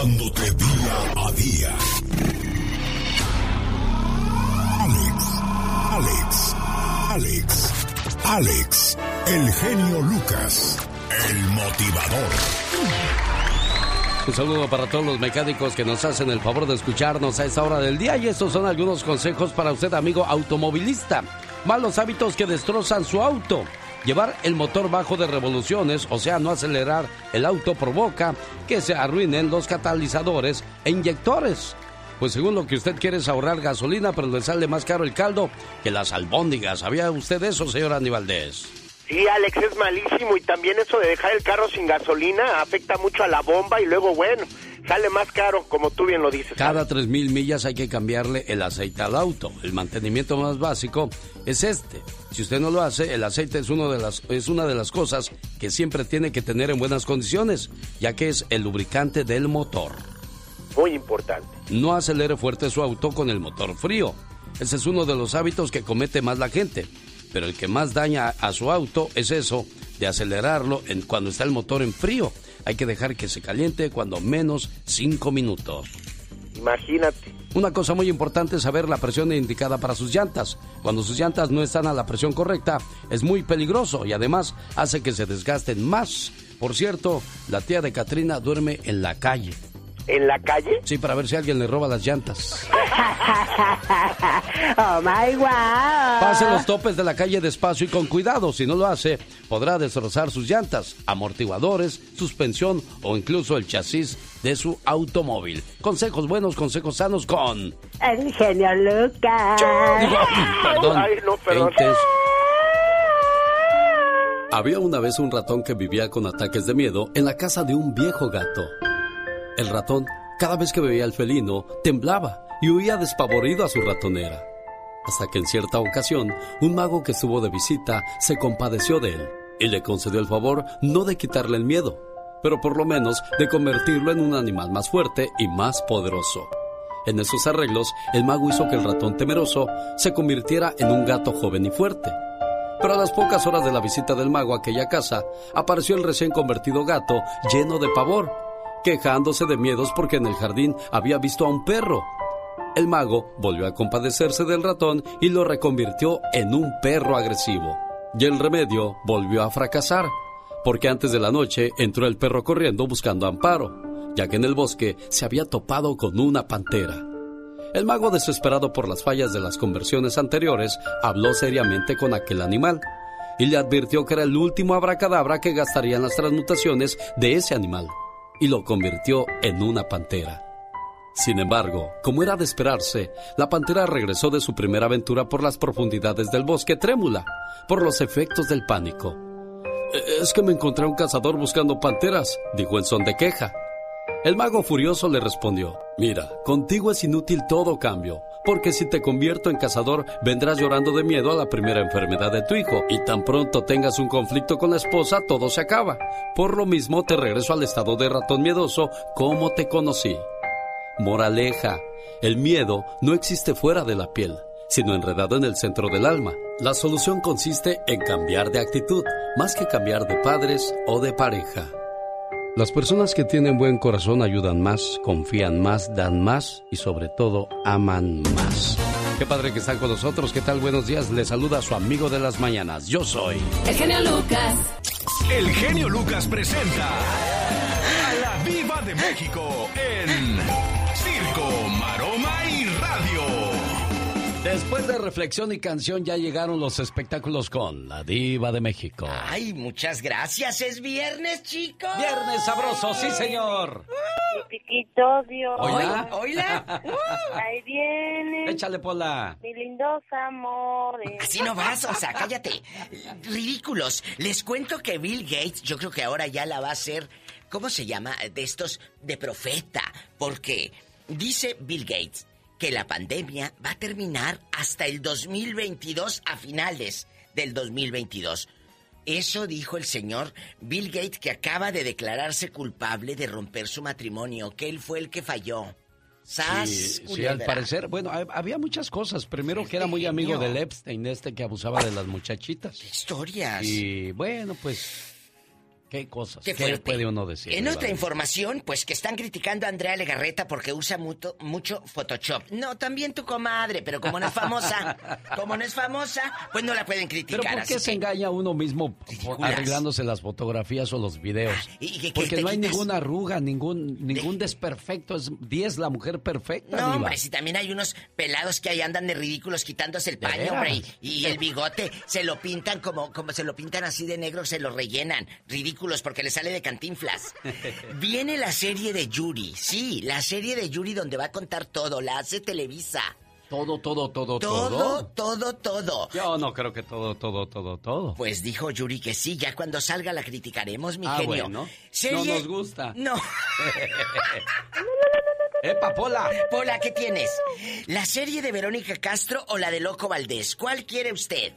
Dándote día a día. Alex, Alex, Alex, Alex, el genio Lucas, el motivador. Un saludo para todos los mecánicos que nos hacen el favor de escucharnos a esta hora del día y estos son algunos consejos para usted amigo automovilista. Malos hábitos que destrozan su auto. Llevar el motor bajo de revoluciones, o sea, no acelerar el auto provoca que se arruinen los catalizadores e inyectores. Pues según lo que usted quiere es ahorrar gasolina, pero le sale más caro el caldo que las albóndigas. ¿Sabía usted eso, señor Aníbaldez? Sí, Alex, es malísimo y también eso de dejar el carro sin gasolina afecta mucho a la bomba y luego, bueno, sale más caro, como tú bien lo dices. Cada tres mil millas hay que cambiarle el aceite al auto. El mantenimiento más básico es este. Si usted no lo hace, el aceite es, uno de las, es una de las cosas que siempre tiene que tener en buenas condiciones, ya que es el lubricante del motor. Muy importante. No acelere fuerte su auto con el motor frío. Ese es uno de los hábitos que comete más la gente pero el que más daña a su auto es eso de acelerarlo en, cuando está el motor en frío. Hay que dejar que se caliente cuando menos 5 minutos. Imagínate. Una cosa muy importante es saber la presión indicada para sus llantas. Cuando sus llantas no están a la presión correcta, es muy peligroso y además hace que se desgasten más. Por cierto, la tía de Katrina duerme en la calle en la calle? Sí, para ver si alguien le roba las llantas. oh my wow. Pase los topes de la calle despacio y con cuidado. Si no lo hace, podrá destrozar sus llantas, amortiguadores, suspensión o incluso el chasis de su automóvil. Consejos buenos, consejos sanos con. El genio Lucas. perdón. Ay, no, perdón. Había una vez un ratón que vivía con ataques de miedo en la casa de un viejo gato. El ratón, cada vez que veía al felino, temblaba y huía despavorido a su ratonera. Hasta que en cierta ocasión, un mago que estuvo de visita se compadeció de él y le concedió el favor no de quitarle el miedo, pero por lo menos de convertirlo en un animal más fuerte y más poderoso. En esos arreglos, el mago hizo que el ratón temeroso se convirtiera en un gato joven y fuerte. Pero a las pocas horas de la visita del mago a aquella casa, apareció el recién convertido gato lleno de pavor quejándose de miedos porque en el jardín había visto a un perro. El mago volvió a compadecerse del ratón y lo reconvirtió en un perro agresivo. Y el remedio volvió a fracasar, porque antes de la noche entró el perro corriendo buscando amparo, ya que en el bosque se había topado con una pantera. El mago, desesperado por las fallas de las conversiones anteriores, habló seriamente con aquel animal y le advirtió que era el último abracadabra que gastarían las transmutaciones de ese animal y lo convirtió en una pantera. Sin embargo, como era de esperarse, la pantera regresó de su primera aventura por las profundidades del bosque trémula, por los efectos del pánico. E-, es que me encontré un cazador buscando panteras, dijo en son de queja. El mago furioso le respondió, mira, contigo es inútil todo cambio, porque si te convierto en cazador vendrás llorando de miedo a la primera enfermedad de tu hijo, y tan pronto tengas un conflicto con la esposa, todo se acaba. Por lo mismo te regreso al estado de ratón miedoso como te conocí. Moraleja, el miedo no existe fuera de la piel, sino enredado en el centro del alma. La solución consiste en cambiar de actitud, más que cambiar de padres o de pareja. Las personas que tienen buen corazón ayudan más, confían más, dan más y sobre todo aman más. Qué padre que están con nosotros. ¿Qué tal? Buenos días. Les saluda su amigo de las mañanas. Yo soy. El genio Lucas. El genio Lucas presenta a la Viva de México en Circo, Maroma. Después de reflexión y canción ya llegaron los espectáculos con la diva de México. Ay, muchas gracias. Es viernes, chicos. Viernes sabroso, sí, señor. Mi piquito, Dios. Hola. Hola. Ahí viene. Échale, Pola. Mi lindos amores. Así no vas, o sea, cállate. Ridículos. Les cuento que Bill Gates, yo creo que ahora ya la va a hacer, ¿cómo se llama? De estos, de profeta. Porque dice Bill Gates que la pandemia va a terminar hasta el 2022, a finales del 2022. Eso dijo el señor Bill Gates que acaba de declararse culpable de romper su matrimonio, que él fue el que falló. Sí, sí, al parecer, bueno, había muchas cosas. Primero que era muy amigo del Epstein, este que abusaba de las muchachitas. historias? Y bueno, pues ¿Qué cosas? Qué ¿Qué, fuerte. puede uno decir? En otra información, pues que están criticando a Andrea Legarreta porque usa mucho, mucho Photoshop. No, también tu comadre, pero como no es famosa, como no es famosa, pues no la pueden criticar. Pero ¿por así qué se que- engaña uno mismo arreglándose las fotografías o los videos? ¿Y- y qué- qué Porque no hay quitas? ninguna arruga, ningún ningún desperfecto. Es 10 la mujer perfecta, No, hombre, si también hay unos pelados que ahí andan de ridículos quitándose el ¿De paño, hombre, y, y el bigote se lo pintan como, como se lo pintan así de negro, se lo rellenan. Ridículos porque le sale de cantinflas. Viene la serie de Yuri, sí, la serie de Yuri donde va a contar todo, la hace Televisa. Todo, todo, todo, Todo, todo. todo, todo. Yo no creo que todo, todo, todo, todo. Pues dijo Yuri que sí, ya cuando salga la criticaremos, mi Ah, genio. bueno. Serie- No nos gusta. No. ¡Epa, Pola! Pola, ¿qué tienes? ¿La serie de Verónica Castro o la de Loco Valdés? ¿Cuál quiere usted?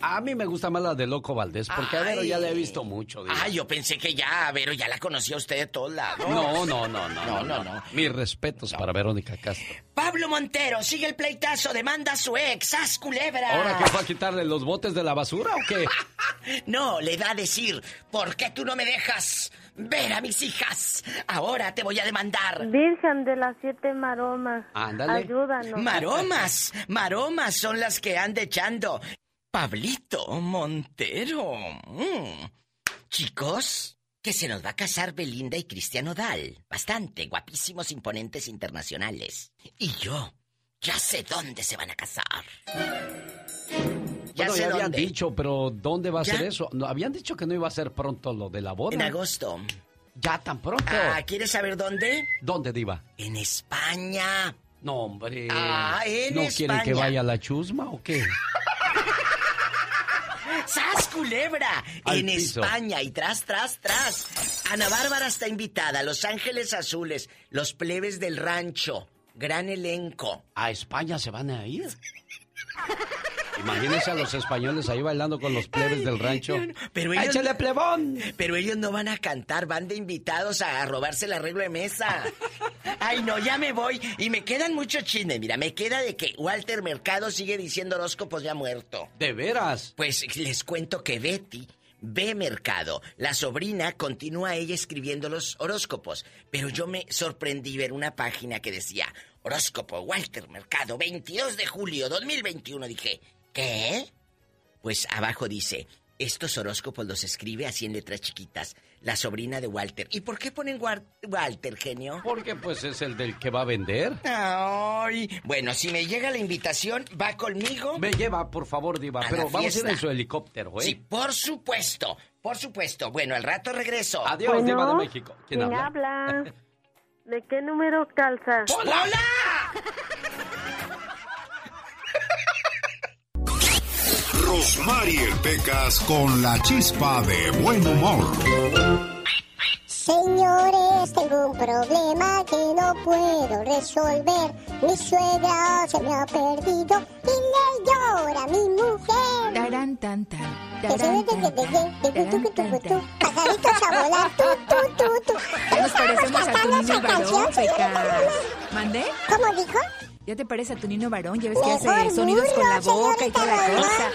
A mí me gusta más la de Loco Valdés, porque a Vero ya la he visto mucho. Ah, yo pensé que ya, a Vero, ya la conocía usted de todos lados. No, no, no, no, No, no, no. Mis respetos para Verónica Castro. Pablo Montero, sigue el pleitazo, demanda a su ex, ¡Sas culebra! ¿Ahora qué fue a quitarle los botes de la basura o qué? No, le da a decir, ¿por qué tú no me dejas ver a mis hijas? Ahora te voy a demandar. Virgen de las siete maromas. Ándale. Ayúdanos. Maromas, maromas son las que anda echando. Pablito Montero. Mm. Chicos, que se nos va a casar Belinda y Cristiano Dal. Bastante guapísimos, imponentes internacionales. Y yo, ya sé dónde se van a casar. Ya bueno, sé ya habían dicho, pero ¿dónde va a ¿Ya? ser eso? No, habían dicho que no iba a ser pronto lo de la boda. En agosto. Ya tan pronto. Ah, ¿quieres saber dónde? ¿Dónde, Diva? En España. No, hombre. Ah, en ¿No quieren que España. vaya a la chusma o qué? ¡Sas, culebra! Al en piso. España y tras, tras, tras. Ana Bárbara está invitada. Los Ángeles Azules, los plebes del rancho. Gran elenco. ¿A España se van a ir? Imagínense a los españoles ahí bailando con los plebes del rancho. Pero ellos, ¡Échale plebón! pero ellos no van a cantar, van de invitados a robarse el arreglo de mesa. Ay, no, ya me voy. Y me quedan muchos chismes. Mira, me queda de que Walter Mercado sigue diciendo horóscopos ya muerto. ¿De veras? Pues les cuento que Betty ve Mercado, la sobrina, continúa ella escribiendo los horóscopos. Pero yo me sorprendí ver una página que decía, horóscopo Walter Mercado, 22 de julio 2021. Dije, ¿qué? Pues abajo dice, estos horóscopos los escribe así en letras chiquitas, la sobrina de Walter. ¿Y por qué ponen War- Walter, genio? Porque pues es el del que va a vender. Ay, bueno, si me llega la invitación, va conmigo. Me lleva, por favor, Diva. A Pero la vamos a ir en su helicóptero, ¿eh? Sí, por supuesto, por supuesto. Bueno, al rato regreso. Adiós, Bueno, Diva de México. ¿Quién, ¿quién habla? habla? ¿De qué número calza? ¡Hola! Rosmarie Pecas con la chispa de buen humor. Señores, tengo un problema que no puedo resolver. Mi suegra se me ha perdido y le llora a mi mujer. Tan, tan. Pajaritos a volar, tú, tú, tú, tú. Ya nos parecemos a tu cantando niño esa canción, varón, señora Pecas. Paloma. ¿Mandé? ¿Cómo dijo? Ya te parece a tu niño varón, ya ves que Mejor hace sonidos con la burro, boca y toda la señorita cosa.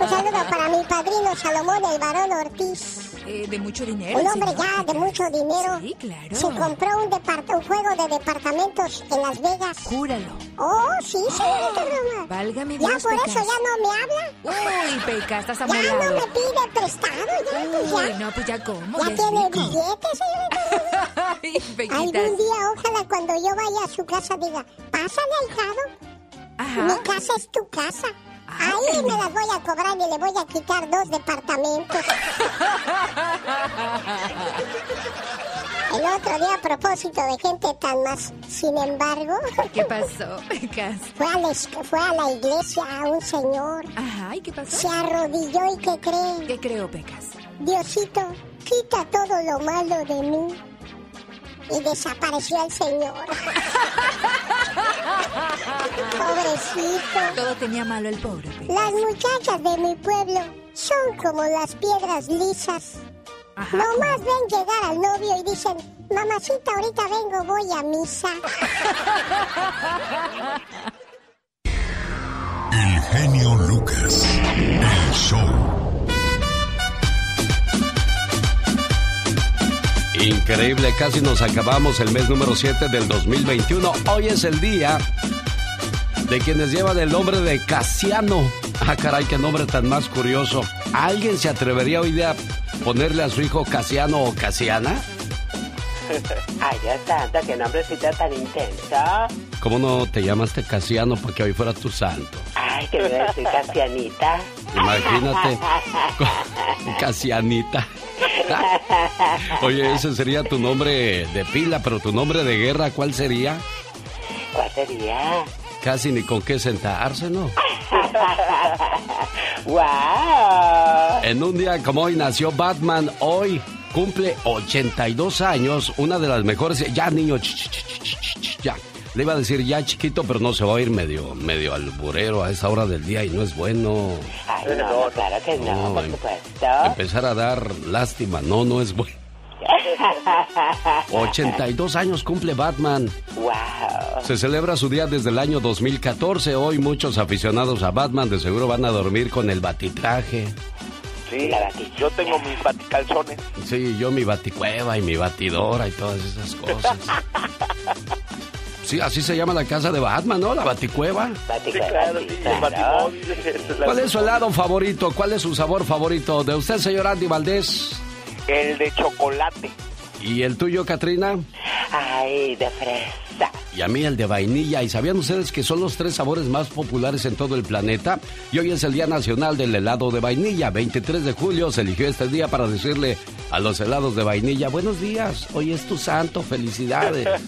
Un saludo para mi padrino Salomón, el varón Ortiz. Eh, de mucho dinero. Un hombre señor, ya de mucho dinero. Sí, claro. Se compró un, un juego de departamentos en Las Vegas. Júralo. Oh, sí, señorita Roma. Válgame Ya Dios, por eso ya no me habla. Uy, Peca, estás Ya no amolado. me pide prestado, ya, pues Uy, ya. no, pues ya cómo, Ya ya tiene rico. billetes, señorita. Ay, Pequitas. Algún día, ojalá cuando yo vaya a su casa diga, pásale, ahijado, mi Ajá. casa es tu casa. Ahí me las voy a cobrar y le voy a quitar dos departamentos. El otro día, a propósito de gente tan más, sin embargo, ¿Qué pasó, Pecas? fue a, la, fue a la iglesia a un señor, Ajá, ¿y qué se pasó? arrodilló y ¿qué cree? ¿Qué creo, Pecas? Diosito, quita todo lo malo de mí. Y desapareció el señor. Pobrecito. Todo tenía malo el pobre. Las muchachas de mi pueblo son como las piedras lisas. Ajá. Nomás ven llegar al novio y dicen, mamacita, ahorita vengo, voy a misa. El genio Lucas. El show. Increíble, casi nos acabamos el mes número 7 del 2021. Hoy es el día de quienes llevan el nombre de Casiano. Ah, caray, qué nombre tan más curioso. ¿Alguien se atrevería hoy día a ponerle a su hijo Casiano o Casiana? Ay, Dios santo, qué nombrecito tan intenso. ¿Cómo no te llamaste Casiano para que hoy fuera tu santo? Ay, que me iba a decir Casianita. Imagínate. Casianita. Oye, ese sería tu nombre de pila, pero tu nombre de guerra, ¿cuál sería? ¿Cuál sería? Casi ni con qué sentarse, ¿no? ¡Wow! En un día como hoy nació Batman. Hoy cumple 82 años. Una de las mejores. Ya, niño, ya. Le iba a decir ya chiquito, pero no se va a ir medio, medio alburero a esa hora del día y no es bueno. Ay, no, no, claro que no, No, por em- supuesto. Empezar a dar lástima, no, no es bueno. 82 años cumple Batman. ¡Wow! Se celebra su día desde el año 2014. Hoy muchos aficionados a Batman de seguro van a dormir con el batitraje. Sí, yo tengo mis baticalzones. Sí, yo mi baticueva y mi batidora y todas esas cosas. Sí, así se llama la casa de Batman, ¿no? La baticueva. Sí, claro, sí, claro. ¿Cuál es su helado favorito? ¿Cuál es su sabor favorito? De usted, señor Andy Valdés. El de chocolate. ¿Y el tuyo, Katrina? Ay, de fresa. Y a mí el de vainilla. ¿Y sabían ustedes que son los tres sabores más populares en todo el planeta? Y hoy es el Día Nacional del Helado de Vainilla. 23 de julio se eligió este día para decirle a los helados de vainilla, buenos días, hoy es tu santo, felicidades.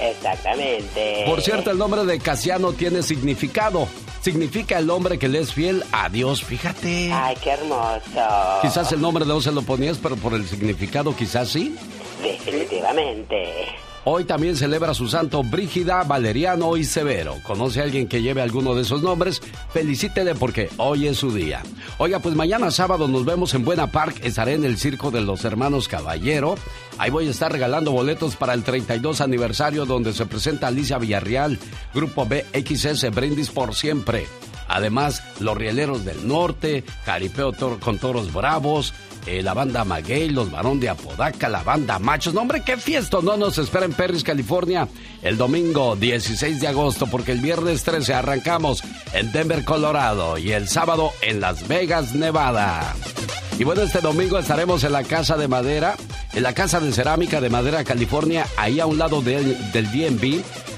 Exactamente. Por cierto, el nombre de Casiano tiene significado. Significa el hombre que le es fiel a Dios, fíjate. Ay, qué hermoso. Quizás el nombre no se lo ponías, pero por el significado quizás sí. Definitivamente. Hoy también celebra su santo Brígida, Valeriano y Severo. ¿Conoce a alguien que lleve alguno de esos nombres? Felicítele porque hoy es su día. Oiga, pues mañana sábado nos vemos en Buena Park. Estaré en el Circo de los Hermanos Caballero. Ahí voy a estar regalando boletos para el 32 aniversario donde se presenta Alicia Villarreal, Grupo BXS Brindis por siempre. Además, los Rieleros del Norte, Caripeo con Toros Bravos, eh, la banda Maguey, los Barón de Apodaca, la banda Machos. No, hombre, qué fiesta. No nos espera en Perris, California, el domingo 16 de agosto, porque el viernes 13 arrancamos en Denver, Colorado, y el sábado en Las Vegas, Nevada. Y bueno, este domingo estaremos en la Casa de Madera, en la Casa de Cerámica de Madera, California, ahí a un lado del, del.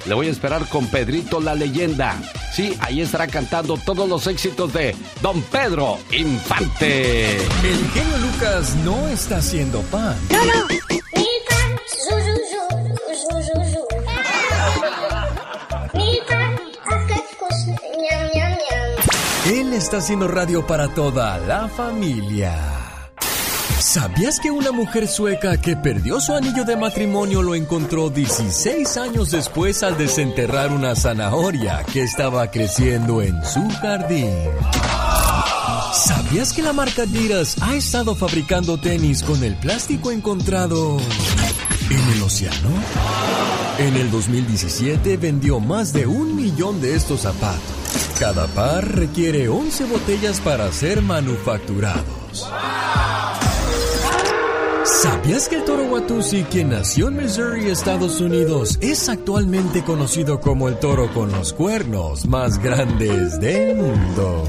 Le voy a esperar con Pedrito la leyenda. Sí, ahí estará cantando todos los éxitos de Don Pedro Infante. El genio Lucas no está haciendo pan. Él está haciendo radio para toda la familia. ¿Sabías que una mujer sueca que perdió su anillo de matrimonio lo encontró 16 años después al desenterrar una zanahoria que estaba creciendo en su jardín? ¿Sabías que la marca Adidas ha estado fabricando tenis con el plástico encontrado en el océano? En el 2017 vendió más de un millón de estos zapatos. Cada par requiere 11 botellas para ser manufacturados. ¿Sabías que el toro Watusi, quien nació en Missouri, Estados Unidos, es actualmente conocido como el toro con los cuernos más grandes del mundo?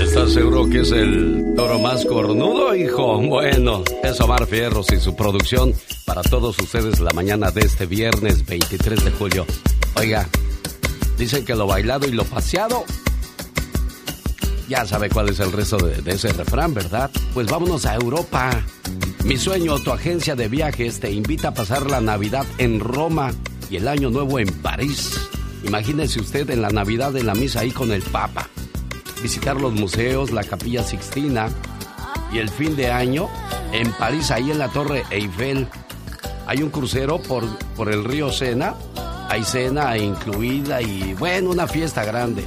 ¿Estás seguro que es el toro más cornudo, hijo? Bueno, es Omar Fierros y su producción para todos ustedes la mañana de este viernes 23 de julio. Oiga, dicen que lo bailado y lo paseado. Ya sabe cuál es el resto de, ese refrán, ¿verdad? Pues vámonos a Europa. Mi sueño, tu agencia de viajes te invita a pasar la Navidad en Roma y el Año Nuevo en París. Imagínese usted en la Navidad en la misa ahí con el Papa visitar los museos, la Capilla Sixtina y el fin de año en París, ahí en la Torre Eiffel. Hay un crucero por, por el río Sena, hay cena incluida y bueno, una fiesta grande.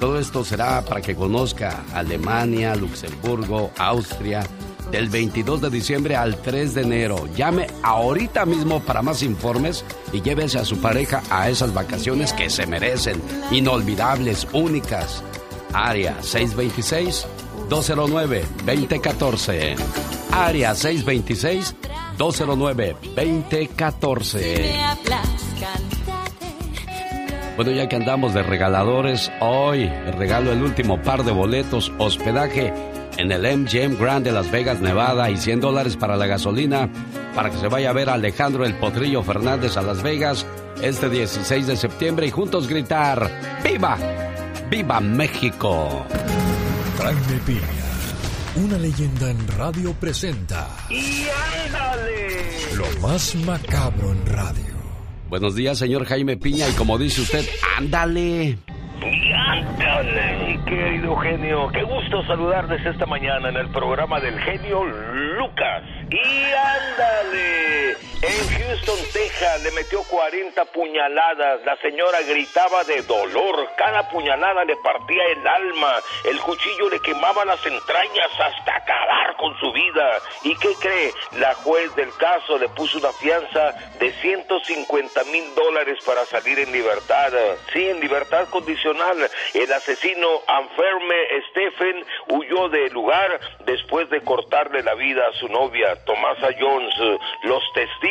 Todo esto será para que conozca Alemania, Luxemburgo, Austria, del 22 de diciembre al 3 de enero. Llame ahorita mismo para más informes y llévese a su pareja a esas vacaciones que se merecen, inolvidables, únicas. Área 626-209-2014. área 626-209-2014. Bueno, ya que andamos de regaladores, hoy regalo el último par de boletos, hospedaje en el MGM Grand de Las Vegas, Nevada y 100 dólares para la gasolina para que se vaya a ver a Alejandro el Potrillo Fernández a Las Vegas este 16 de septiembre y juntos gritar ¡Viva! ¡Viva México! Jaime Piña, una leyenda en radio presenta. ¡Y ándale! Lo más macabro en radio. Buenos días, señor Jaime Piña, y como dice usted, ándale. Ándale, mi querido genio. Qué gusto saludarles esta mañana en el programa del genio Lucas. Y ándale. En Houston, Texas, le metió 40 puñaladas. La señora gritaba de dolor. Cada puñalada le partía el alma. El cuchillo le quemaba las entrañas hasta acabar con su vida. ¿Y qué cree? La juez del caso le puso una fianza de 150 mil dólares para salir en libertad. Sí, en libertad condicional. El asesino Anferme Stephen huyó del lugar después de cortarle la vida a su novia, Tomasa Jones. Los testigos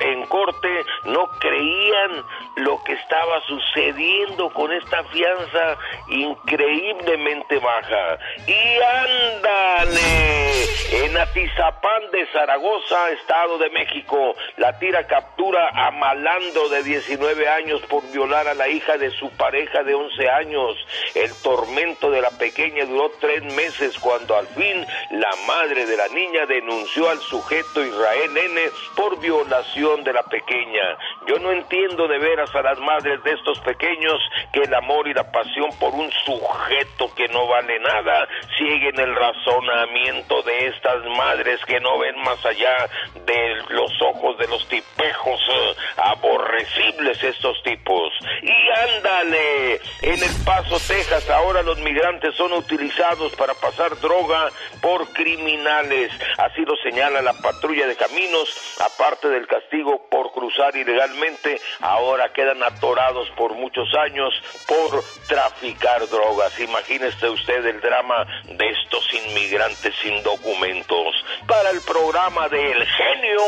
en corte no creían lo que estaba sucediendo con esta fianza increíblemente baja. Y ándale, en Atizapán de Zaragoza, Estado de México, la tira captura a Malandro de 19 años por violar a la hija de su pareja de 11 años. El tormento de la pequeña duró tres meses cuando al fin la madre de la niña denunció al sujeto Israel N por violación de la pequeña. Yo no entiendo de veras a las madres de estos pequeños que el amor y la pasión por un sujeto que no vale nada siguen el razonamiento de estas madres que no ven más allá de los ojos de los tipejos eh, aborrecibles estos tipos. Y ándale, en El Paso, Texas, ahora los migrantes son utilizados para pasar droga por criminales. Así lo señala la patrulla de caminos, aparte del castigo por cruzar ilegalmente, ahora quedan atorados por muchos años por traficar drogas. Imagínese usted el drama de estos inmigrantes sin documentos. Para el programa del genio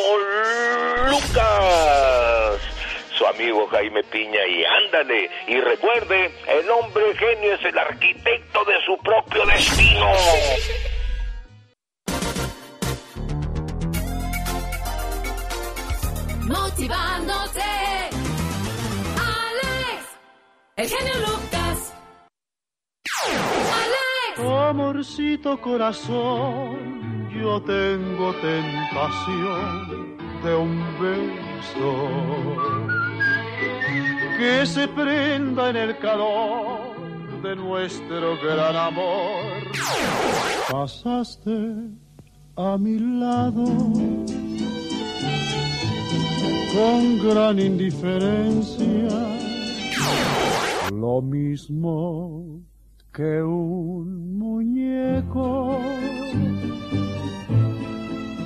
Lucas su amigo Jaime Piña y ándale y recuerde, el hombre genio es el arquitecto de su propio destino. Motivándote, Alex, el genio Lucas. Alex. Amorcito corazón, yo tengo tentación de un beso que se prenda en el calor de nuestro gran amor. Pasaste a mi lado con gran indiferencia, lo mismo que un muñeco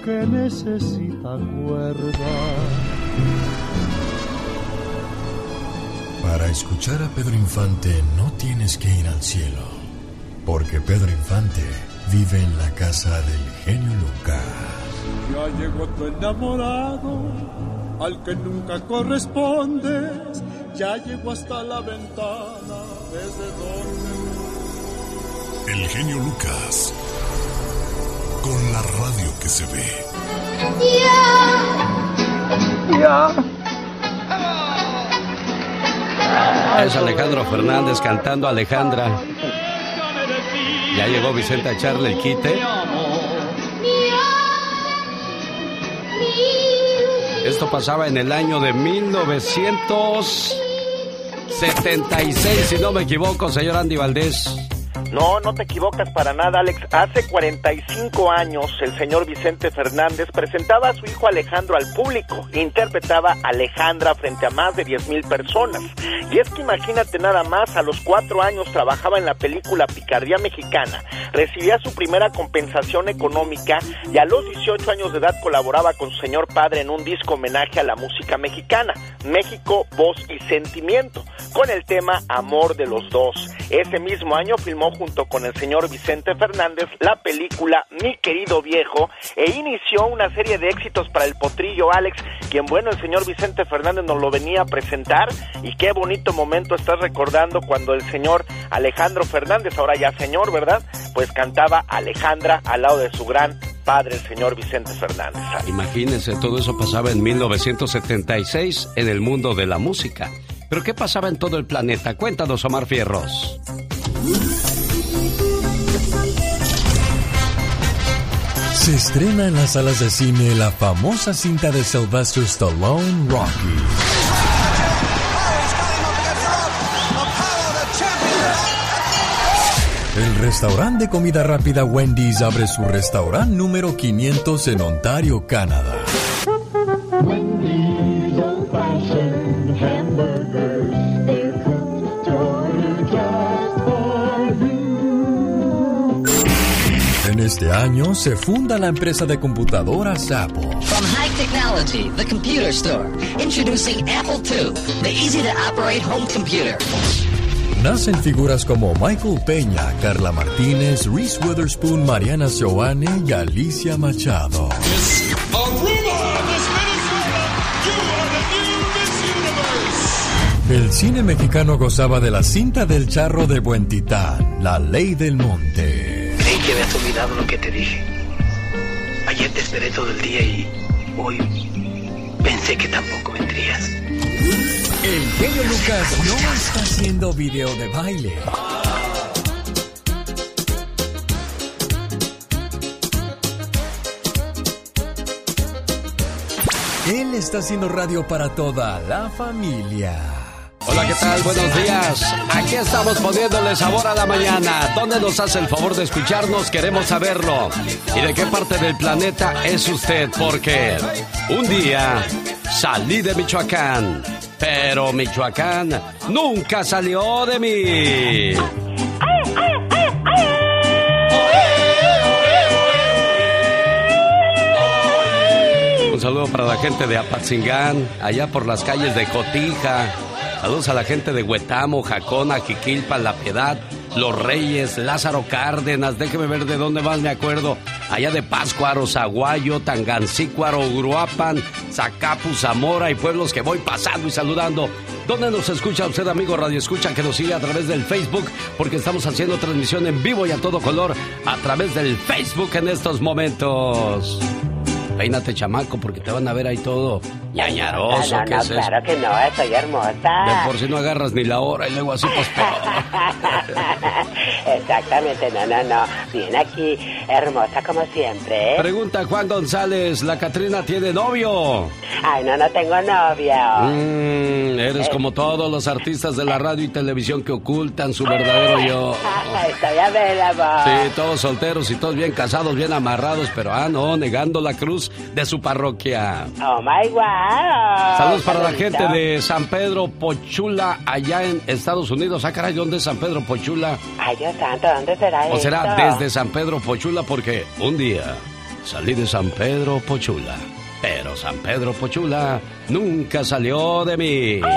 que necesita cuerda. Para escuchar a Pedro Infante no tienes que ir al cielo, porque Pedro Infante vive en la casa del genio Lucas. Ya llegó tu enamorado, al que nunca correspondes, ya llegó hasta la ventana, desde donde... El genio Lucas. Con la radio que se ve. Ya. Es Alejandro Fernández cantando Alejandra. Ya llegó Vicente a echarle el quite. Esto pasaba en el año de 1976, si no me equivoco, señor Andy Valdés. No, no te equivocas para nada, Alex. Hace 45 años, el señor Vicente Fernández presentaba a su hijo Alejandro al público. Interpretaba Alejandra frente a más de 10 mil personas. Y es que imagínate nada más, a los cuatro años trabajaba en la película Picardía Mexicana. Recibía su primera compensación económica y a los 18 años de edad colaboraba con su señor padre en un disco homenaje a la música mexicana. México, voz y sentimiento. Con el tema Amor de los dos. Ese mismo año filmó junto con el señor Vicente Fernández la película Mi querido viejo e inició una serie de éxitos para el potrillo Alex, quien bueno, el señor Vicente Fernández nos lo venía a presentar y qué bonito momento estás recordando cuando el señor Alejandro Fernández, ahora ya señor, ¿verdad? Pues cantaba Alejandra al lado de su gran padre, el señor Vicente Fernández. Imagínense, todo eso pasaba en 1976 en el mundo de la música. Pero ¿qué pasaba en todo el planeta? Cuéntanos, Omar Fierros. Se estrena en las salas de cine la famosa cinta de Sylvester Stallone, Rocky. El restaurante de comida rápida Wendy's abre su restaurante número 500 en Ontario, Canadá. Este año se funda la empresa de computadoras Apple. From high technology, the computer store. Introducing Apple II, the easy to operate home computer. Nacen figuras como Michael Peña, Carla Martínez, Reese Witherspoon, Mariana Joane y Alicia Machado. El cine mexicano gozaba de la cinta del charro de Buen Titán, La Ley del Monte. Que habías olvidado lo que te dije. Ayer te esperé todo el día y hoy pensé que tampoco vendrías. El genio Lucas no está haciendo video de baile. Él está haciendo radio para toda la familia. Hola, ¿qué tal? Buenos días. Aquí estamos poniéndole sabor a la mañana. ¿Dónde nos hace el favor de escucharnos? Queremos saberlo. ¿Y de qué parte del planeta es usted? Porque un día salí de Michoacán, pero Michoacán nunca salió de mí. Un saludo para la gente de Apatzingán, allá por las calles de Cotija. Saludos a la gente de Huetamo, Jacona, Jiquilpa, La Piedad, Los Reyes, Lázaro Cárdenas, déjeme ver de dónde más me acuerdo. Allá de Páscuaro, Zaguayo, Tangancícuaro, Uruapan, Zacapu, Zamora y pueblos que voy pasando y saludando. ¿Dónde nos escucha usted, amigo Radio Escucha, que nos sigue a través del Facebook? Porque estamos haciendo transmisión en vivo y a todo color a través del Facebook en estos momentos. Peínate, chamaco, porque te van a ver ahí todo ñañaroso. No, no, ¿qué no, es eso? claro que no, estoy hermosa. De por si no agarras ni la hora y luego así, pues. Exactamente, no, no, no. Bien aquí, hermosa como siempre. ¿eh? Pregunta Juan González, ¿la Catrina tiene novio? Ay, no, no tengo novio. Mm, eres Eh. como todos los artistas de la radio y televisión que ocultan su verdadero yo. Estoy a ver, amor. Sí, todos solteros y todos bien casados, bien amarrados, pero ah, no, negando la cruz de su parroquia. Oh my wow. Saludos para la gente de San Pedro Pochula, allá en Estados Unidos. Ah, caray, ¿dónde es San Pedro Pochula? Ay, Dios santo, ¿dónde será ¿O será esto? desde San Pedro Pochula? Porque un día salí de San Pedro Pochula, pero San Pedro Pochula nunca salió de mí.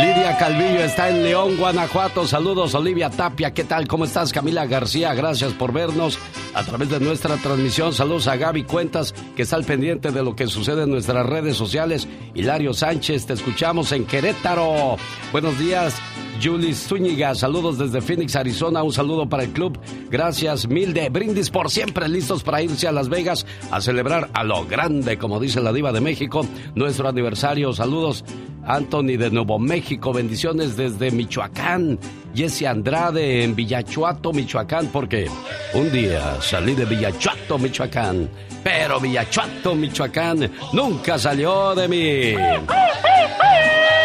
Lidia Calvillo está en León, Guanajuato. Saludos, Olivia Tapia. ¿Qué tal? ¿Cómo estás? Camila García, gracias por vernos a través de nuestra transmisión. Saludos a Gaby Cuentas, que está al pendiente de lo que sucede en nuestras redes sociales. Hilario Sánchez, te escuchamos en Querétaro. Buenos días, Julie Zúñiga. Saludos desde Phoenix, Arizona. Un saludo para el club. Gracias, mil de brindis por siempre listos para irse a Las Vegas a celebrar a lo grande, como dice la Diva de México, nuestro aniversario. Saludos, Anthony de Nuevo México. Bendiciones desde Michoacán. Jesse Andrade en Villachuato, Michoacán, porque un día salí de Villachuato, Michoacán. Pero Villachuato, Michoacán nunca salió de mí.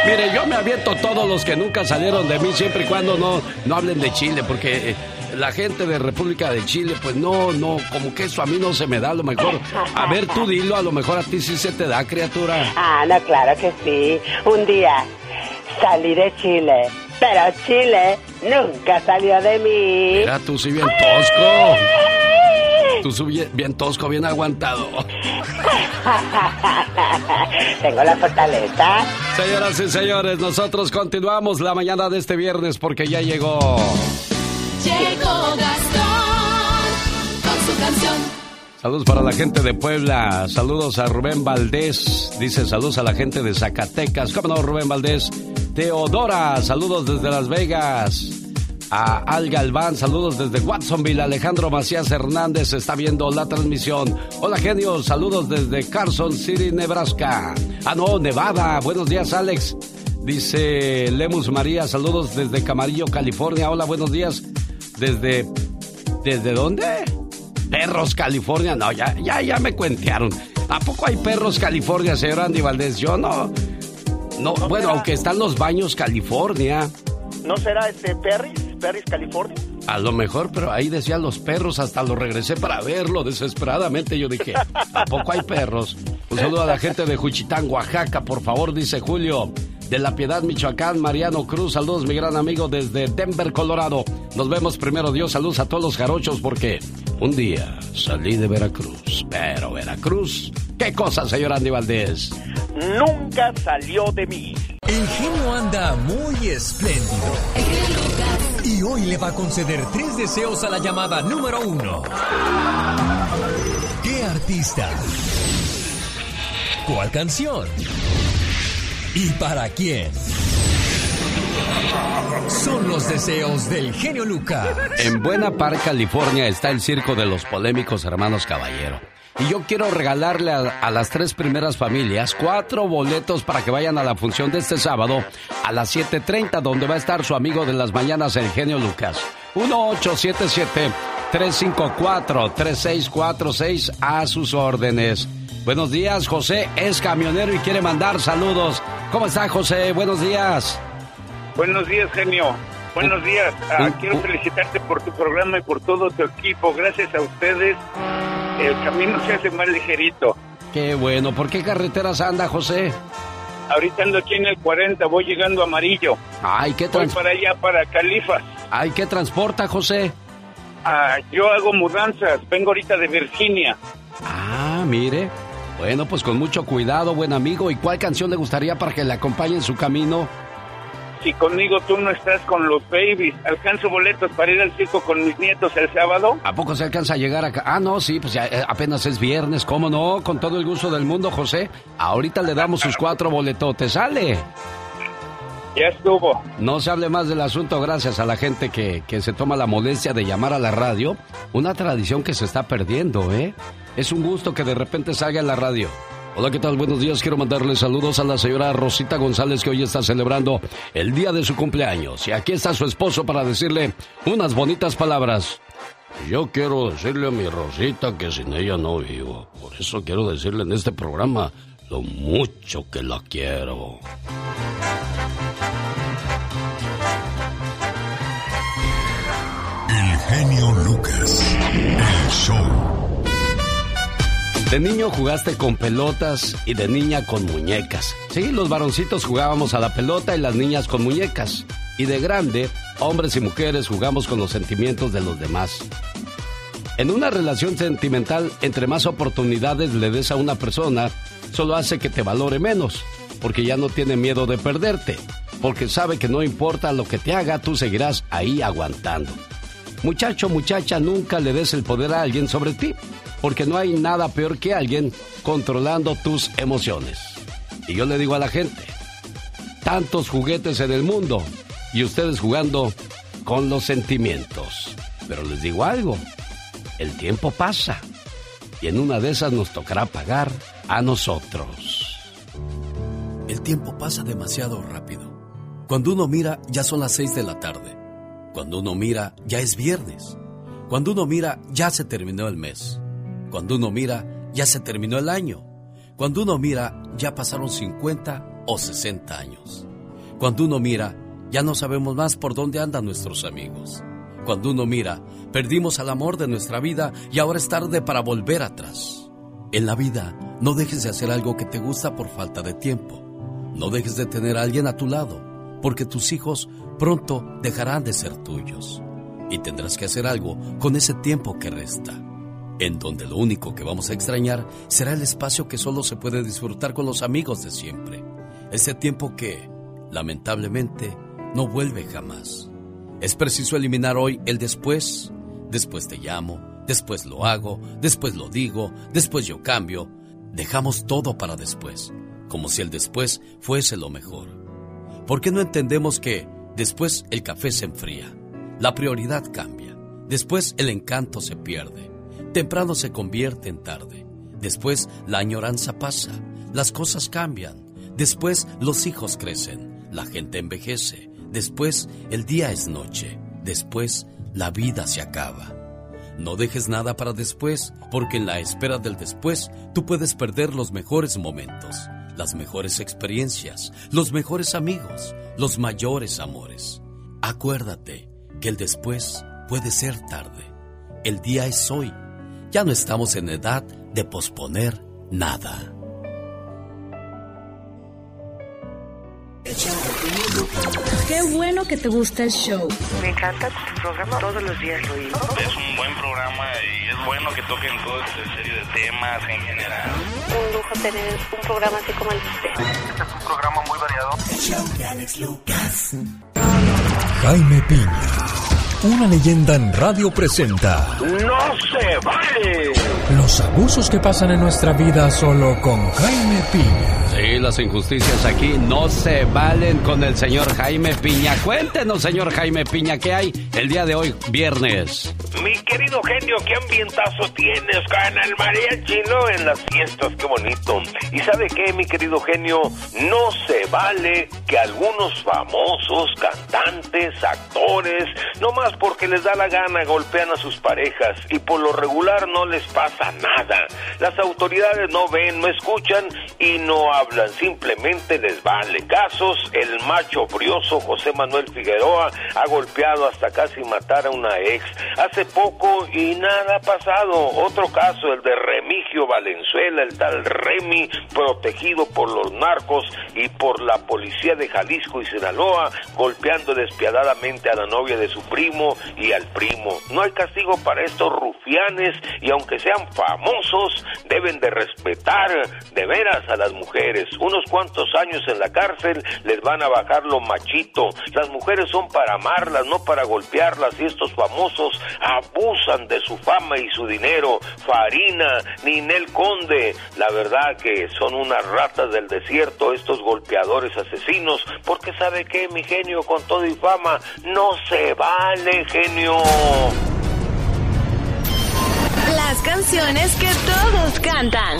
Mire, yo me aviento todos los que nunca salieron de mí, siempre y cuando no, no hablen de Chile, porque eh, la gente de República de Chile, pues no, no, como que eso a mí no se me da, a lo mejor. A ver, tú dilo, a lo mejor a ti sí se te da, criatura. Ah, no, claro que sí. Un día salí de Chile, pero Chile nunca salió de mí. Mira, tú sí bien tosco. Tú subí bien tosco, bien aguantado. Tengo la fortaleza. Señoras y señores, nosotros continuamos la mañana de este viernes porque ya llegó. Llegó Gastón con su canción. Saludos para la gente de Puebla, saludos a Rubén Valdés, dice saludos a la gente de Zacatecas, ¿cómo no Rubén Valdés? Teodora, saludos desde Las Vegas. A Al Galván, saludos desde Watsonville. Alejandro Macías Hernández está viendo la transmisión. Hola genio, saludos desde Carson City, Nebraska. Ah, no, Nevada. Buenos días, Alex. Dice Lemus María, saludos desde Camarillo, California. Hola, buenos días. Desde. ¿Desde dónde? Perros, California. No, ya, ya, ya me cuentearon. ¿A poco hay perros, California, señor Andy Valdés? Yo no. No, bueno, aunque están los baños, California. ¿No será este Perris? Perris, California? A lo mejor, pero ahí decían los perros, hasta lo regresé para verlo desesperadamente. Yo dije, ¿a poco hay perros? Un saludo a la gente de Juchitán, Oaxaca, por favor, dice Julio. De La Piedad, Michoacán, Mariano Cruz, saludos mi gran amigo desde Denver, Colorado. Nos vemos primero, Dios, saludos a todos los jarochos porque un día salí de Veracruz, pero Veracruz, ¿qué cosa, señor Andy Valdés? Nunca salió de mí. El genio anda muy espléndido. Y hoy le va a conceder tres deseos a la llamada número uno. ¿Qué artista? ¿Cuál canción? ¿Y para quién? Son los deseos del genio Lucas. En Buena Park, California, está el circo de los polémicos hermanos Caballero. Y yo quiero regalarle a, a, las tres primeras familias cuatro boletos para que vayan a la función de este sábado a las 7.30, donde va a estar su amigo de las mañanas, el genio Lucas. 1877-354-3646 a sus órdenes. Buenos días, José es camionero y quiere mandar saludos. ¿Cómo está, José? Buenos días. Buenos días, genio. Buenos días. Ah, quiero felicitarte por tu programa y por todo tu equipo. Gracias a ustedes, el camino se hace más ligerito. Qué bueno. ¿Por qué carreteras anda, José? Ahorita ando aquí en el 40, voy llegando a Amarillo. Ay, ¿qué Voy para allá, para Califas. Ay, ¿qué transporta, José? Ah, yo hago mudanzas. Vengo ahorita de Virginia. Ah, mire. Bueno, pues con mucho cuidado, buen amigo. ¿Y cuál canción le gustaría para que le acompañe en su camino? Si conmigo tú no estás con los babies, ¿alcanzo boletos para ir al circo con mis nietos el sábado? ¿A poco se alcanza a llegar acá? Ah, no, sí, pues ya eh, apenas es viernes, ¿cómo no? Con todo el gusto del mundo, José. Ahorita le damos sus cuatro boletotes, ¿sale? Ya estuvo. No se hable más del asunto gracias a la gente que, que se toma la molestia de llamar a la radio. Una tradición que se está perdiendo, ¿eh? Es un gusto que de repente salga en la radio. Hola, ¿qué tal? Buenos días. Quiero mandarle saludos a la señora Rosita González que hoy está celebrando el día de su cumpleaños. Y aquí está su esposo para decirle unas bonitas palabras. Yo quiero decirle a mi Rosita que sin ella no vivo. Por eso quiero decirle en este programa lo mucho que la quiero. El genio Lucas. El show. De niño jugaste con pelotas y de niña con muñecas. Sí, los varoncitos jugábamos a la pelota y las niñas con muñecas. Y de grande, hombres y mujeres jugamos con los sentimientos de los demás. En una relación sentimental, entre más oportunidades le des a una persona, solo hace que te valore menos, porque ya no tiene miedo de perderte, porque sabe que no importa lo que te haga, tú seguirás ahí aguantando. Muchacho, muchacha, nunca le des el poder a alguien sobre ti, porque no hay nada peor que alguien controlando tus emociones. Y yo le digo a la gente, tantos juguetes en el mundo y ustedes jugando con los sentimientos. Pero les digo algo, el tiempo pasa y en una de esas nos tocará pagar a nosotros. El tiempo pasa demasiado rápido. Cuando uno mira, ya son las seis de la tarde. Cuando uno mira, ya es viernes. Cuando uno mira, ya se terminó el mes. Cuando uno mira, ya se terminó el año. Cuando uno mira, ya pasaron 50 o 60 años. Cuando uno mira, ya no sabemos más por dónde andan nuestros amigos. Cuando uno mira, perdimos al amor de nuestra vida y ahora es tarde para volver atrás. En la vida, no dejes de hacer algo que te gusta por falta de tiempo. No dejes de tener a alguien a tu lado, porque tus hijos pronto dejarán de ser tuyos. Y tendrás que hacer algo con ese tiempo que resta. en donde lo único que vamos a extrañar será el espacio que solo se puede disfrutar con los amigos de siempre. Ese tiempo que, lamentablemente, no vuelve jamás. Es preciso eliminar hoy el después. Después te llamo, después lo hago, después lo digo, después yo cambio. Dejamos todo para después, como si el después fuese lo mejor. ¿Por qué no entendemos que después el café se enfría? La prioridad cambia. Después el encanto se pierde. Temprano se convierte en tarde. Después la añoranza pasa. Las cosas cambian. Después los hijos crecen. La gente envejece. Después el día es noche. Después la vida se acaba. No dejes nada para después, porque en la espera del después tú puedes perder los mejores momentos, las mejores experiencias, los mejores amigos, los mayores amores. Acuérdate que el después puede ser tarde. El día es hoy. Ya no estamos en edad de posponer nada. Qué bueno que te gusta el show. Me encanta tu programa, todos los días lo oigo. Es un buen programa y es bueno que toquen todo este serie de temas en general. Un lujo tener un programa así como el de. Este es un programa muy variado. El show de Alex Lucas. Jaime Piña, una leyenda en radio presenta. ¡No se vale! Los abusos que pasan en nuestra vida solo con Jaime Piña. Sí, las injusticias aquí no se valen con el señor Jaime Piña. Cuéntenos, señor Jaime Piña, ¿qué hay el día de hoy, viernes? Mi querido genio, ¿qué ambientazo tienes con el mariachi, no? En las fiestas, qué bonito. ¿Y sabe qué, mi querido genio? No se vale que algunos famosos, cantantes, actores, no más porque les da la gana, golpean a sus parejas y por lo regular no les pasa nada. Las autoridades no ven, no escuchan y no hablan, simplemente les vale. Casos, el macho brioso José Manuel Figueroa ha golpeado hasta casi matar a una ex. Hace poco y nada ha pasado. Otro caso, el de Remigio Valenzuela, el tal Remy, protegido por los narcos y por la policía de Jalisco y Sinaloa, golpeando despiadadamente a la novia de su primo y al primo. No hay castigo para estos rufianes y aunque sean famosos, deben de respetar de veras a las mujeres. Unos cuantos años en la cárcel les van a bajar lo machito. Las mujeres son para amarlas, no para golpearlas y estos famosos abusan de su fama y su dinero. Farina, Ninel Conde, la verdad que son unas ratas del desierto estos golpeadores asesinos, porque sabe que mi genio con todo y fama no se vale, genio. Las canciones que todos cantan.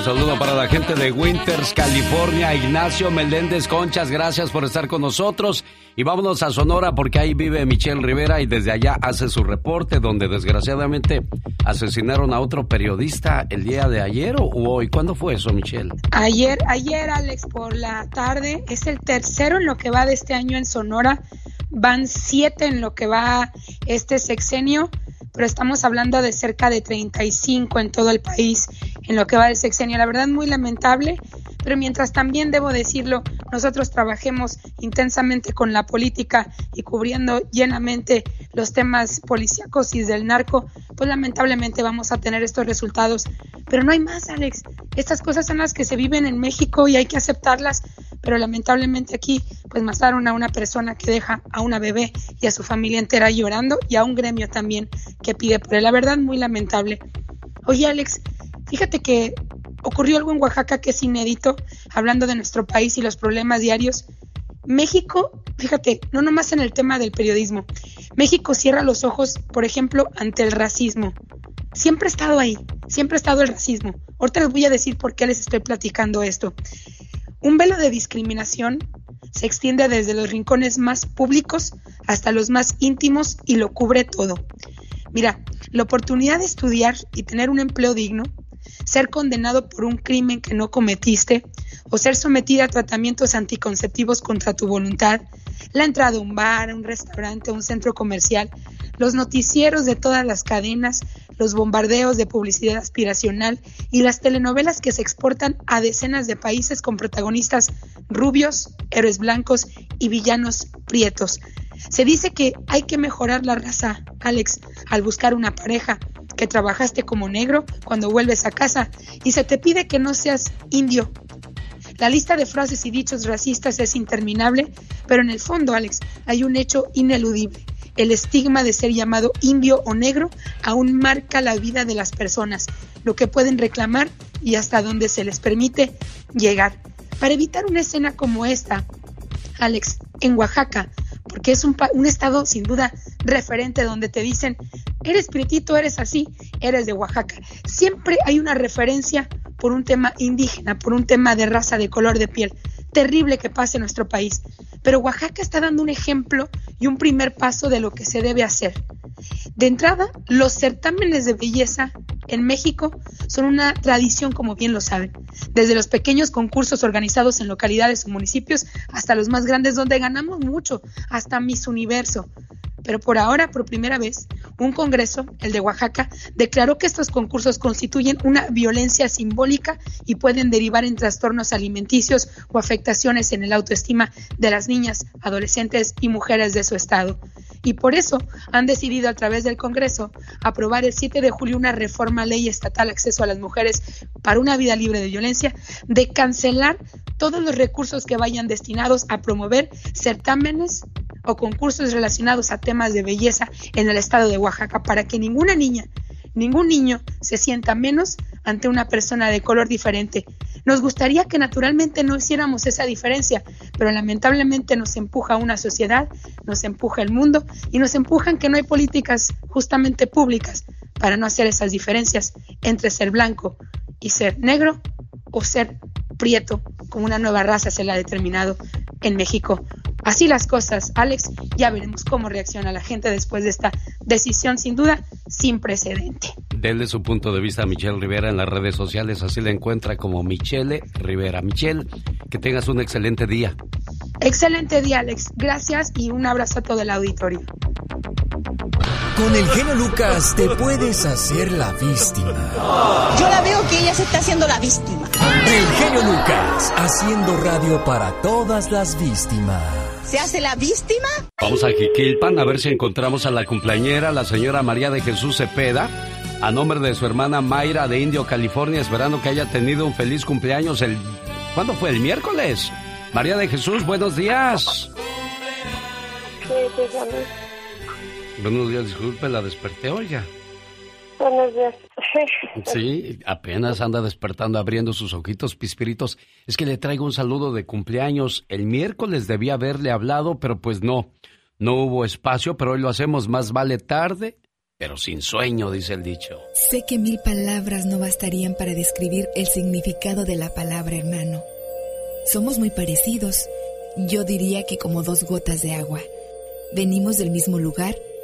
Un saludo para la gente de Winters, California. Ignacio Meléndez Conchas, gracias por estar con nosotros. Y vámonos a Sonora porque ahí vive Michelle Rivera y desde allá hace su reporte donde desgraciadamente asesinaron a otro periodista el día de ayer o hoy. ¿Cuándo fue eso, Michelle? Ayer, ayer, Alex, por la tarde. Es el tercero en lo que va de este año en Sonora. Van siete en lo que va este sexenio, pero estamos hablando de cerca de 35 en todo el país en lo que va del sexenio. La verdad, muy lamentable, pero mientras también debo decirlo, nosotros trabajemos intensamente con la política y cubriendo llenamente los temas policíacos y del narco, pues lamentablemente vamos a tener estos resultados. Pero no hay más, Alex. Estas cosas son las que se viven en México y hay que aceptarlas, pero lamentablemente aquí pues mataron a una persona que deja a una bebé y a su familia entera llorando y a un gremio también que pide por él. La verdad, muy lamentable. Oye, Alex, fíjate que ocurrió algo en Oaxaca que es inédito, hablando de nuestro país y los problemas diarios. México, fíjate, no nomás en el tema del periodismo, México cierra los ojos, por ejemplo, ante el racismo. Siempre ha estado ahí, siempre ha estado el racismo. Ahorita les voy a decir por qué les estoy platicando esto. Un velo de discriminación se extiende desde los rincones más públicos hasta los más íntimos y lo cubre todo. Mira, la oportunidad de estudiar y tener un empleo digno, ser condenado por un crimen que no cometiste o ser sometida a tratamientos anticonceptivos contra tu voluntad, la entrada a un bar, a un restaurante, a un centro comercial, los noticieros de todas las cadenas, los bombardeos de publicidad aspiracional y las telenovelas que se exportan a decenas de países con protagonistas rubios, héroes blancos y villanos prietos. Se dice que hay que mejorar la raza, Alex, al buscar una pareja, que trabajaste como negro cuando vuelves a casa y se te pide que no seas indio. La lista de frases y dichos racistas es interminable, pero en el fondo, Alex, hay un hecho ineludible. El estigma de ser llamado indio o negro aún marca la vida de las personas, lo que pueden reclamar y hasta donde se les permite llegar. Para evitar una escena como esta, Alex, en Oaxaca, porque es un, un, estado sin duda referente donde te dicen, eres prietito, eres así, eres de Oaxaca. Siempre hay una referencia por un tema indígena, por un tema de raza, de color de piel. Terrible que pase en nuestro país. Pero Oaxaca está dando un ejemplo y un primer paso de lo que se debe hacer. De entrada, los certámenes de belleza en México son una tradición, como bien lo saben, desde los pequeños concursos organizados en localidades o municipios hasta los más grandes donde ganamos mucho, hasta Miss Universo. Pero por ahora, por primera vez, un Congreso, el de Oaxaca, declaró que estos concursos constituyen una violencia simbólica y pueden derivar en trastornos alimenticios o afectaciones en el autoestima de las niñas, adolescentes y mujeres de su estado. Y por eso han decidido a través del Congreso aprobar el 7 de julio una reforma ley estatal acceso a las mujeres para una vida libre de violencia, de cancelar todos los recursos que vayan destinados a promover certámenes o concursos relacionados a temas de belleza en el estado de Oaxaca para que ninguna niña, ningún niño se sienta menos ante una persona de color diferente. Nos gustaría que naturalmente no hiciéramos esa diferencia, pero lamentablemente nos empuja una sociedad, nos empuja el mundo y nos empujan que no hay políticas justamente públicas para no hacer esas diferencias entre ser blanco y ser negro o ser prieto, como una nueva raza se la ha determinado en México. Así las cosas, Alex, ya veremos cómo reacciona la gente después de esta decisión sin duda sin precedente. Denle su punto de vista a Michelle Rivera en las redes sociales, así la encuentra como Michelle Rivera. Michelle, que tengas un excelente día. Excelente día, Alex. Gracias y un abrazo a todo el auditorio. Con el genio Lucas te puedes hacer la víctima. Yo la veo que ella se está haciendo la víctima. El genio Lucas, haciendo radio para todas las víctimas. ¿Se hace la víctima? Vamos a Jiquilpan a ver si encontramos a la cumpleañera, la señora María de Jesús Cepeda, a nombre de su hermana Mayra de Indio, California, esperando que haya tenido un feliz cumpleaños el... ¿Cuándo fue? ¿El miércoles? María de Jesús, buenos días. Sí. Buenos días, disculpe, la desperté, oiga. Buenos días. Sí, apenas anda despertando, abriendo sus ojitos pispiritos. Es que le traigo un saludo de cumpleaños. El miércoles debía haberle hablado, pero pues no. No hubo espacio, pero hoy lo hacemos más vale tarde, pero sin sueño, dice el dicho. Sé que mil palabras no bastarían para describir el significado de la palabra hermano. Somos muy parecidos. Yo diría que como dos gotas de agua. Venimos del mismo lugar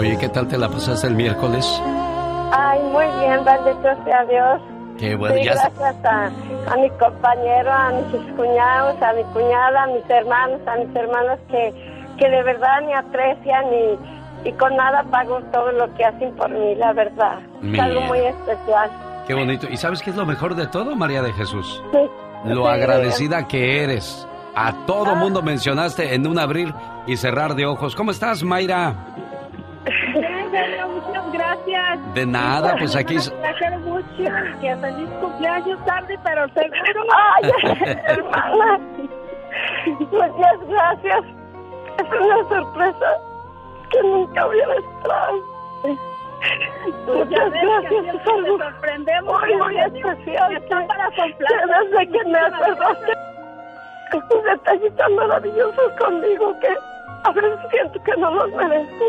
Oye, ¿qué tal te la pasaste el miércoles? Ay, muy bien, bendito sea Dios. Qué bueno, Sí, ya gracias a, a mi compañero, a mis cuñados, a mi cuñada, a mis hermanos, a mis hermanos que, que de verdad me aprecian y, y con nada pago todo lo que hacen por mí, la verdad. Es algo Mira. muy especial. Qué bonito. ¿Y sabes qué es lo mejor de todo, María de Jesús? Sí. Lo Sí. agradecida que eres. A todo mundo mencionaste en un abrir y cerrar de ojos. ¿Cómo estás, Mayra? Muchas gracias. De nada, pues aquí... Quiero mucho. Que feliz cumpleaños tarde, pero seguro. Ay, hermana. Muchas gracias. Es una sorpresa que nunca hubiera esperado. Pues Muchas gracias. Es algo muy, muy especial. Está para complacer. que Desde que me acerraste un detallito tan maravilloso conmigo que a veces siento que no los merezco.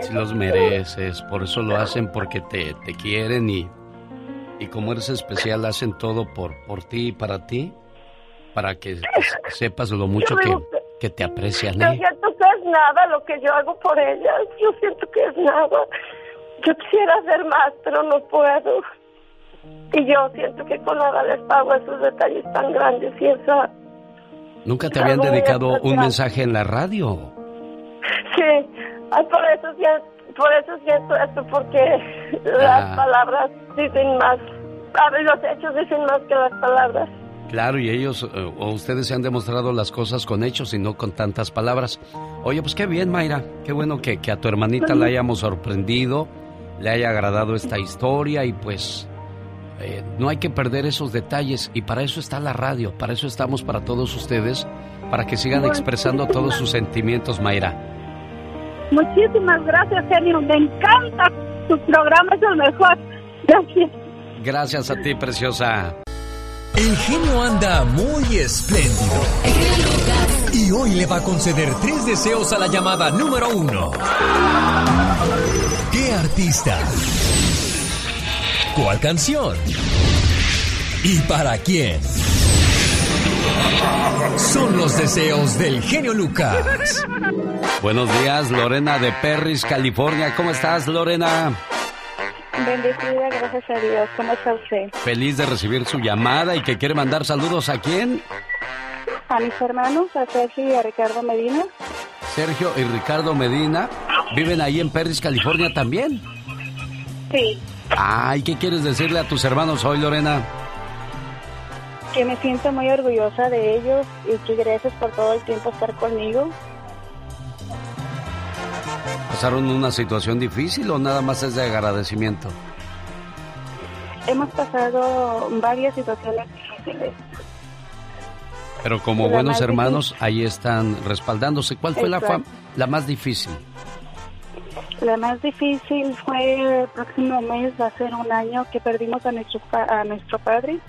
Si los mereces, por eso lo hacen, porque te, te quieren y y como eres especial, hacen todo por, por ti y para ti, para que sepas lo mucho que, que te aprecian. Yo ¿eh? siento que es nada lo que yo hago por ellas. Yo siento que es nada. Yo quisiera hacer más, pero no puedo. Y yo siento que con nada les pago esos detalles tan grandes y esa... ¿Nunca te habían dedicado un mensaje en la radio? Sí, ay, por eso siento, por eso siento esto, porque las Ah. palabras dicen más, los hechos dicen más que las palabras. Claro, y ellos eh, o ustedes se han demostrado las cosas con hechos y no con tantas palabras. Oye, pues qué bien, Mayra. Qué bueno que, que a tu hermanita la hayamos sorprendido, le haya agradado esta historia y pues eh, no hay que perder esos detalles y para eso está la radio, para eso estamos para todos ustedes, para que sigan expresando todos sus sentimientos, Mayra. Muchísimas gracias, genio. Me encanta. Tu programa es el mejor. Gracias. Gracias a ti, preciosa. El genio anda muy espléndido. Y hoy le va a conceder tres deseos a la llamada número uno. ¿Qué artista? ¿Cuál canción? ¿Y para quién? Son los deseos del genio Lucas. Buenos días, Lorena de Perris, California. ¿Cómo estás, Lorena? Bendecida, gracias a Dios. ¿Cómo está usted? Feliz de recibir su llamada y que quiere mandar saludos a quién? A mis hermanos, a Sergio y a Ricardo Medina. Sergio y Ricardo Medina. ¿Viven ahí en Perris, California también? Sí, Ay, ¿qué quieres decirle a tus hermanos hoy, Lorena? Que me siento muy orgullosa de ellos y que gracias por todo el tiempo estar conmigo. ¿Pasaron una situación difícil o nada más es de agradecimiento? Hemos pasado varias situaciones difíciles. Pero como La buenos hermanos, ahí están respaldándose. ¿Cuál fue la, fa- Exacto. la más difícil? La más difícil fue el próximo mes, va a ser un año que perdimos a nuestro, a nuestro padre.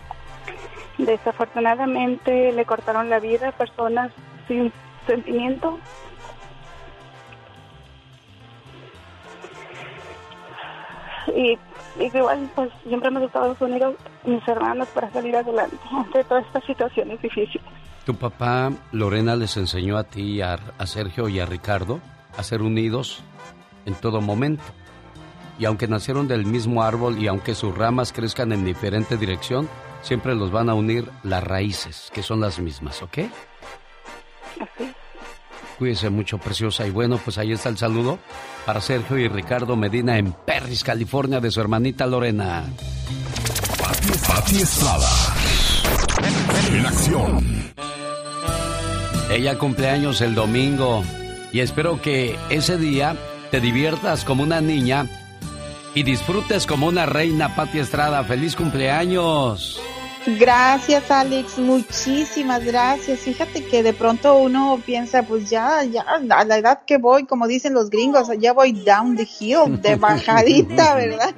Desafortunadamente le cortaron la vida a personas sin sentimiento. Y, igual, pues siempre hemos estado unidos, mis hermanos, para salir adelante ante todas estas situaciones difíciles. ¿Tu papá, Lorena, les enseñó a ti, a, a Sergio y a Ricardo a ser unidos en todo momento? Y aunque nacieron del mismo árbol y aunque sus ramas crezcan en diferente dirección, siempre los van a unir las raíces, que son las mismas, ¿ok? Cuídese mucho, preciosa. Y bueno, pues ahí está el saludo para Sergio y Ricardo Medina en Perris, California, de su hermanita Lorena. Pati Estrada. En acción. Ella cumpleaños el domingo y espero que ese día te diviertas como una niña y disfrutes como una reina, Pati Estrada. ¡Feliz cumpleaños! Gracias, Alex, muchísimas gracias. Fíjate que de pronto uno piensa, pues ya, ya, a la edad que voy, como dicen los gringos, ya voy down the hill, de bajadita, ¿verdad?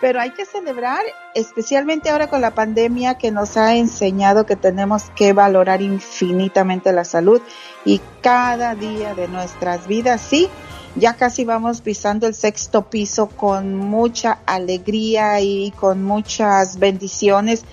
Pero hay que celebrar, especialmente ahora con la pandemia que nos ha enseñado que tenemos que valorar infinitamente la salud y cada día de nuestras vidas, sí, ya casi vamos pisando el sexto piso con mucha alegría y con muchas bendiciones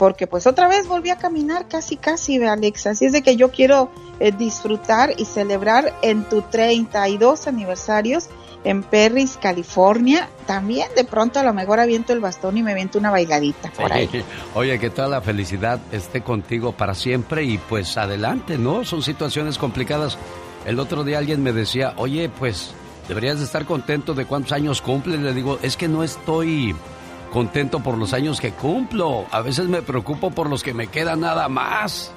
porque pues otra vez volví a caminar casi casi, Alex, así es de que yo quiero eh, disfrutar y celebrar en tu 32 aniversarios en Perris, California, también de pronto a lo mejor aviento el bastón y me aviento una bailadita por ahí. Oye, oye, que toda la felicidad esté contigo para siempre y pues adelante, ¿no? Son situaciones complicadas. El otro día alguien me decía, oye, pues deberías de estar contento de cuántos años cumples. Le digo, es que no estoy contento por los años que cumplo. A veces me preocupo por los que me quedan nada más.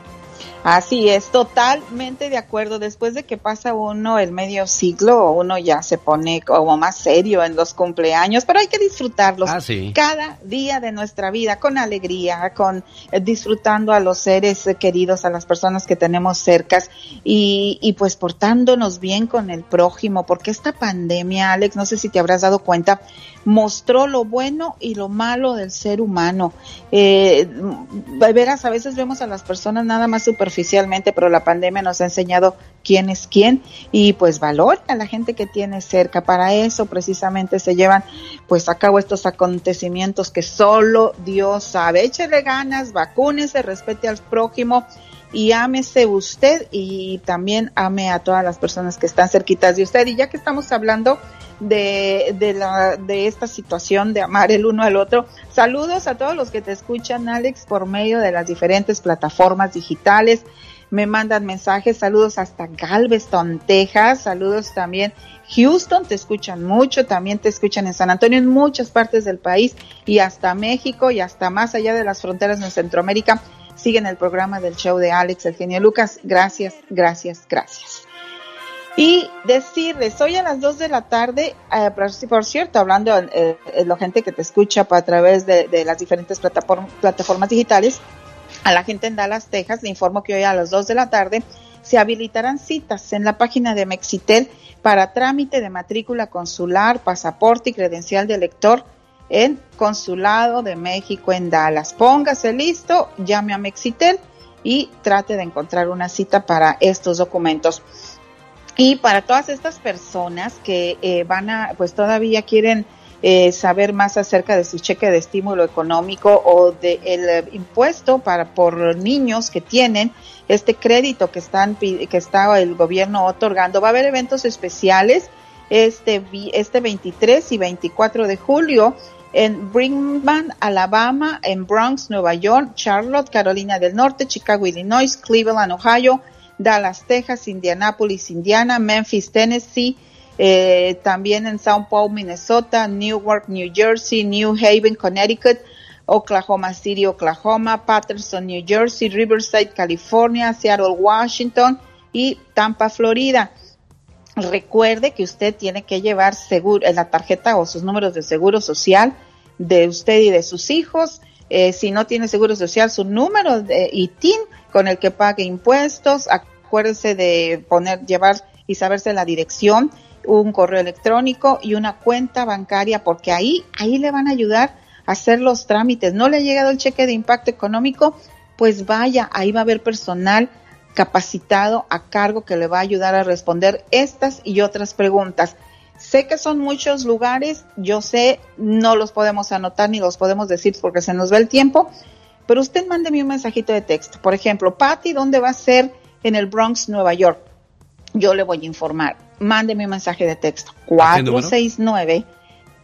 Así es, totalmente de acuerdo. Después de que pasa uno el medio siglo, uno ya se pone como más serio en los cumpleaños, pero hay que disfrutarlos Ah, sí. cada día de nuestra vida con alegría, con eh, disfrutando a los seres queridos, a las personas que tenemos cercas y, y pues portándonos bien con el prójimo, porque esta pandemia, Alex, no sé si te habrás dado cuenta, mostró lo bueno y lo malo del ser humano. Eh, de veras, a veces vemos a las personas nada más más superficialmente, pero la pandemia nos ha enseñado quién es quién y pues valora a la gente que tiene cerca. Para eso precisamente se llevan pues a cabo estos acontecimientos que solo Dios sabe. Échele ganas, vacúnese, respete al prójimo y ámese usted y también ame a todas las personas que están cerquitas de usted. Y ya que estamos hablando de, de, la, de esta situación de amar el uno al otro, saludos a todos los que te escuchan, Alex, por medio de las diferentes plataformas digitales. Me mandan mensajes, saludos hasta Galveston, Texas, saludos también Houston, te escuchan mucho, también te escuchan en San Antonio, en muchas partes del país y hasta México y hasta más allá de las fronteras de Centroamérica siguen el programa del show de Alex, el genio Lucas. Gracias, gracias, gracias. Y decirles, hoy a las 2 de la tarde, eh, por cierto, hablando de eh, la gente que te escucha a través de, las diferentes plataformas digitales, a la gente en Dallas, Texas, le informo que hoy a las 2 de la tarde se habilitarán citas en la página de Mexitel para trámite de matrícula consular, pasaporte y credencial de elector en Consulado de México en Dallas. Póngase listo, llame a Mexitel y trate de encontrar una cita para estos documentos. Y para todas estas personas que eh, van a, pues todavía quieren eh, saber más acerca de su cheque de estímulo económico o del de impuesto para por niños que tienen este crédito que están que está el gobierno otorgando, va a haber eventos especiales este este 23 y 24 de julio en Brinkman, Alabama, en Bronx, Nueva York, Charlotte, Carolina del Norte, Chicago, Illinois, Cleveland, Ohio, Dallas, Texas, Indianapolis, Indiana, Memphis, Tennessee, eh, también en Sao Paulo, Minnesota, Newark, New Jersey, New Haven, Connecticut, Oklahoma City, Oklahoma, Patterson, New Jersey, Riverside, California, Seattle, Washington y Tampa, Florida. Recuerde que usted tiene que llevar seguro, la tarjeta o sus números de seguro social de usted y de sus hijos. Eh, si no tiene seguro social, su número de ITIN con el que pague impuestos. Acuérdese de poner, llevar y saberse la dirección, un correo electrónico y una cuenta bancaria, porque ahí, ahí le van a ayudar a hacer los trámites. No le ha llegado el cheque de impacto económico, pues vaya, ahí va a haber personal capacitado a cargo que le va a ayudar a responder estas y otras preguntas. Sé que son muchos lugares, yo sé, no los podemos anotar ni los podemos decir porque se nos va el tiempo, pero usted mándeme un mensajito de texto. Por ejemplo, Patty, ¿dónde va a ser en el Bronx, Nueva York? Yo le voy a informar. Mándeme un mensaje de texto. 469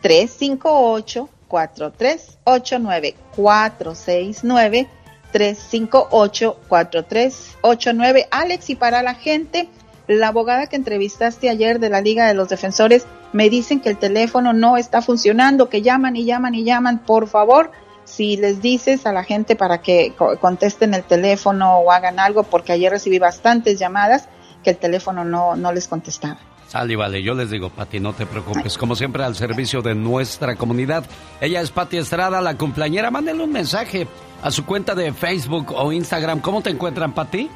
358 4389 469 358-4389. Alex, y para la gente, la abogada que entrevistaste ayer de la Liga de los Defensores, me dicen que el teléfono no está funcionando, que llaman y llaman y llaman. Por favor, si les dices a la gente para que contesten el teléfono o hagan algo, porque ayer recibí bastantes llamadas que el teléfono no, no les contestaba. Sal y vale, yo les digo, Pati, no te preocupes. Como siempre, al servicio de nuestra comunidad. Ella es Pati Estrada, la cumpleañera. Mándenle un mensaje a su cuenta de Facebook o Instagram. ¿Cómo te encuentran, Pati?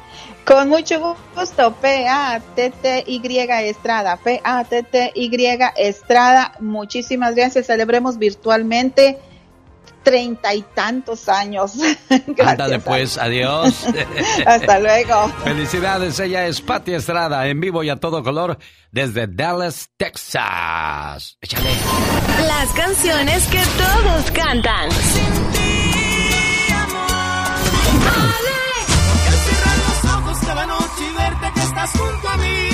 Con mucho gusto, P-A-T-T-Y Estrada, P-A-T-T-Y Estrada. Muchísimas gracias. Celebremos virtualmente treinta y tantos años. Ándale pues, adiós. Hasta luego. Felicidades, ella es Patti Estrada, en vivo y a todo color, desde Dallas, Texas. Échale. Las canciones que todos cantan. Amor. cerrar los ojos cada noche y verte que estás junto a mí.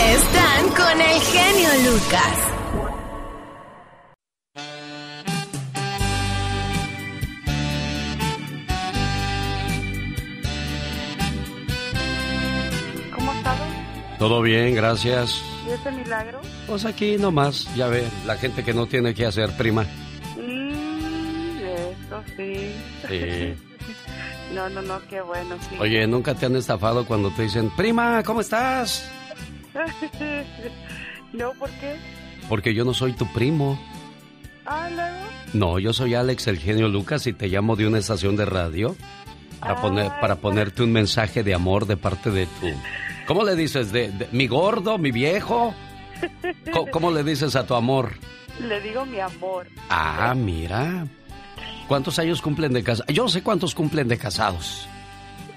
Están con el genio Lucas. Todo bien, gracias. ¿Y ese milagro? Pues aquí nomás, ya ve, la gente que no tiene que hacer, prima. Mm, eso sí. Sí. no, no, no, qué bueno, sí. Oye, ¿nunca te han estafado cuando te dicen, prima, ¿cómo estás? no, ¿por qué? Porque yo no soy tu primo. Ah, No, yo soy Alex, el genio Lucas, y te llamo de una estación de radio para, poner, para ponerte un mensaje de amor de parte de tu ¿Cómo le dices? ¿De, mi gordo, mi viejo? ¿Cómo, le dices a tu amor? Le digo mi amor. Ah, mira. ¿Cuántos años cumplen de casados? Yo sé cuántos cumplen de casados.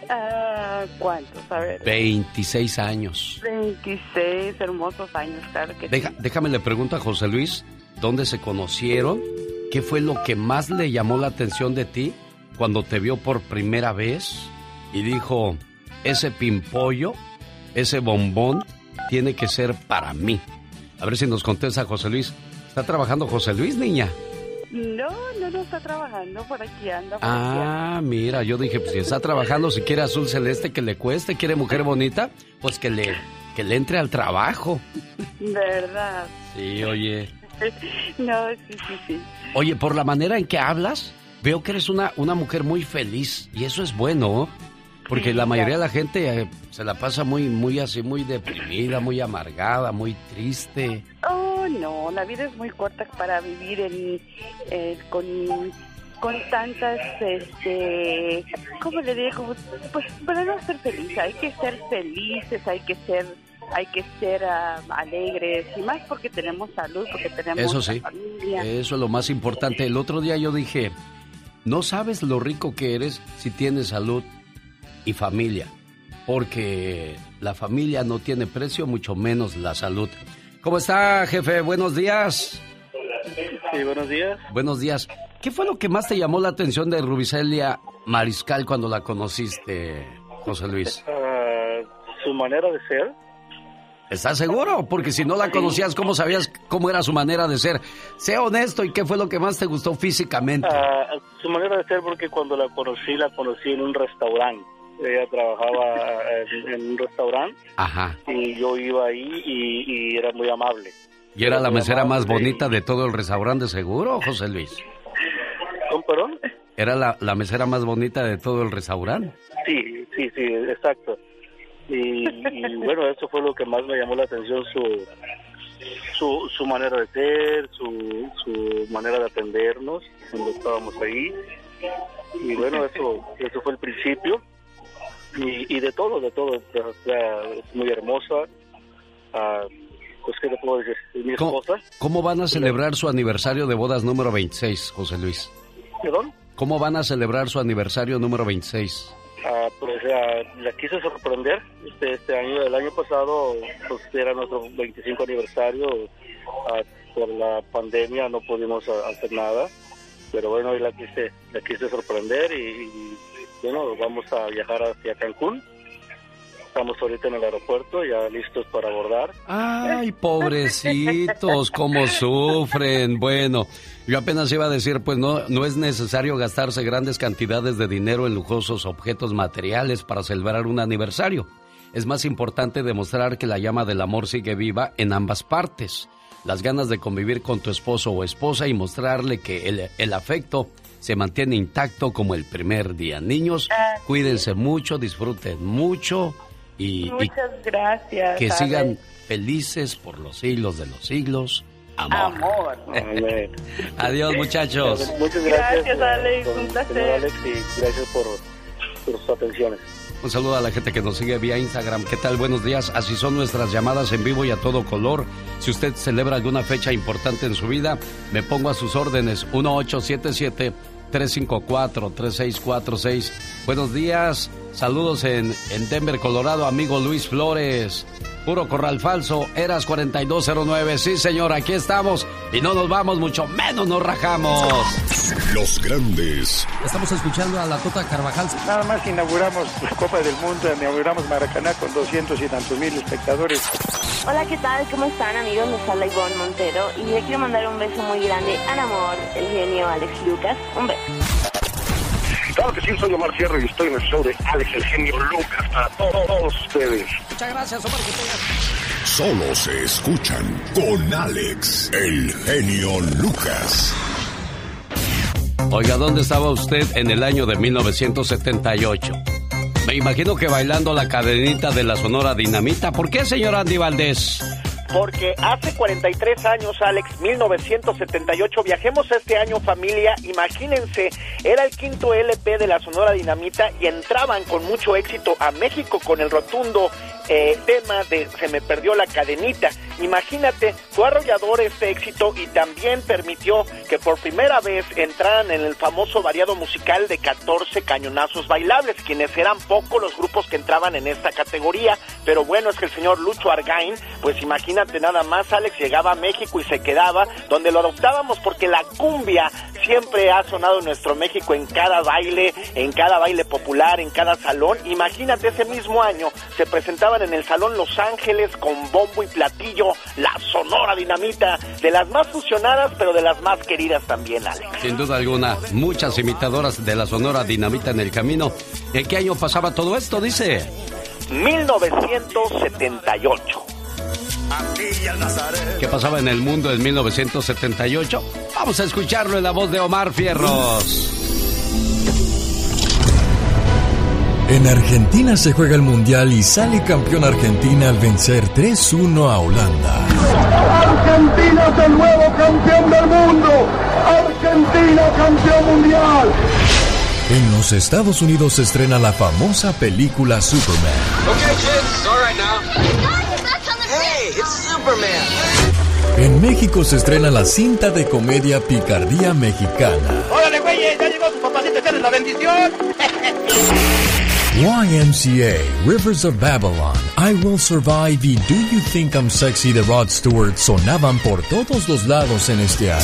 Ah, ¿Cuántos? A ver. 26 años. 26 hermosos años, claro que Deja- déjame le pregunto a José Luis, ¿dónde se conocieron? ¿Qué fue lo que más le llamó la atención de ti cuando te vio por primera vez? Y dijo, ese pimpollo, ese bombón, tiene que ser para mí. A ver si nos contesta José Luis. ¿Está trabajando José Luis, niña? No, no, no está trabajando, por aquí anda. por aquí Ah, mira, yo dije, pues si está trabajando, si quiere azul celeste, que le cueste, quiere mujer bonita, pues que le, que le entre al trabajo. ¿Verdad? Sí, oye. No, sí, sí, sí. Oye, por la manera en que hablas, veo que eres una, una mujer muy feliz y eso es bueno, porque Sí, la mayoría de la gente eh, se la pasa muy, muy así, muy deprimida, muy amargada, muy triste. Oh, no, la vida es muy corta para vivir en, eh, con, con tantas, este, ¿cómo le digo? Pues para no ser feliz, hay que ser felices, hay que ser, hay que ser ah, alegres y más porque tenemos salud, porque tenemos Eso sí, familia. eso es lo más importante. El otro día yo dije, no sabes lo rico que eres si tienes salud y familia, porque la familia no tiene precio, mucho menos la salud. ¿Cómo está, jefe? Buenos días. Sí, buenos días. Buenos días. ¿Qué fue lo que más te llamó la atención de Rubicelia Mariscal cuando la conociste, José Luis? Ah, su manera de ser, ¿Estás seguro? Porque si no la conocías, ¿cómo sabías cómo era su manera de ser? Sé honesto y qué fue lo que más te gustó físicamente. ah, su manera de ser porque cuando la conocí, la conocí en un restaurante. Ella trabajaba en, en un restaurante Ajá. y yo iba ahí y, y era muy amable. Y era la mesera más bonita de todo el restaurante, seguro, José Luis. ¿Con perdón? Era la, la mesera más bonita de todo el restaurante. Sí, sí, sí, exacto. Y, y bueno, eso fue lo que más me llamó la atención, su, su, su manera de ser, su, su manera de atendernos cuando estábamos ahí. Y bueno, eso, eso fue el principio. Y, y de todo, de todo. Es muy hermosa. Ah, pues, ¿qué te puedo decir? Mi ¿Cómo, esposa. cómo van a celebrar su aniversario de bodas número 26, José Luis? ¿Perdón? ¿Cómo van a celebrar su aniversario número 26? Ah, pues ah, la quise sorprender este, este año. El año pasado pues era nuestro 25 aniversario. Ah, por la pandemia no pudimos hacer nada. Pero bueno, hoy la quise, la quise sorprender y, y, bueno, vamos a viajar hacia Cancún. Estamos ahorita en el aeropuerto ya listos para abordar. Ay, pobrecitos, cómo sufren. Bueno, yo apenas iba a decir, pues no, no es necesario gastarse grandes cantidades de dinero en lujosos objetos materiales para celebrar un aniversario. Es más importante demostrar que la llama del amor sigue viva en ambas partes. Las ganas de convivir con tu esposo o esposa y mostrarle que el, el afecto se mantiene intacto como el primer día. Niños, cuídense mucho, disfruten mucho y, y Muchas gracias. que Alex. sigan felices por los siglos de los siglos. Amor. Amor. Adiós, muchachos. Muchas gracias. Gracias, Alex, don- un placer. Alex, y gracias por, por sus atenciones. Un saludo a la gente que nos sigue vía Instagram. ¿Qué tal? Buenos días. Así son nuestras llamadas en vivo y a todo color. Si usted celebra alguna fecha importante en su vida, me pongo a sus órdenes. 1877-354-3646. Buenos días. Saludos en, en Denver, Colorado, amigo Luis Flores. Puro corral falso, eras 4209. Sí, señor, aquí estamos. Y no nos vamos, mucho menos nos rajamos. Los grandes Estamos escuchando a la Tota Carvajal. Nada más que inauguramos la Copa del Mundo, inauguramos Maracaná con 200 y tantos mil espectadores. Hola, ¿qué tal? ¿Cómo están, amigos? Les habla Ivonne Montero y le quiero mandar un beso muy grande al amor, el genio Alex Lucas. Un beso. Claro que sí, soy Omar Sierra y estoy en el show de Alex el genio Lucas para todos ustedes. Muchas gracias, Omar. solo se escuchan con Alex, el genio Lucas. Oiga, ¿dónde estaba usted en el año de 1978? Me imagino que bailando la cadenita de la Sonora Dinamita. ¿Por qué, señor Andy Valdés? Porque hace 43 años, Alex, 1978, viajemos este año familia, imagínense, era el quinto LP de la Sonora Dinamita y entraban con mucho éxito a México con el rotundo eh, tema de Se me perdió la cadenita. Imagínate, fue arrollador este éxito y también permitió que por primera vez entraran en el famoso variado musical de 14 cañonazos bailables, quienes eran pocos los grupos que entraban en esta categoría, pero bueno, es que el señor Lucho Argain, pues imagínate nada más, Alex llegaba a México y se quedaba, donde lo adoptábamos porque la cumbia siempre ha sonado en nuestro México en cada baile, en cada baile popular, en cada salón. Imagínate, ese mismo año se presentaban en el Salón Los Ángeles con bombo y platillo, la Sonora Dinamita, de las más fusionadas, pero de las más queridas también, Alex. Sin duda alguna, muchas imitadoras de la Sonora Dinamita en el camino. ¿En qué año pasaba todo esto, dice? 1978. ¿Qué pasaba en el mundo en 1978? Vamos a escucharlo en la voz de Omar Fierros. En Argentina se juega el Mundial y sale campeón Argentina al vencer 3-1 a Holanda. Argentina es el nuevo campeón del mundo. Argentina campeón mundial. En los Estados Unidos se estrena la famosa película Superman. Okay, kids, all right now. Hey, it's Superman. En México se estrena la cinta de comedia Picardía Mexicana. Órale, güey, ya llegó tu papacito, echarle la bendición. YMCA, Rivers of Babylon, I Will Survive y Do You Think I'm Sexy de Rod Stewart sonaban por todos los lados en este año.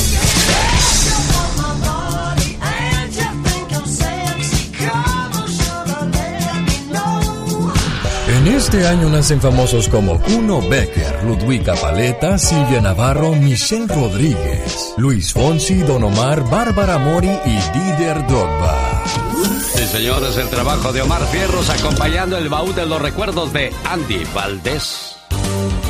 En este año nacen famosos como Kuno Becker, Ludwika Paleta, Silvia Navarro, Michelle Rodríguez, Luis Fonsi, Don Omar, Bárbara Mori y Didier Drogba. Señores, el trabajo de Omar Fierros acompañando el baúl de los recuerdos de Andy Valdés.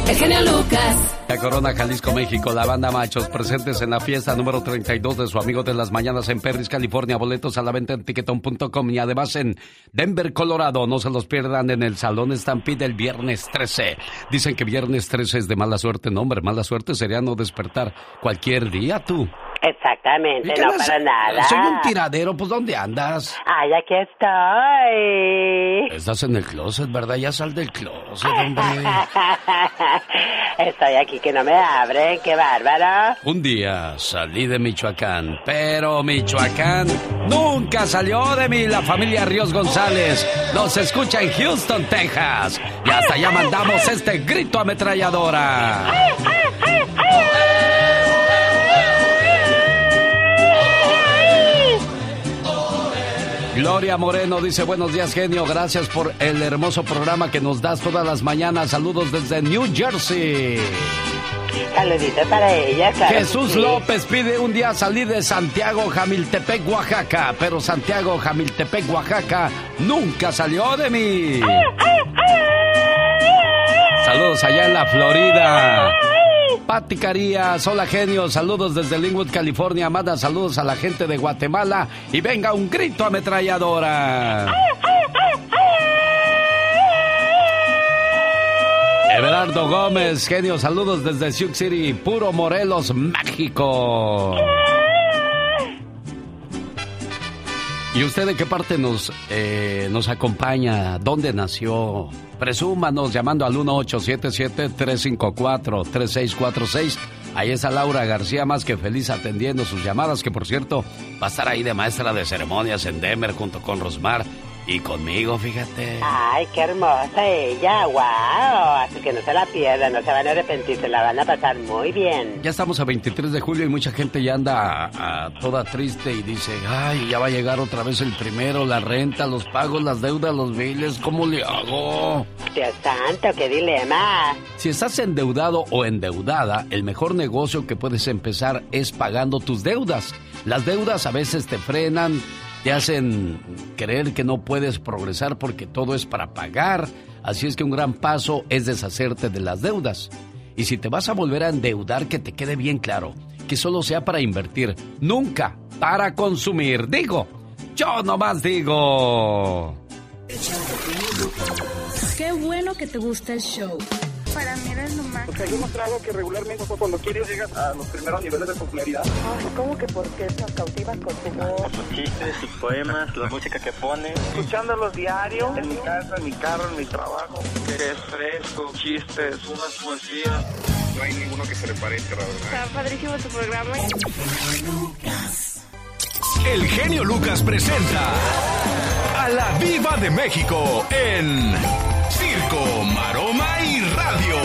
El genio Lucas. La Corona Jalisco, México, la banda Machos, presentes en la fiesta número 32 de su amigo de las mañanas en Perris, California. Boletos a la venta en tiquetón.com y además en Denver, Colorado. No se los pierdan en el Salón Stampede el viernes 13. Dicen que viernes 13 es de mala suerte. No, hombre, mala suerte sería no despertar cualquier día tú. Exactamente, ¿Qué no para nada. Soy un tiradero, pues ¿dónde andas? Ay, aquí estoy. Estás en el closet, ¿verdad? Ya sal del closet, hombre. Estoy aquí que no me abren, qué bárbaro. Un día salí de Michoacán, pero Michoacán nunca salió de mí. La familia Ríos González nos escucha en Houston, Texas. Y hasta allá mandamos este grito ametralladora. Gloria Moreno dice buenos días genio, gracias por el hermoso programa que nos das todas las mañanas. Saludos desde New Jersey. Saludito para ella, claro. Jesús sí. López pide un día salir de Santiago, Jamiltepec, Oaxaca, pero Santiago, Jamiltepec, Oaxaca nunca salió de mí. Saludos allá en la Florida. Pati Carías, hola genio, saludos desde Linwood, California. Manda saludos a la gente de Guatemala y venga un grito ametralladora. Everardo Gómez, genio, saludos desde Sioux City, Puro Morelos, México. ¿Y usted de qué parte nos, eh, nos acompaña? ¿Dónde nació? Presúmanos llamando al 1877-354-3646. Ahí está Laura García, más que feliz atendiendo sus llamadas, que por cierto va a estar ahí de maestra de ceremonias en Denver junto con Rosmar y conmigo, fíjate. Ay, qué hermosa ella, wow. Así que no se la pierdan, no se van a arrepentir, se la van a pasar muy bien. Ya estamos a 23 de julio y mucha gente ya anda a- a toda triste y dice, ay, ya va a llegar otra vez el primero, la renta, los pagos, las deudas, los biles, ¿cómo le hago? Dios santo, qué dilema. Si estás endeudado o endeudada, el mejor negocio que puedes empezar es pagando tus deudas. Las deudas a veces te frenan, te hacen creer que no puedes progresar porque todo es para pagar. Así es que un gran paso es deshacerte de las deudas. Y si te vas a volver a endeudar, que te quede bien claro, que solo sea para invertir, nunca para consumir. Digo, yo nomás digo. Qué bueno que te gusta el show. Para mí eres Vean nomás. Porque hay demostrado que regularmente cuando quieres llegas a los primeros niveles de popularidad. ¿Cómo que porque nos cautivas con tu voz? Sus chistes, sus poemas, la música que pone. Escuchándolos diario, en mi casa, en mi carro, en mi trabajo. Que es fresco, chistes, unas poesías. No hay ninguno que se le parezca, la verdad. Está padrísimo tu programa. El genio Lucas presenta a la Viva de México en Circo, Maroma y Radio.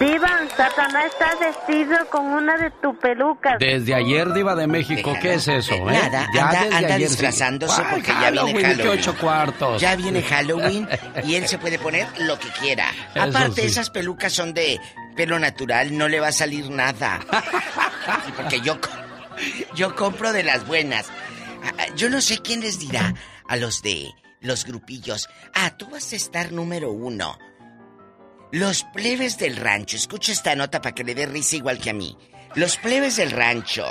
Viva, Satanás está vestido con una de tu pelucas. Desde ayer, Diva de México, ¿qué es eso? eh? Nada, Ya anda, desde anda ayer- disfrazándose porque ya viene Halloween, cuartos. Ya viene Halloween y él se puede poner lo que quiera. Eso Aparte, sí. esas pelucas son de pelo natural, no le va a salir nada. Porque yo, yo compro de las buenas. Ah, ah, Yo no sé quién les dirá a los de los grupillos. Ah, tú vas a estar número uno. Los plebes del rancho, escucha esta nota para que le dé risa igual que a mí. Los plebes del rancho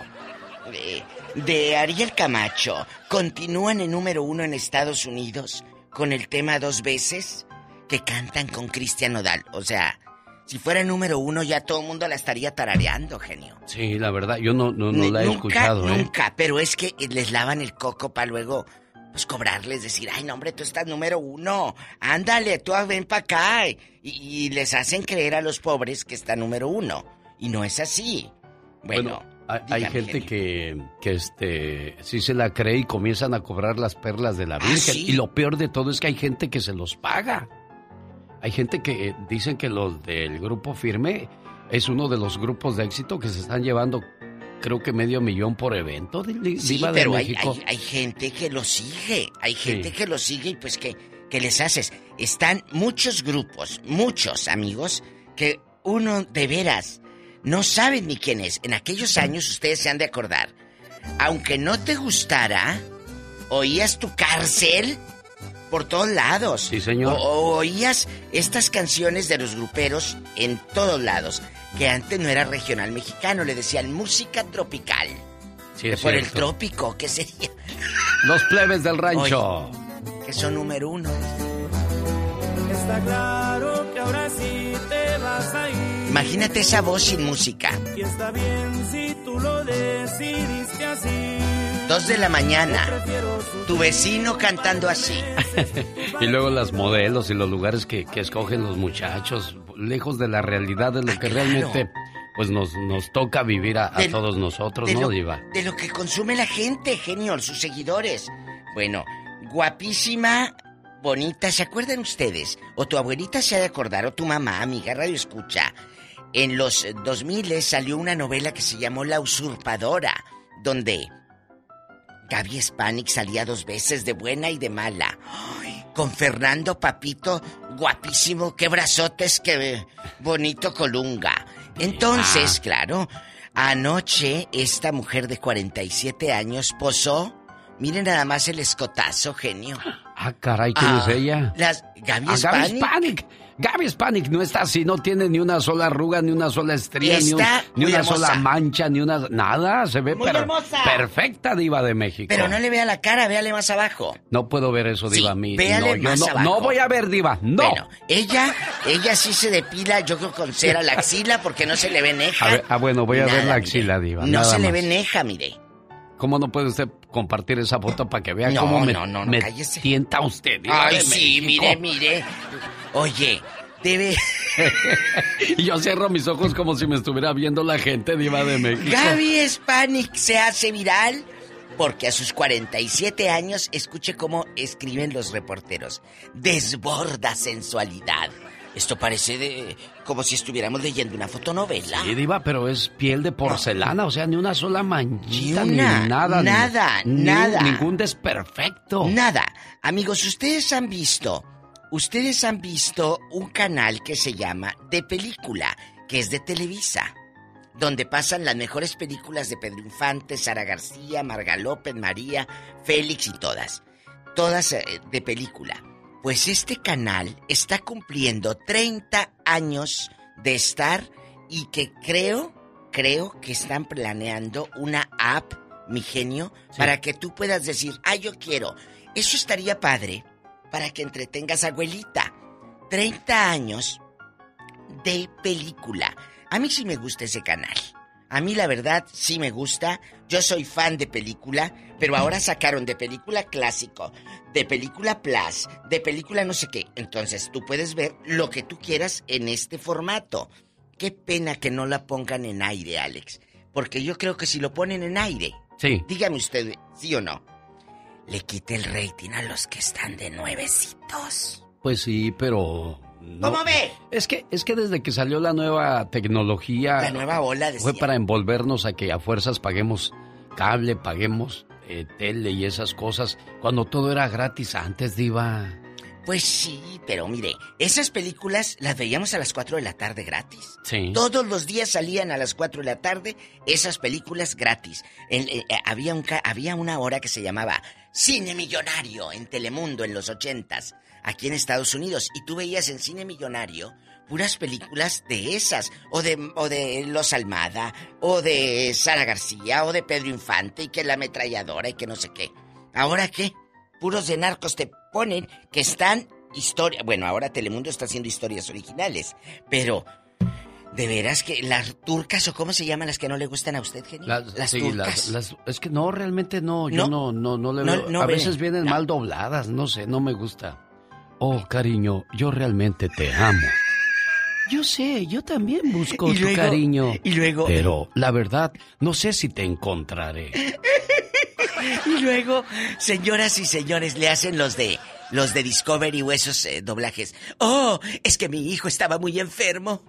de, de Ariel Camacho continúan en número uno en Estados Unidos con el tema dos veces que cantan con Cristian Nodal. O sea, si fuera número uno ya todo el mundo la estaría tarareando, genio. Sí, la verdad, yo no, no, no la he nunca, escuchado, ¿eh? Nunca, pero es que les lavan el coco para luego pues cobrarles, decir, ay, no, hombre, tú estás número uno, ándale, tú ven para acá. Y, y les hacen creer a los pobres que está número uno. Y no es así. Bueno, hay, gente que, que este, sí se la cree y comienzan a cobrar las perlas de la ¿Ah, Virgen. sí? Y lo peor de todo es que hay gente que se los paga. Hay gente que eh, dicen que los del grupo firme es uno de los grupos de éxito que se están llevando, creo que medio millón por evento. Sí, de pero hay, México. hay- hay gente que lo sigue. Hay gente Sí. que lo sigue y pues que, que les haces. Están muchos grupos, muchos amigos, que uno de veras no saben ni quién es. En aquellos años ustedes se han de acordar. Aunque no te gustara, oías tu cárcel por todos lados. Sí, señor. O, o oías estas canciones de los gruperos en todos lados. Que antes no era regional mexicano, le decían música tropical. Sí, es por el trópico, ¿qué sería? Los plebes del rancho. Que son número uno. Está claro que ahora sí te vas a ir. Imagínate esa voz sin música. Y está bien si tú lo decidiste así. Dos de la mañana. Tu vecino cantando así. Y luego las modelos y los lugares que, que escogen los muchachos, lejos de la realidad de lo que realmente pues nos, nos toca vivir a, a todos nosotros, ¿no, lo- Diva? De lo que consume la gente, genio, sus seguidores. Bueno, guapísima, bonita, ¿se acuerdan ustedes? O tu abuelita se ha de acordar, o tu mamá, amiga, radio escucha. En los 2000 salió una novela que se llamó La Usurpadora, donde Gaby Spanik salía dos veces de buena y de mala. Ay, con Fernando Papito, guapísimo, qué brazotes, qué bonito colunga. Entonces, claro, anoche esta mujer de 47 años posó. Miren nada más el escotazo, genio. Ah, caray, ¿quién Ah, es ella? Las Gaby Ah, Gaby Spanik. Gaby Spanik no está así, no tiene ni una sola arruga, ni una sola estría, ni, un- una hermosa. sola mancha, ni una... Nada, se ve Muy per- hermosa. perfecta, Diva de México. Pero no le vea la cara, véale más abajo. No puedo ver eso, Sí, Diva. a mí. véale no, yo más no, abajo. no voy a ver, Diva. No. Bueno, ella, ella sí se depila, yo creo con cera la axila porque no se le ve neja. A ver, ah, bueno, voy a ver la mire. axila, Diva. No se le ve neja, mire. ¿Cómo no puede usted compartir esa foto para que vea No, cómo me, no, no, no, me tienta usted? Ay, sí, mire, mire. Oye, debe. y yo cierro mis ojos como si me estuviera viendo la gente, Diva de México. Gaby Spanik se hace viral porque a sus 47 años, escuche cómo escriben los reporteros. Desborda sensualidad. Esto parece de como si estuviéramos leyendo una fotonovela. Sí, Diva, pero es piel de porcelana, o sea, ni una sola manchita, Ni ni, una, nada. ni- nada, ni- nada. Ningún desperfecto. Nada. Amigos, ustedes han visto, ustedes han visto un canal que se llama De Película, que es de Televisa, donde pasan las mejores películas de Pedro Infante, Sara García, Marga López, María, Félix y todas. Todas eh, de película. Pues este canal está cumpliendo 30 años de estar y que creo, creo que están planeando una app, mi genio, para que tú puedas decir, ah, yo quiero. Eso estaría padre para que entretengas a abuelita. 30 años de película. A mí sí me gusta ese canal. A mí la verdad sí me gusta. Yo soy fan de película, pero ahora sacaron de película clásico, de película plus, de película no sé qué. Entonces tú puedes ver lo que tú quieras en este formato. Qué pena que no la pongan en aire, Alex. Porque yo creo que si lo ponen en aire, Sí. dígame usted, sí o no, le quite el rating a los que están de nuevecitos. Pues sí, pero. no. ¿Cómo ve? Es que, es que desde que salió la nueva tecnología. La nueva ola, decía. Fue para envolvernos a que a fuerzas paguemos cable, paguemos eh, tele y esas cosas. Cuando todo era gratis antes, Diva. Pues sí, pero mire, esas películas las veíamos a las 4 de la tarde gratis. Sí. Todos los días salían a las 4 de la tarde esas películas gratis. Eh, eh, había, un, había una hora que se llamaba Cine Millonario en Telemundo en los ochentas, aquí en Estados Unidos. Y tú veías en Cine Millonario puras películas de esas, o de, o de Los Almada, o de Sara García, o de Pedro Infante, y que la ametralladora, y que no sé qué. ¿Ahora qué? Puros de narcos te ponen que están historia. Bueno, ahora Telemundo está haciendo historias originales, pero de veras que las turcas o cómo se llaman las que no le gustan a usted, genio. Las, sí, turcas. las- las- es que no, realmente no. Yo no, no, no le No, veo. no a ve. veces vienen mal dobladas, no sé, no me gusta. Oh, cariño, yo realmente te amo. Yo sé, yo también busco Y tu luego- cariño. y luego- Pero, la verdad, no sé si te encontraré. Y luego, señoras y señores, le hacen los de los de Discovery o esos eh, doblajes. Oh, es que mi hijo estaba muy enfermo.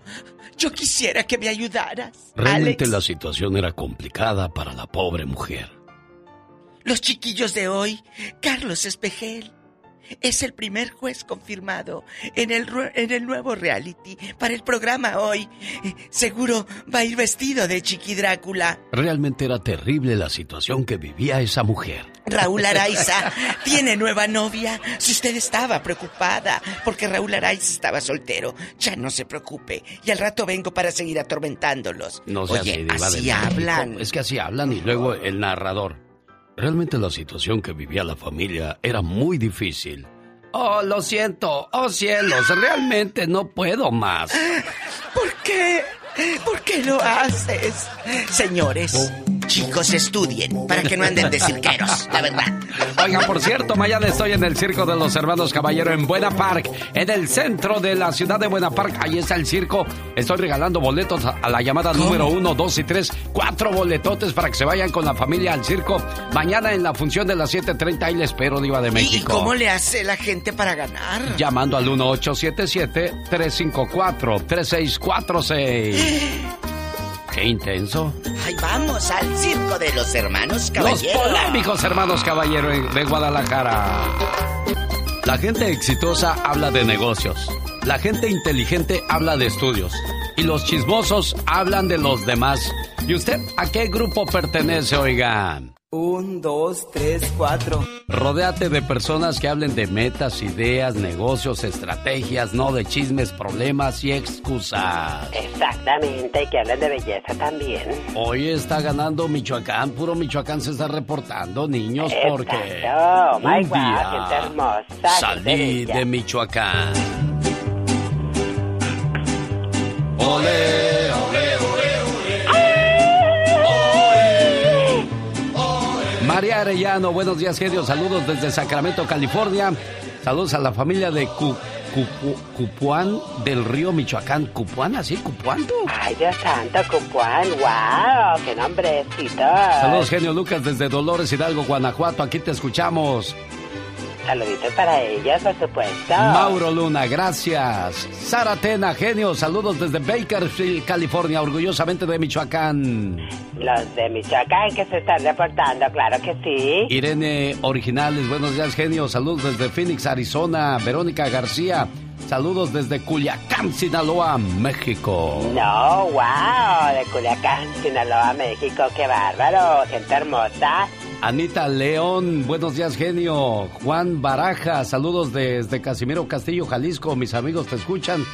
Yo quisiera que me ayudaras. Realmente Alex, la situación era complicada para la pobre mujer. los chiquillos de hoy, Carlos Espejel. Es el primer juez confirmado en el, en el nuevo reality para el programa hoy. Eh, Seguro va a ir vestido de Chiqui Drácula. Realmente era terrible la situación que vivía esa mujer. Raúl Araiza tiene nueva novia. Si usted estaba preocupada porque Raúl Araiza estaba soltero, ya no se preocupe. Y al rato vengo para seguir atormentándolos. No Oye, así hablan. hablan. Es que así hablan y luego el narrador. Realmente la situación que vivía la familia era muy difícil. Oh, lo siento. Oh, cielos, realmente no puedo más. ¿Por qué? ¿Por qué lo haces? Señores, chicos, estudien para que no anden de cirqueros, la verdad. Oiga, por cierto, mañana estoy en el Circo de los Hermanos Caballero en Buena Park, en el centro de la ciudad de Buena Park. Ahí está el circo. Estoy regalando boletos a, la llamada número uno, dos y tres. Cuatro boletotes para que se vayan con la familia al circo. Mañana en la función de las 7.30. Ahí le espero, Diva de ¿Y México. cómo le hace la gente para ganar? Llamando al 1877-354-3646. Qué intenso. Ay, vamos al circo de los hermanos Los caballeros. polémicos hermanos caballero de Guadalajara. La gente exitosa habla de negocios. La gente inteligente habla de estudios. Y los chismosos hablan de los demás. ¿Y usted a qué grupo pertenece, oigan? Un, dos, tres, cuatro. Rodéate de personas que hablen de metas, ideas, negocios, estrategias, no de chismes, problemas y excusas. Exactamente, y que hablen de belleza también. Hoy está ganando Michoacán, puro Michoacán se está reportando, niños, porque Exacto. My un día gente hermosa, qué salí de Michoacán. Ole, María Arellano, buenos días, genio. Saludos desde Sacramento, California. Saludos a la familia de Cu- Cupu- Cupuán del río Michoacán. ¿Cupuán así? ¿Cupuán tú? Ay, Dios santo, Cupuán, wow, qué nombrecito. Saludos, genio Lucas, desde Dolores Hidalgo, Guanajuato. Aquí te escuchamos. Saluditos para ellas, por supuesto. Mauro Luna, gracias. Sara Tena, genio, saludos desde Bakersfield, California, orgullosamente de Michoacán. Los de Michoacán que se están reportando, claro que sí. Irene Originales, buenos días, genio, saludos desde Phoenix, Arizona. Verónica García, saludos desde Culiacán, Sinaloa, México. No, wow, de Culiacán, Sinaloa, México, qué bárbaro, gente hermosa. Anita León, buenos días, genio. Juan Baraja, saludos desde Casimiro Castillo, Jalisco. Mis amigos te escuchan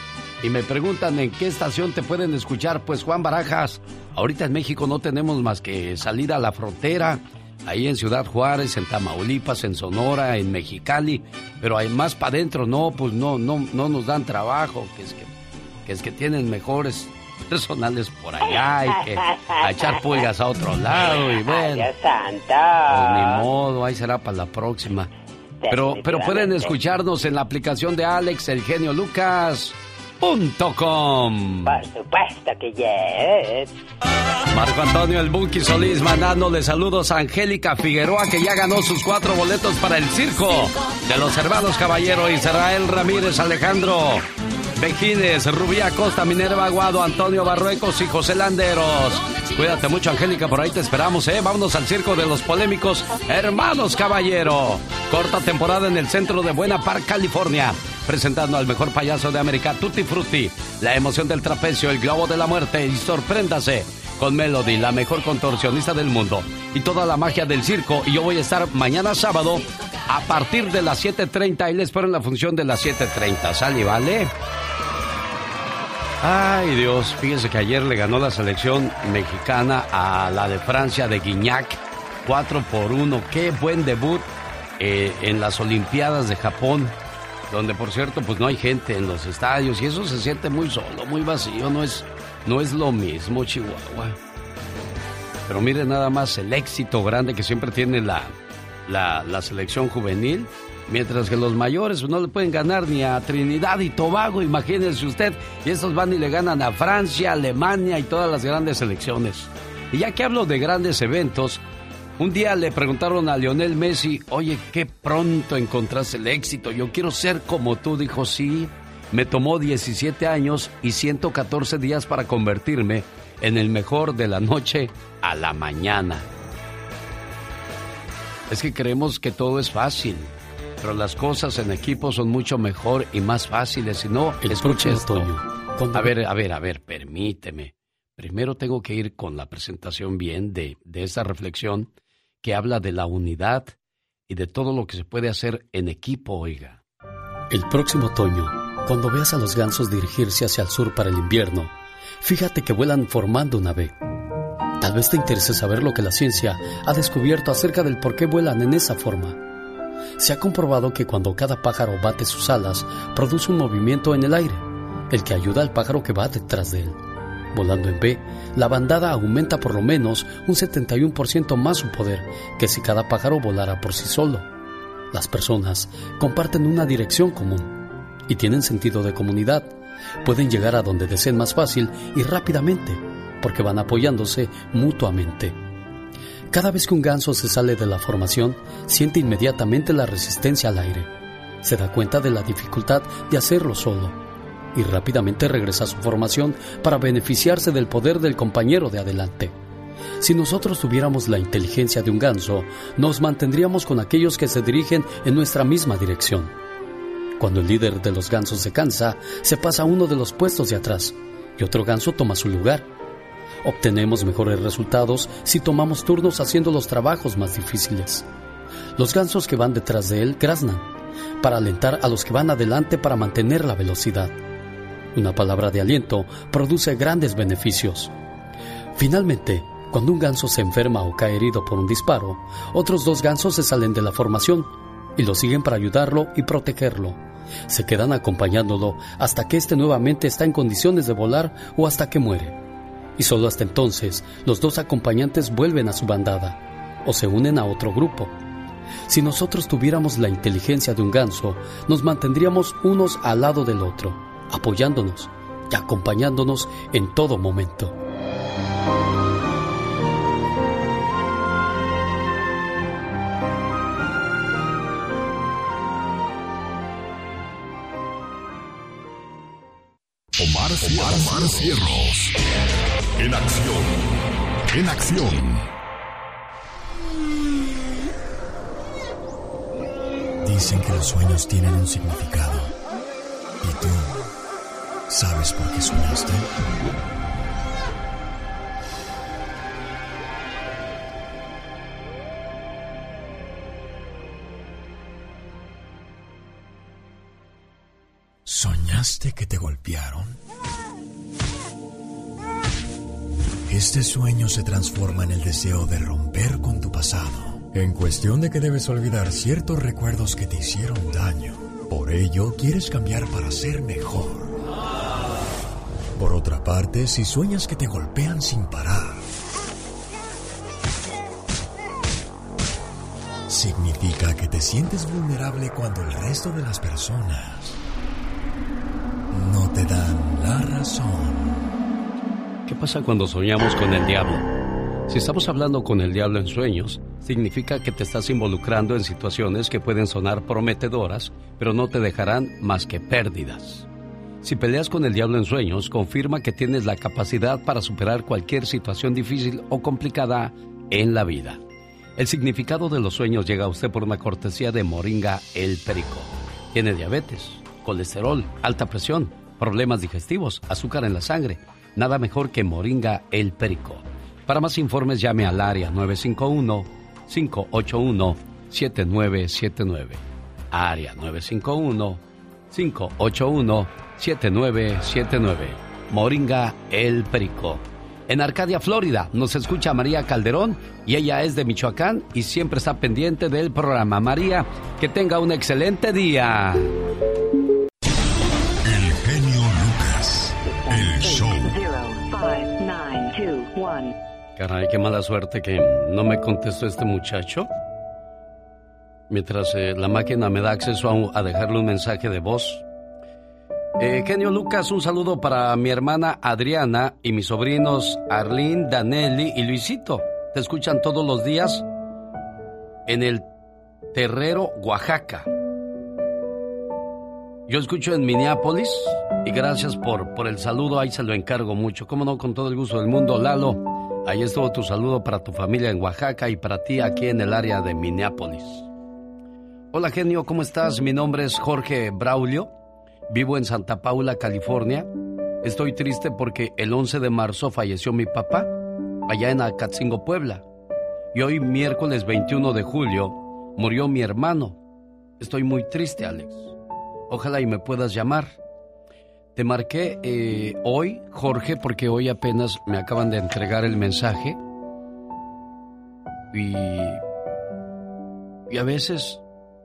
y me preguntan en qué estación te pueden escuchar. Pues Juan Barajas, ahorita en México no tenemos más que salir a la frontera, ahí en Ciudad Juárez, en Tamaulipas, en Sonora, en Mexicali, pero hay más para adentro, no, pues no, no, no nos dan trabajo, que es que que es que tienen mejores personales por allá y que a echar pulgas a otro lado y bueno. Dios santo. Pues ni modo, ahí será para la próxima. Pero, pero pueden escucharnos en la aplicación de Alex, el genio Lucas. Com. Por supuesto que yes. Marco Antonio El Bunky Solís mandándole saludos a Angélica Figueroa que ya ganó sus cuatro boletos para el circo de los hermanos Caballero Israel Ramírez Alejandro Bejines, Rubí Acosta, Minerva Aguado, Antonio Barruecos y José Landeros. Cuídate mucho, Angélica, por ahí te esperamos, ¿eh? Vámonos al circo de los polémicos Hermanos Caballero. Corta temporada en el centro de Buena Park, California. Presentando al mejor payaso de América, Tutti Frutti. La emoción del trapecio, el globo de la muerte y sorpréndase con Melody, la mejor contorsionista del mundo. Y toda la magia del circo. Y yo voy a estar mañana sábado a partir de las 7.30 y les espero en la función de las 7.30. ¿Sale, vale? Ay Dios, fíjense que ayer le ganó la selección mexicana a la de Francia de Guignac 4 por 1. Qué buen debut eh, en las Olimpiadas de Japón, donde por cierto pues no hay gente en los estadios y eso se siente muy solo, muy vacío, no es, no es lo mismo Chihuahua. Pero miren nada más el éxito grande que siempre tiene la, la, la selección juvenil Mientras que los mayores no le pueden ganar ni a Trinidad y Tobago, imagínense usted. Y estos van y le ganan a Francia, Alemania y todas las grandes selecciones. Y ya que hablo de grandes eventos, un día le preguntaron a Lionel Messi, oye, qué pronto encontraste el éxito, yo quiero ser como tú. Dijo, sí, me tomó 17 años y 114 días para convertirme en el mejor de la noche a la mañana. Es que creemos que todo es fácil pero las cosas en equipo son mucho mejor y más fáciles. Si no, el escuche esto. Toño, a ver, a ver, a ver, permíteme. Primero tengo que ir con la presentación bien de, de esta reflexión que habla de la unidad y de todo lo que se puede hacer en equipo, oiga. El próximo otoño, cuando veas a los gansos dirigirse hacia el sur para el invierno, fíjate que vuelan formando una V. Tal vez te interese saber lo que la ciencia ha descubierto acerca del por qué vuelan en esa forma. Se ha comprobado que cuando cada pájaro bate sus alas, produce un movimiento en el aire, el que ayuda al pájaro que va detrás de él. Volando en B, la bandada aumenta por lo menos un 71% más su poder que si cada pájaro volara por sí solo. Las personas comparten una dirección común y tienen sentido de comunidad. Pueden llegar a donde deseen más fácil y rápidamente porque van apoyándose mutuamente. Cada vez que un ganso se sale de la formación, siente inmediatamente la resistencia al aire. Se da cuenta de la dificultad de hacerlo solo y rápidamente regresa a su formación para beneficiarse del poder del compañero de adelante. Si nosotros tuviéramos la inteligencia de un ganso, nos mantendríamos con aquellos que se dirigen en nuestra misma dirección. Cuando el líder de los gansos se cansa, se pasa a uno de los puestos de atrás y otro ganso toma su lugar Obtenemos mejores resultados si tomamos turnos haciendo los trabajos más difíciles. Los gansos que van detrás de él graznan, para alentar a los que van adelante para mantener la velocidad. Una palabra de aliento produce grandes beneficios. Finalmente, cuando un ganso se enferma o cae herido por un disparo, otros dos gansos se salen de la formación y lo siguen para ayudarlo y protegerlo. Se quedan acompañándolo hasta que éste nuevamente está en condiciones de volar o hasta que muere y solo hasta entonces los dos acompañantes vuelven a su bandada o se unen a otro grupo. Si nosotros tuviéramos la inteligencia de un ganso, nos mantendríamos unos al lado del otro, apoyándonos y acompañándonos en todo momento. Omar, Omar, Cierros. En acción. En acción. Dicen que los sueños tienen un significado. ¿Y tú sabes por qué soñaste? ¿Soñaste que te golpearon? Este sueño se transforma en el deseo de romper con tu pasado. En cuestión de que debes olvidar ciertos recuerdos que te hicieron daño. Por ello, quieres cambiar para ser mejor. Por otra parte, si sueñas que te golpean sin parar, significa que te sientes vulnerable cuando el resto de las personas no te dan la razón. ¿Qué pasa cuando soñamos con el diablo? Si estamos hablando con el diablo en sueños, significa que te estás involucrando en situaciones que pueden sonar prometedoras, pero no te dejarán más que pérdidas. Si peleas con el diablo en sueños, confirma que tienes la capacidad para superar cualquier situación difícil o complicada en la vida. El significado de los sueños llega a usted por una cortesía de Moringa El Perico. Tiene diabetes, colesterol, alta presión, problemas digestivos, azúcar en la sangre. Nada mejor que Moringa El Perico. Para más informes llame al área 951-581-7979. Área 951-581-7979. Moringa El Perico. En Arcadia, Florida, nos escucha María Calderón y ella es de Michoacán y siempre está pendiente del programa. María, que tenga un excelente día. El genio Lucas, el show. Caray, qué mala suerte que no me contestó este muchacho. Mientras eh, la máquina me da acceso a, a dejarle un mensaje de voz. Eh, genio Lucas, un saludo para mi hermana Adriana y mis sobrinos Arlene, Danelli y Luisito. Te escuchan todos los días en el Terrero, Oaxaca. Yo escucho en Minneapolis y gracias por, por el saludo, ahí se lo encargo mucho. Cómo no, con todo el gusto del mundo, Lalo. Ahí estuvo tu saludo para tu familia en Oaxaca y para ti aquí en el área de Minneapolis. Hola genio, ¿cómo estás? Mi nombre es Jorge Braulio. Vivo en Santa Paula, California. Estoy triste porque el 11 de marzo falleció mi papá, allá en Acatzingo, Puebla. Y hoy, miércoles 21 de julio, murió mi hermano. Estoy muy triste, Alex. Ojalá y me puedas llamar. Te marqué eh, hoy, Jorge, porque hoy apenas me acaban de entregar el mensaje. Y, y a veces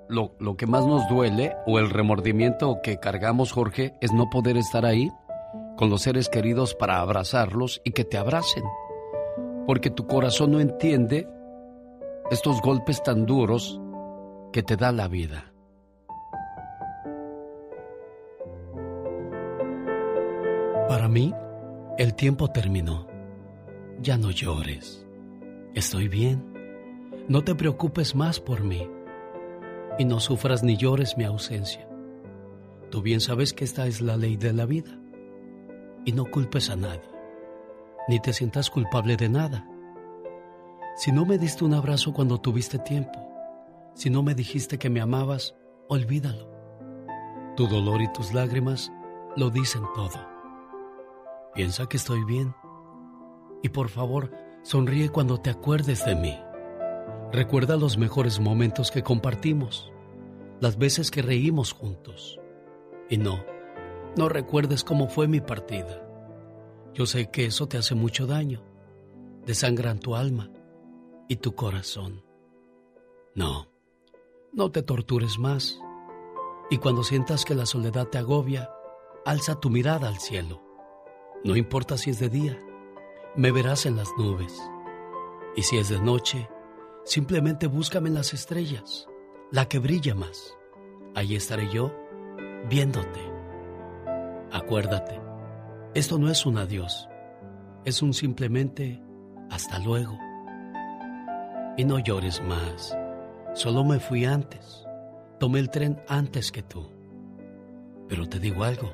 lo, lo, que más nos duele o el remordimiento que cargamos, Jorge, es no poder estar ahí con los seres queridos para abrazarlos y que te abracen. Porque tu corazón no entiende estos golpes tan duros que te da la vida. Para mí, el tiempo terminó. Ya no llores. Estoy bien. No te preocupes más por mí y no sufras ni llores mi ausencia. Tú bien sabes que esta es la ley de la vida y no culpes a nadie, ni te sientas culpable de nada. Si no me diste un abrazo cuando tuviste tiempo, si no me dijiste que me amabas, olvídalo. Tu dolor y tus lágrimas lo dicen todo. Piensa que estoy bien y por favor sonríe cuando te acuerdes de mí. Recuerda los mejores momentos que compartimos, las veces que reímos juntos. Y no, no recuerdes cómo fue mi partida. Yo sé que eso te hace mucho daño, desangran tu alma y tu corazón. No, no te tortures más. Y cuando sientas que la soledad te agobia, alza tu mirada al cielo. No importa si es de día, me verás en las nubes. Y si es de noche, Simplemente búscame en las estrellas, la que brilla más. Ahí estaré yo, viéndote. Acuérdate, esto no es un adiós, es un simplemente hasta luego. Y no llores más, solo me fui antes, tomé el tren antes que tú. Pero te digo algo,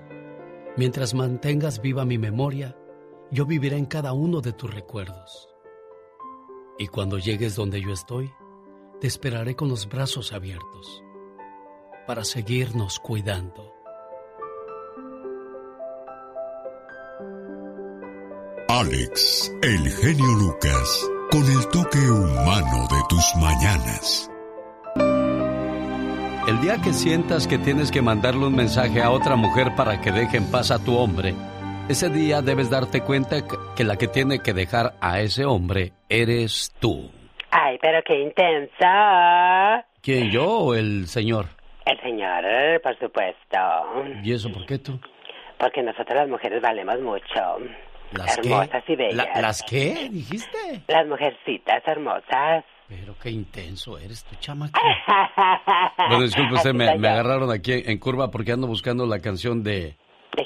mientras mantengas viva mi memoria, yo viviré en cada uno de tus recuerdos. Y cuando llegues donde yo estoy, te esperaré con los brazos abiertos para seguirnos cuidando. Alex, el genio Lucas, con el toque humano de tus mañanas. El día que sientas que tienes que mandarle un mensaje a otra mujer para que deje en paz a tu hombre, ese día debes darte cuenta que la que tiene que dejar a ese hombre eres tú. Ay, pero qué intensa. ¿Quién, yo o el señor? El señor, por supuesto. ¿Y eso por qué tú? Porque nosotros las mujeres valemos mucho. ¿Las hermosas y bellas. ¿Las qué? ¿Dijiste? Las mujercitas hermosas. Pero qué intenso eres tu chamaca. bueno, disculpe usted, me, agarraron aquí en curva porque ando buscando la canción de,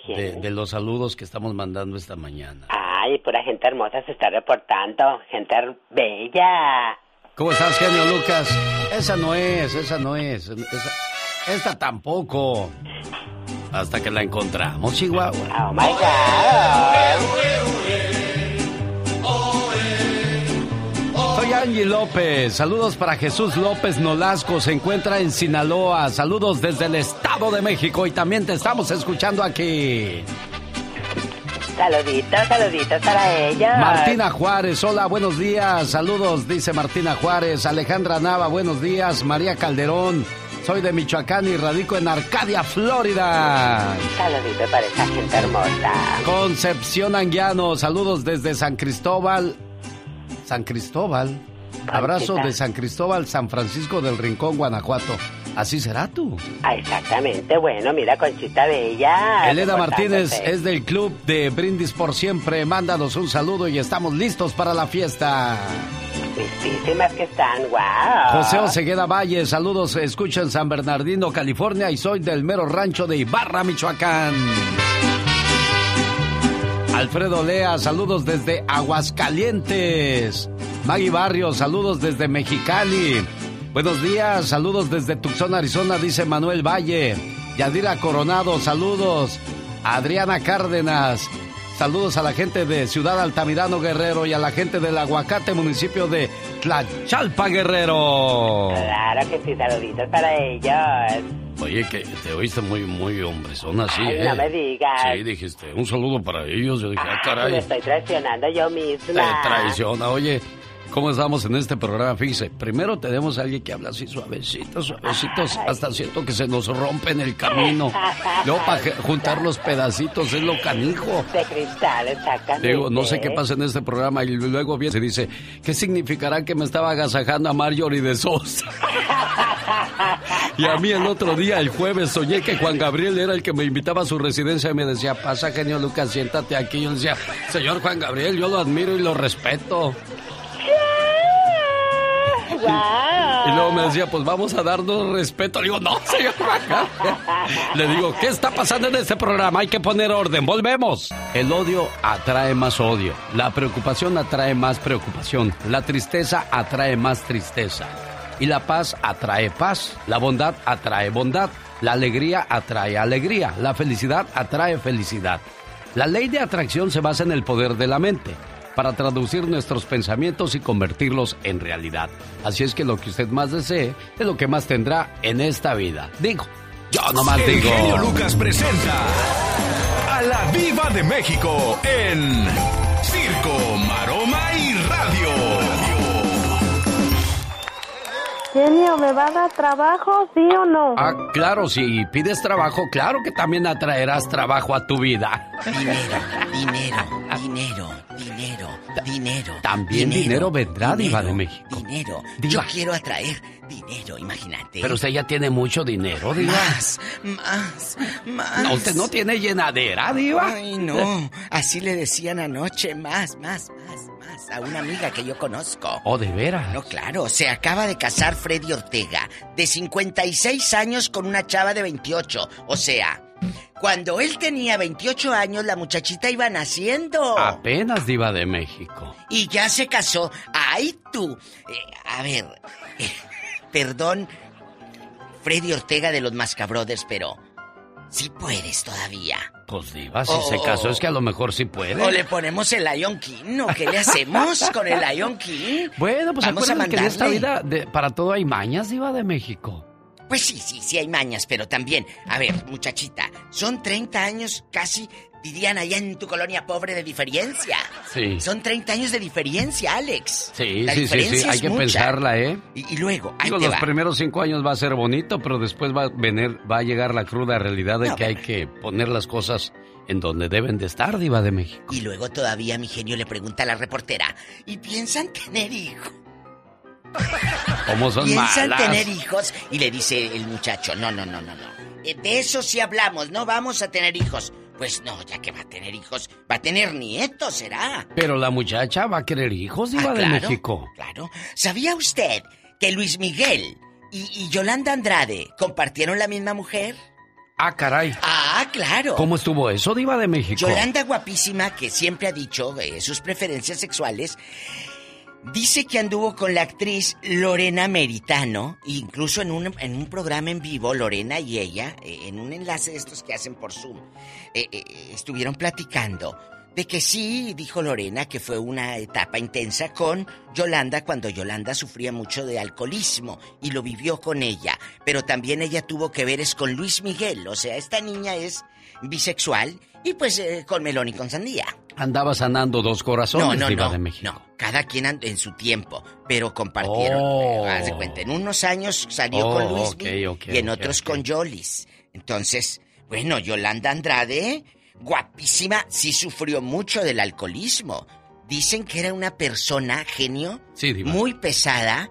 de, los saludos que estamos mandando esta mañana. Ay, pura gente hermosa se está reportando. Gente bella. ¿Cómo estás, genio Lucas? Esa no es, esa no es. esta tampoco. Hasta que la encontramos, Chihuahua. Oh my God. Soy Angie López. Saludos para Jesús López Nolasco. Se encuentra en Sinaloa. Saludos desde el Estado de México y también te estamos escuchando aquí. Saluditos, saluditos para ella. Martina Juárez, hola, buenos días. Saludos, dice Martina Juárez. Alejandra Nava, buenos días. María Calderón. Soy de Michoacán y radico en Arcadia, Florida. Saludito para esa gente hermosa. Concepción Anguiano, saludos desde San Cristóbal. San Cristóbal. Abrazo de San Cristóbal, San Francisco del Rincón, Guanajuato. Así será tú. Ah, exactamente. Bueno, mira, Conchita Bella. Elena Martínez es del club de Brindis por Siempre. Mándanos un saludo y estamos listos para la fiesta que están, wow. José Osegueda Valle, saludos, escucho en San Bernardino, California y soy del mero rancho de Ibarra, Michoacán. Alfredo Lea, saludos desde Aguascalientes. Maggie Barrio, saludos desde Mexicali. Buenos días, saludos desde Tucson, Arizona, dice Manuel Valle. Yadira Coronado, saludos. Adriana Cárdenas, Saludos a la gente de Ciudad Altamirano Guerrero y a la gente del Aguacate, municipio de Tlachalpa Guerrero. Claro que sí, saluditos para ellos. Oye, que te oíste muy, muy hombrezona así, ¿eh? No me digas. Sí, dijiste, un saludo para ellos. Yo dije, ah, caray. Me estoy traicionando yo misma. Te traiciona. Oye, ¿Cómo estamos en este programa? Fíjese, primero tenemos a alguien que habla así suavecito, suavecitos, hasta siento que se nos rompe en el camino. Luego para juntar los pedacitos es lo canijo. De cristal, exactamente. Digo, no sé qué pasa en este programa y luego viene y dice, ¿qué significará que me estaba agasajando a Marjorie de Sosa? y a mí el otro día, el jueves, soñé que Juan Gabriel era el que me invitaba a su residencia y me decía, pasa genio Lucas, siéntate aquí. Yo decía, señor Juan Gabriel, yo lo admiro y lo respeto. Y luego me decía, pues vamos a darnos respeto. Le digo, no, señor Le digo, ¿qué está pasando en este programa? Hay que poner orden. Volvemos. El odio atrae más odio. La preocupación atrae más preocupación. La tristeza atrae más tristeza. Y la paz atrae paz. La bondad atrae bondad. La alegría atrae alegría. La felicidad atrae felicidad. La ley de atracción se basa en el poder de la mente para traducir nuestros pensamientos y convertirlos en realidad. Así es que lo que usted más desee es lo que más tendrá en esta vida. Digo, yo nomás El digo. Genio Lucas presenta a la Viva de México en Circo, Maroma y Radio. Genio, ¿me va a dar trabajo, sí o no? Ah, claro, si pides trabajo, claro que también atraerás trabajo a tu vida. Dinero, dinero, dinero, dinero, dinero. También dinero, vendrá, Diva de México. Dinero. Yo quiero atraer dinero, imagínate. Pero usted ya tiene mucho dinero, Diva. Más, más, más. No, usted no tiene llenadera, Diva. Ay, no. Así le decían anoche, más, más, más, más. A una amiga que yo conozco. Oh, de veras. No, claro. Se acaba de casar Freddy Ortega, de 56 años con una chava de 28. O sea, cuando él tenía 28 años, la muchachita iba naciendo. Apenas diva de México. Y ya se casó. ¡Ay, tú! Eh, a ver, eh, perdón, Freddy Ortega de los Mascabrothers, pero si puedes todavía. Pues diva, si se casó es que a lo mejor sí puede. O le ponemos el Lion King, ¿o qué le hacemos con el Lion King? Bueno, pues Vamos a que en esta vida para todo hay mañas, diva de México. Pues sí, sí, sí hay mañas, pero también, a ver, muchachita, son 30 años casi, dirían allá en tu colonia pobre, de diferencia. Sí. Son 30 años de diferencia, Alex. Sí, sí, sí, sí, hay que pensarla, ¿eh? Y, luego, ahí los primeros cinco años va a ser bonito, pero después va a venir, va a llegar la cruda realidad de que hay que poner las cosas en donde deben de estar, Diva de México. Y luego todavía mi genio le pregunta a la reportera, ¿y piensan tener hijos? ¿Cómo son Piensan tener hijos y le dice el muchacho, no, no, no, no, no. Eh, de eso sí hablamos, no vamos a tener hijos. Pues no, ya que va a tener hijos, va a tener nietos, será. Pero la muchacha va a querer hijos, Diva Ah, de México. Claro. ¿Sabía usted que Luis Miguel y, y Yolanda Andrade compartieron la misma mujer? Ah, caray. Ah, claro. ¿Cómo estuvo eso, Diva de México? Yolanda guapísima, que siempre ha dicho eh, sus preferencias sexuales, dice que anduvo con la actriz Lorena Meritano, incluso en un, en un programa en vivo, Lorena y ella, eh, en un enlace de estos que hacen por Zoom, eh, eh, estuvieron platicando de que sí, dijo Lorena, que fue una etapa intensa con Yolanda cuando Yolanda sufría mucho de alcoholismo y lo vivió con ella, pero también ella tuvo que ver es con Luis Miguel, o sea, esta niña es bisexual y pues eh, con melón y con sandía. Andaba sanando dos corazones, No, no, Diva no, de México. no. Cada quien en su tiempo, pero compartieron. Oh. eh, haz de cuenta, en unos años salió Oh, con Luis ok, ok, y en otros con Yolis. Entonces, bueno, Yolanda Andrade, guapísima, sí sufrió mucho del alcoholismo. Dicen que era una persona genio, Sí, Diva. muy pesada,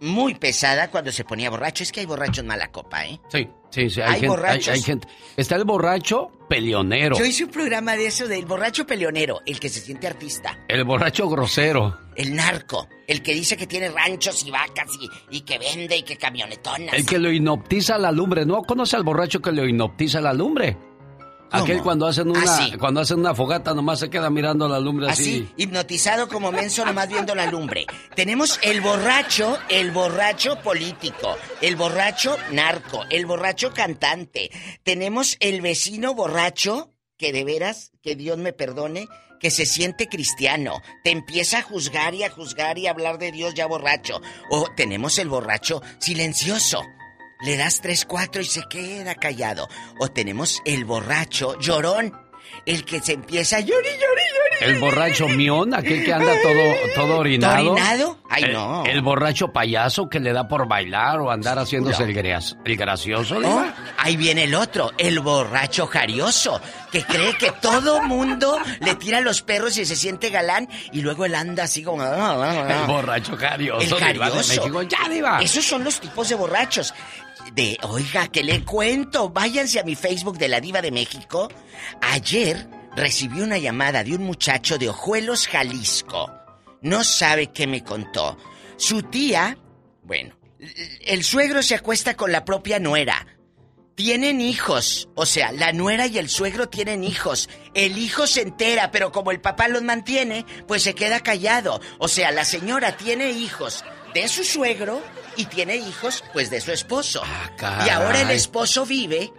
muy pesada cuando se ponía borracho. Es que hay borrachos mala copa, ¿eh? Sí, sí, sí. Hay, Hay gente, hay gente. Está el borracho peleonero. Yo hice un programa de eso del borracho peleonero, el que se siente artista. El borracho grosero. El narco, el que dice que tiene ranchos y vacas y, y que vende y que camionetonas. El que lo hipnotiza la lumbre. ¿No conoce al borracho que lo hipnotiza la lumbre? Aquel cuando hacen una cuando hacen una fogata nomás se queda mirando la lumbre así. Así, hipnotizado como menso nomás viendo la lumbre. Tenemos el borracho, el borracho político, el borracho narco, el borracho cantante. Tenemos el vecino borracho, que de veras, que Dios me perdone, que se siente cristiano. Te empieza a juzgar y a juzgar y a hablar de Dios ya borracho. O tenemos el borracho silencioso. Le das tres, cuatro y se queda callado. O tenemos el borracho llorón. El que se empieza a llorar, llorar, El borracho mión, aquel que anda todo, todo orinado. ¿Orinado? Ay, el, no. El borracho payaso que le da por bailar o andar haciéndose el, gras- el gracioso. Oh, ahí viene el otro, el borracho jarioso, que cree que todo mundo le tira los perros y se siente galán y luego él anda así como... El borracho carioso. El Diva de jarioso. México. Ya, Diva. Esos son los tipos de borrachos. De, oiga, que le cuento, váyanse a mi Facebook de la Diva de México. Ayer recibí una llamada de un muchacho de Ojuelos, Jalisco. No sabe qué me contó. Su tía, bueno, el suegro se acuesta con la propia nuera. Tienen hijos, o sea, la nuera y el suegro tienen hijos. El hijo se entera, pero como el papá los mantiene, pues se queda callado. O sea, la señora tiene hijos de su suegro y tiene hijos, pues, de su esposo. caray. y ahora el esposo vive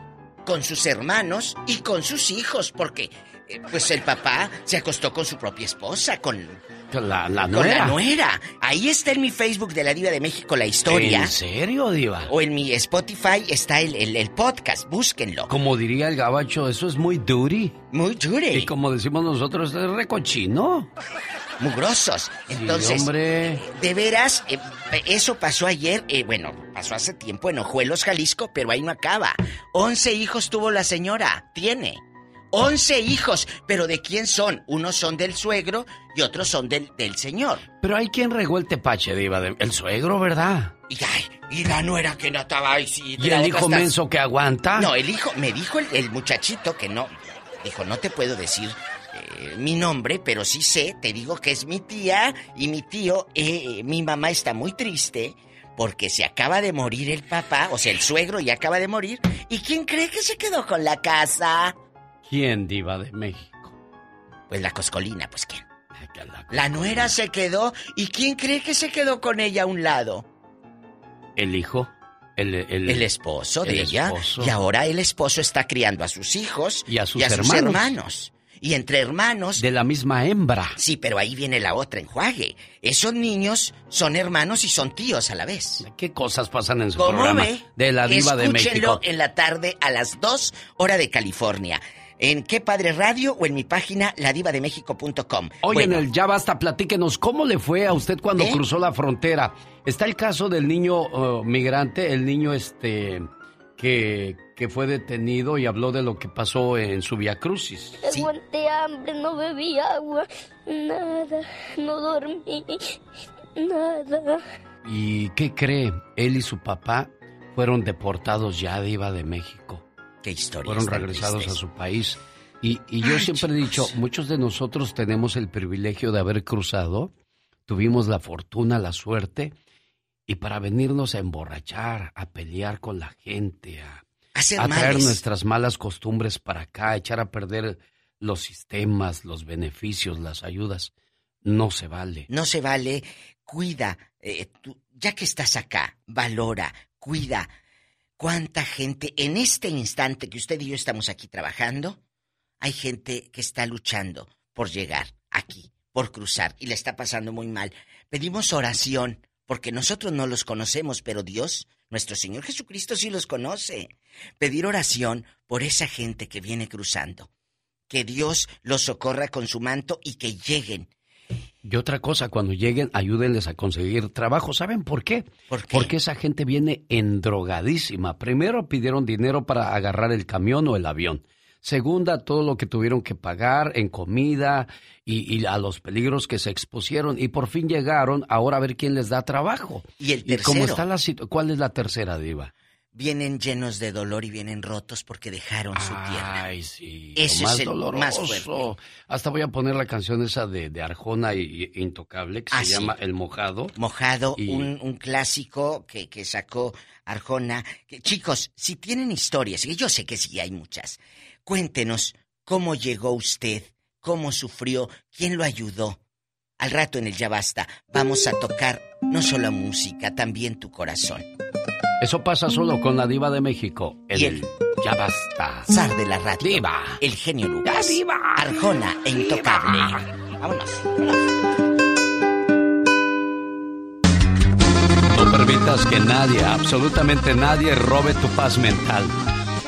con sus hermanos y con sus hijos, porque, eh, pues, el papá se acostó con su propia esposa, con, La, la con nuera. la nuera. Ahí está en mi Facebook de la Diva de México la historia. ¿En serio, Diva? O en mi Spotify está el, el- el podcast, búsquenlo. Como diría el gabacho, eso es muy duri. Muy duri. Y como decimos nosotros, es recochino. Mugrosos. Entonces, hombre. de veras, eh, eso pasó ayer, eh, bueno, pasó hace tiempo en Ojuelos, Jalisco, pero ahí no acaba. Once hijos tuvo la señora, tiene. Once hijos, pero ¿de quién son? Unos son del suegro y otros son del, del señor. Pero hay quien regó el tepache, Diva. de- El suegro, ¿verdad? Y, ay, y la nuera que no estaba ahí, sí. ¿Y el hijo menso que aguanta? No, el hijo, me dijo el, el muchachito que no. Dijo, no te puedo decir eh, mi nombre, pero sí sé, te digo que es mi tía y mi tío, eh, eh, mi mamá está muy triste porque se acaba de morir el papá, o sea, el suegro ya acaba de morir. ¿Y quién cree que se quedó con la casa? ¿Quién, Diva de México? Pues la coscolina, pues quién. La nuera se quedó y ¿quién cree que se quedó con ella a un lado? ¿El hijo? El, el, El esposo de el ella. esposo. Y ahora el esposo está criando a sus hijos Y a sus hermanos. hermanos. Y entre hermanos. De la misma hembra. Sí, pero ahí viene la otra enjuague. Esos niños son hermanos y son tíos a la vez. ¿Qué cosas pasan en su ¿Cómo programa? ve? De la Diva de Escúchenlo México. en la tarde a las 2 hora de California. En Qué Padre Radio o en mi página ladivademéxico.com. Oye, Bueno, en el Ya Basta, platíquenos, ¿cómo le fue a usted cuando ¿Eh? cruzó la frontera? Está el caso del niño uh, migrante, el niño este que, que fue detenido y habló de lo que pasó en su Via Crucis. Aguanté hambre, no bebí agua, nada, no dormí, nada. ¿Y qué cree? Él y su papá fueron deportados ya, Diva de México. Qué historia. Fueron regresados a su país. Y, yo siempre he dicho, muchos de nosotros tenemos el privilegio de haber cruzado, tuvimos la fortuna, la suerte, y para venirnos a emborrachar, a pelear con la gente, a, a traer nuestras malas costumbres para acá, echar a perder los sistemas, los beneficios, las ayudas, no se vale. No se vale. Cuida, eh, ya que estás acá, valora, cuida. ¿Cuánta gente en este instante que usted y yo estamos aquí trabajando, hay gente que está luchando por llegar aquí, por cruzar, y le está pasando muy mal? Pedimos oración, porque nosotros no los conocemos, pero Dios, nuestro Señor Jesucristo, sí los conoce. Pedir oración por esa gente que viene cruzando. Que Dios los socorra con su manto y que lleguen y otra cosa, cuando lleguen, ayúdenles a conseguir trabajo. ¿Saben por qué? Porque esa gente viene endrogadísima. Primero pidieron dinero para agarrar el camión o el avión. Segunda, todo lo que tuvieron que pagar en comida y, a los peligros que se expusieron. Y por fin llegaron, ahora a ver quién les da trabajo. ¿Y el tercero? está la ¿Cuál es la tercera, Diva? vienen llenos de dolor y vienen rotos porque dejaron su tierra. Ay, sí. Eso más es el más fuerte. Hasta voy a poner la canción esa de, Arjona y, Intocable, que se ah, llama El Mojado. Mojado, un, clásico que, que sacó Arjona. chicos, si tienen historias, y yo sé que sí hay muchas, cuéntenos cómo llegó usted, cómo sufrió, quién lo ayudó. Al rato en el Ya Basta vamos a tocar no solo música, también tu corazón. Eso pasa solo con la diva de México. El, Ya Basta. Zar de la radio. Diva. El genio Lucas. diva. Arjona e Intocable. Vámonos. No permitas que nadie, absolutamente nadie, robe tu paz mental.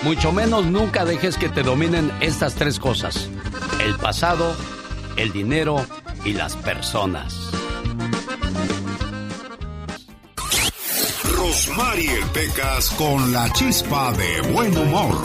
Mucho menos nunca dejes que te dominen estas tres cosas. El pasado, el dinero y las personas. Mariel Pecas con la chispa de buen humor.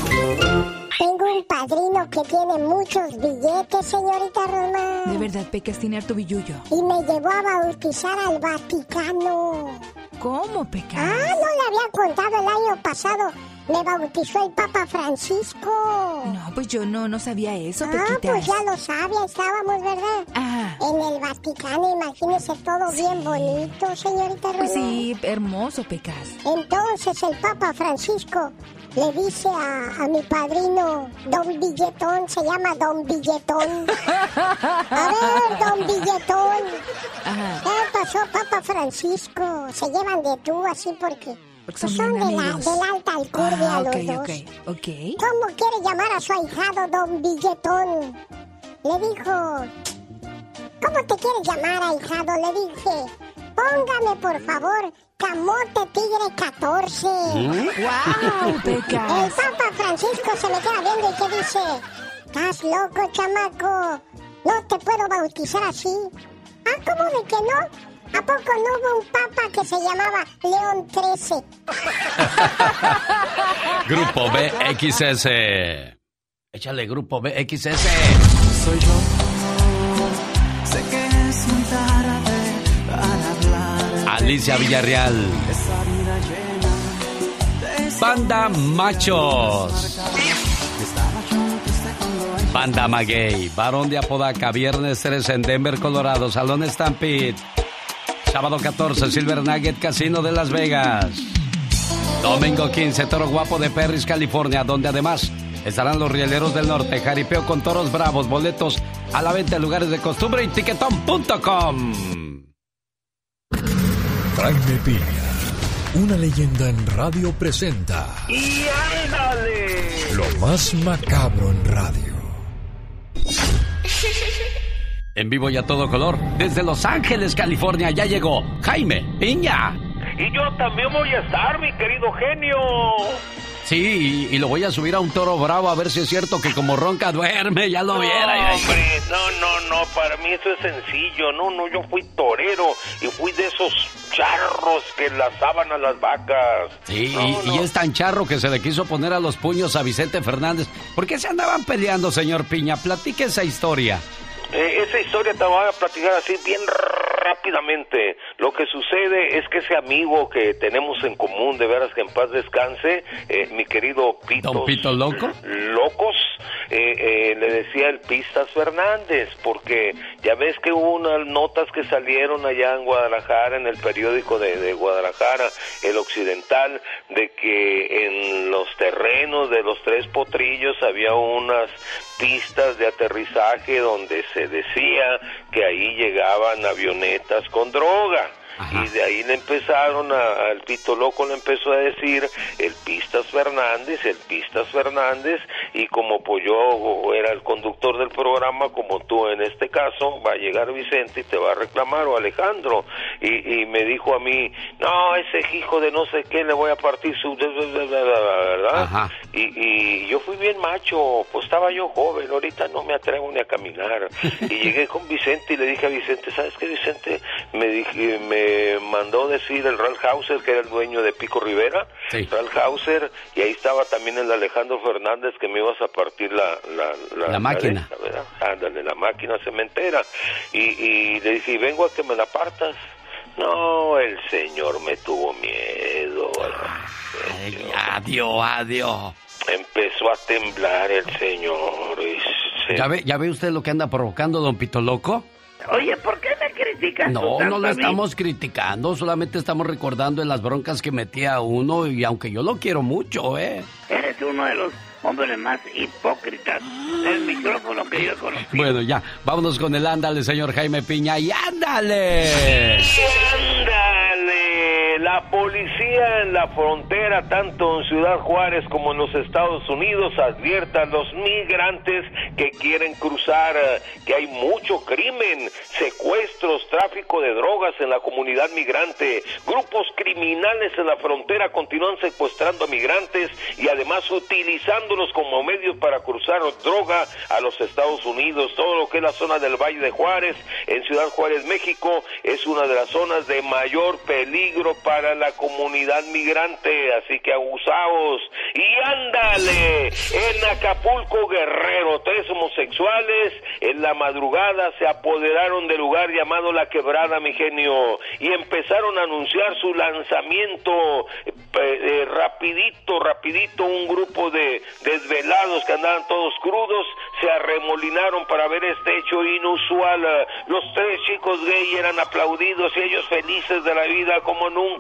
Tengo un padrino que tiene muchos billetes, señorita Roma. De verdad, Pecas tiene harto billullo. Y me llevó a bautizar al Vaticano. ¿Cómo, Pecas? Ah, no le había contado el año pasado me bautizó el Papa Francisco. No, pues yo no, no sabía eso, Ah, pues ya lo sabía, estábamos, ¿verdad? Ah. En el Vaticano, imagínese todo bien bonito, señorita Pues sí, hermoso, Pecas. Entonces el Papa Francisco le dice a, a, mi padrino, Don Billetón, se llama Don Billetón. A ver, Don Billetón. Ajá. ¿Qué pasó, Papa Francisco? Se llevan de tú así porque son, de la, alta alcurnia ah, los dos. ¿Cómo quiere llamar a su ahijado Don Billetón? Le dijo, ¿cómo te quieres llamar, ahijado? Le dije, póngame por favor Camote Tigre 14. ¡Wow, El Papa Francisco se me queda viendo y que dice, estás loco, chamaco, no te puedo bautizar así. Ah, ¿cómo de que no? ¿A poco no hubo un papa que se llamaba León XIII? Grupo BXS. Échale Grupo BXS. Soy yo. Sé que es muy tarde para hablar. Alicia Villarreal. Banda Machos. Banda Maguey, Barón de Apodaca, viernes 3 en Denver, Colorado, Salón Stampede. Sábado 14, Silver Nugget Casino de Las Vegas. Domingo 15, Toro Guapo de Perris, California, donde además estarán los Rieleros del Norte, Jaripeo con Toros Bravos, boletos a la venta en lugares de costumbre y tiquetón.com. Jaime Piña, una leyenda en radio presenta. ¡Y ándale! Lo más macabro en radio. En vivo y a todo color, desde Los Ángeles, California, ya llegó Jaime Piña. Y yo también voy a estar, mi querido genio. Sí, y, lo voy a subir a un toro bravo a ver si es cierto que como ronca duerme, ya lo viera. Hombre, no, no, no, para mí eso es sencillo. No, no, yo fui torero y fui de esos charros que lazaban a las vacas. Sí, y, es tan charro que se le quiso poner a los puños a Vicente Fernández. ¿Por qué se andaban peleando, señor Piña? Platique esa historia. Eh, esa historia te voy a platicar así bien rápidamente. Lo que sucede es que ese amigo que tenemos en común, de veras que en paz descanse, eh, mi querido Pito. ¿Don Pito Loco? Locos, eh, eh, le decía el Pistas Fernández, porque ya ves que hubo unas notas que salieron allá en Guadalajara, en el periódico de, de Guadalajara, el Occidental, de que en los terrenos de los tres potrillos había unas pistas de aterrizaje donde se decía que ahí llegaban avionetas con droga. Y de ahí le empezaron, a- al Pito Loco le empezó a decir el Pistas Fernández, el Pistas Fernández, y como pues yo era el conductor del programa, como tú en este caso, va a llegar Vicente y te va a reclamar, o Alejandro, y, y me dijo a mí, no, ese hijo de no sé qué, le voy a partir su... ¿verdad? Y, y yo fui bien macho, pues estaba yo joven, ahorita no me atrevo ni a caminar. Y llegué con Vicente y le dije a Vicente, ¿sabes qué, Vicente? Me, dije, me mandó decir el Ralph Hauser, que era el dueño de Pico Rivera, Ralph Hauser, y ahí estaba también el Alejandro Fernández que me ibas a partir la... La, La máquina. Ándale, la máquina cementera. Y, y le dije, "Y vengo a que me la partas. No, el señor me tuvo miedo. Adiós, adiós. Empezó a temblar el señor. se- ¿Ya ve, ¿Ya ve usted lo que anda provocando, don Pito Loco? Oye, ¿por qué me criticas No, tú no lo estamos criticando, solamente estamos recordando en las broncas que metía uno y aunque yo lo quiero mucho, ¿eh? Eres uno de los hombres más hipócritas del micrófono que yo conozco. Bueno, ya, vámonos con el ándale, señor Jaime Piña, y ándale. ¡Ándale! La policía en la frontera, tanto en Ciudad Juárez como en los Estados Unidos, advierte a los migrantes que quieren cruzar eh, que hay mucho crimen, secuestros, tráfico de drogas en la comunidad migrante. Grupos criminales en la frontera continúan secuestrando a migrantes y además utilizándolos como medios para cruzar droga a los Estados Unidos. Todo lo que es la zona del Valle de Juárez, en Ciudad Juárez, México, es una de las zonas de mayor peligro para la comunidad migrante. Así que abusaos. Y ándale, en Acapulco, Guerrero, tres homosexuales en la madrugada se apoderaron del lugar llamado La Quebrada, mi genio, y empezaron a anunciar su lanzamiento eh, eh, rapidito, rapidito, un grupo de desvelados que andaban todos crudos se arremolinaron para ver este hecho inusual. Los tres chicos gay eran aplaudidos y ellos felices de la vida como nunca.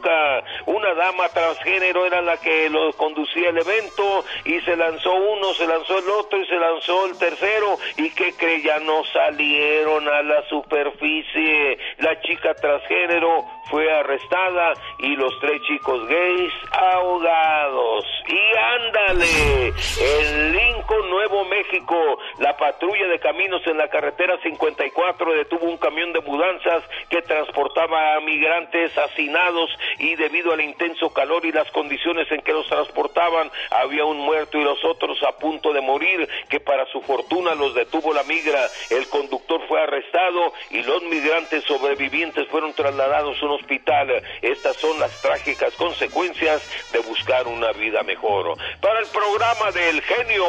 Una dama transgénero era la que lo conducía el evento y se lanzó uno, se lanzó el otro y se lanzó el tercero y que cree ya no salieron a la superficie. La chica transgénero fue arrestada y los tres chicos gays ahogados. Y ándale, en Lincoln, Nuevo México, la patrulla de caminos en la carretera 54 detuvo un camión de mudanzas que transportaba a migrantes hacinados y debido al intenso calor y las condiciones en que los transportaban, había un muerto y los otros a punto de morir, que para su fortuna los detuvo la migra. El conductor fue arrestado y los migrantes sobrevivientes fueron trasladados a un hospital. Estas son las trágicas consecuencias de buscar una vida mejor. Para el programa del genio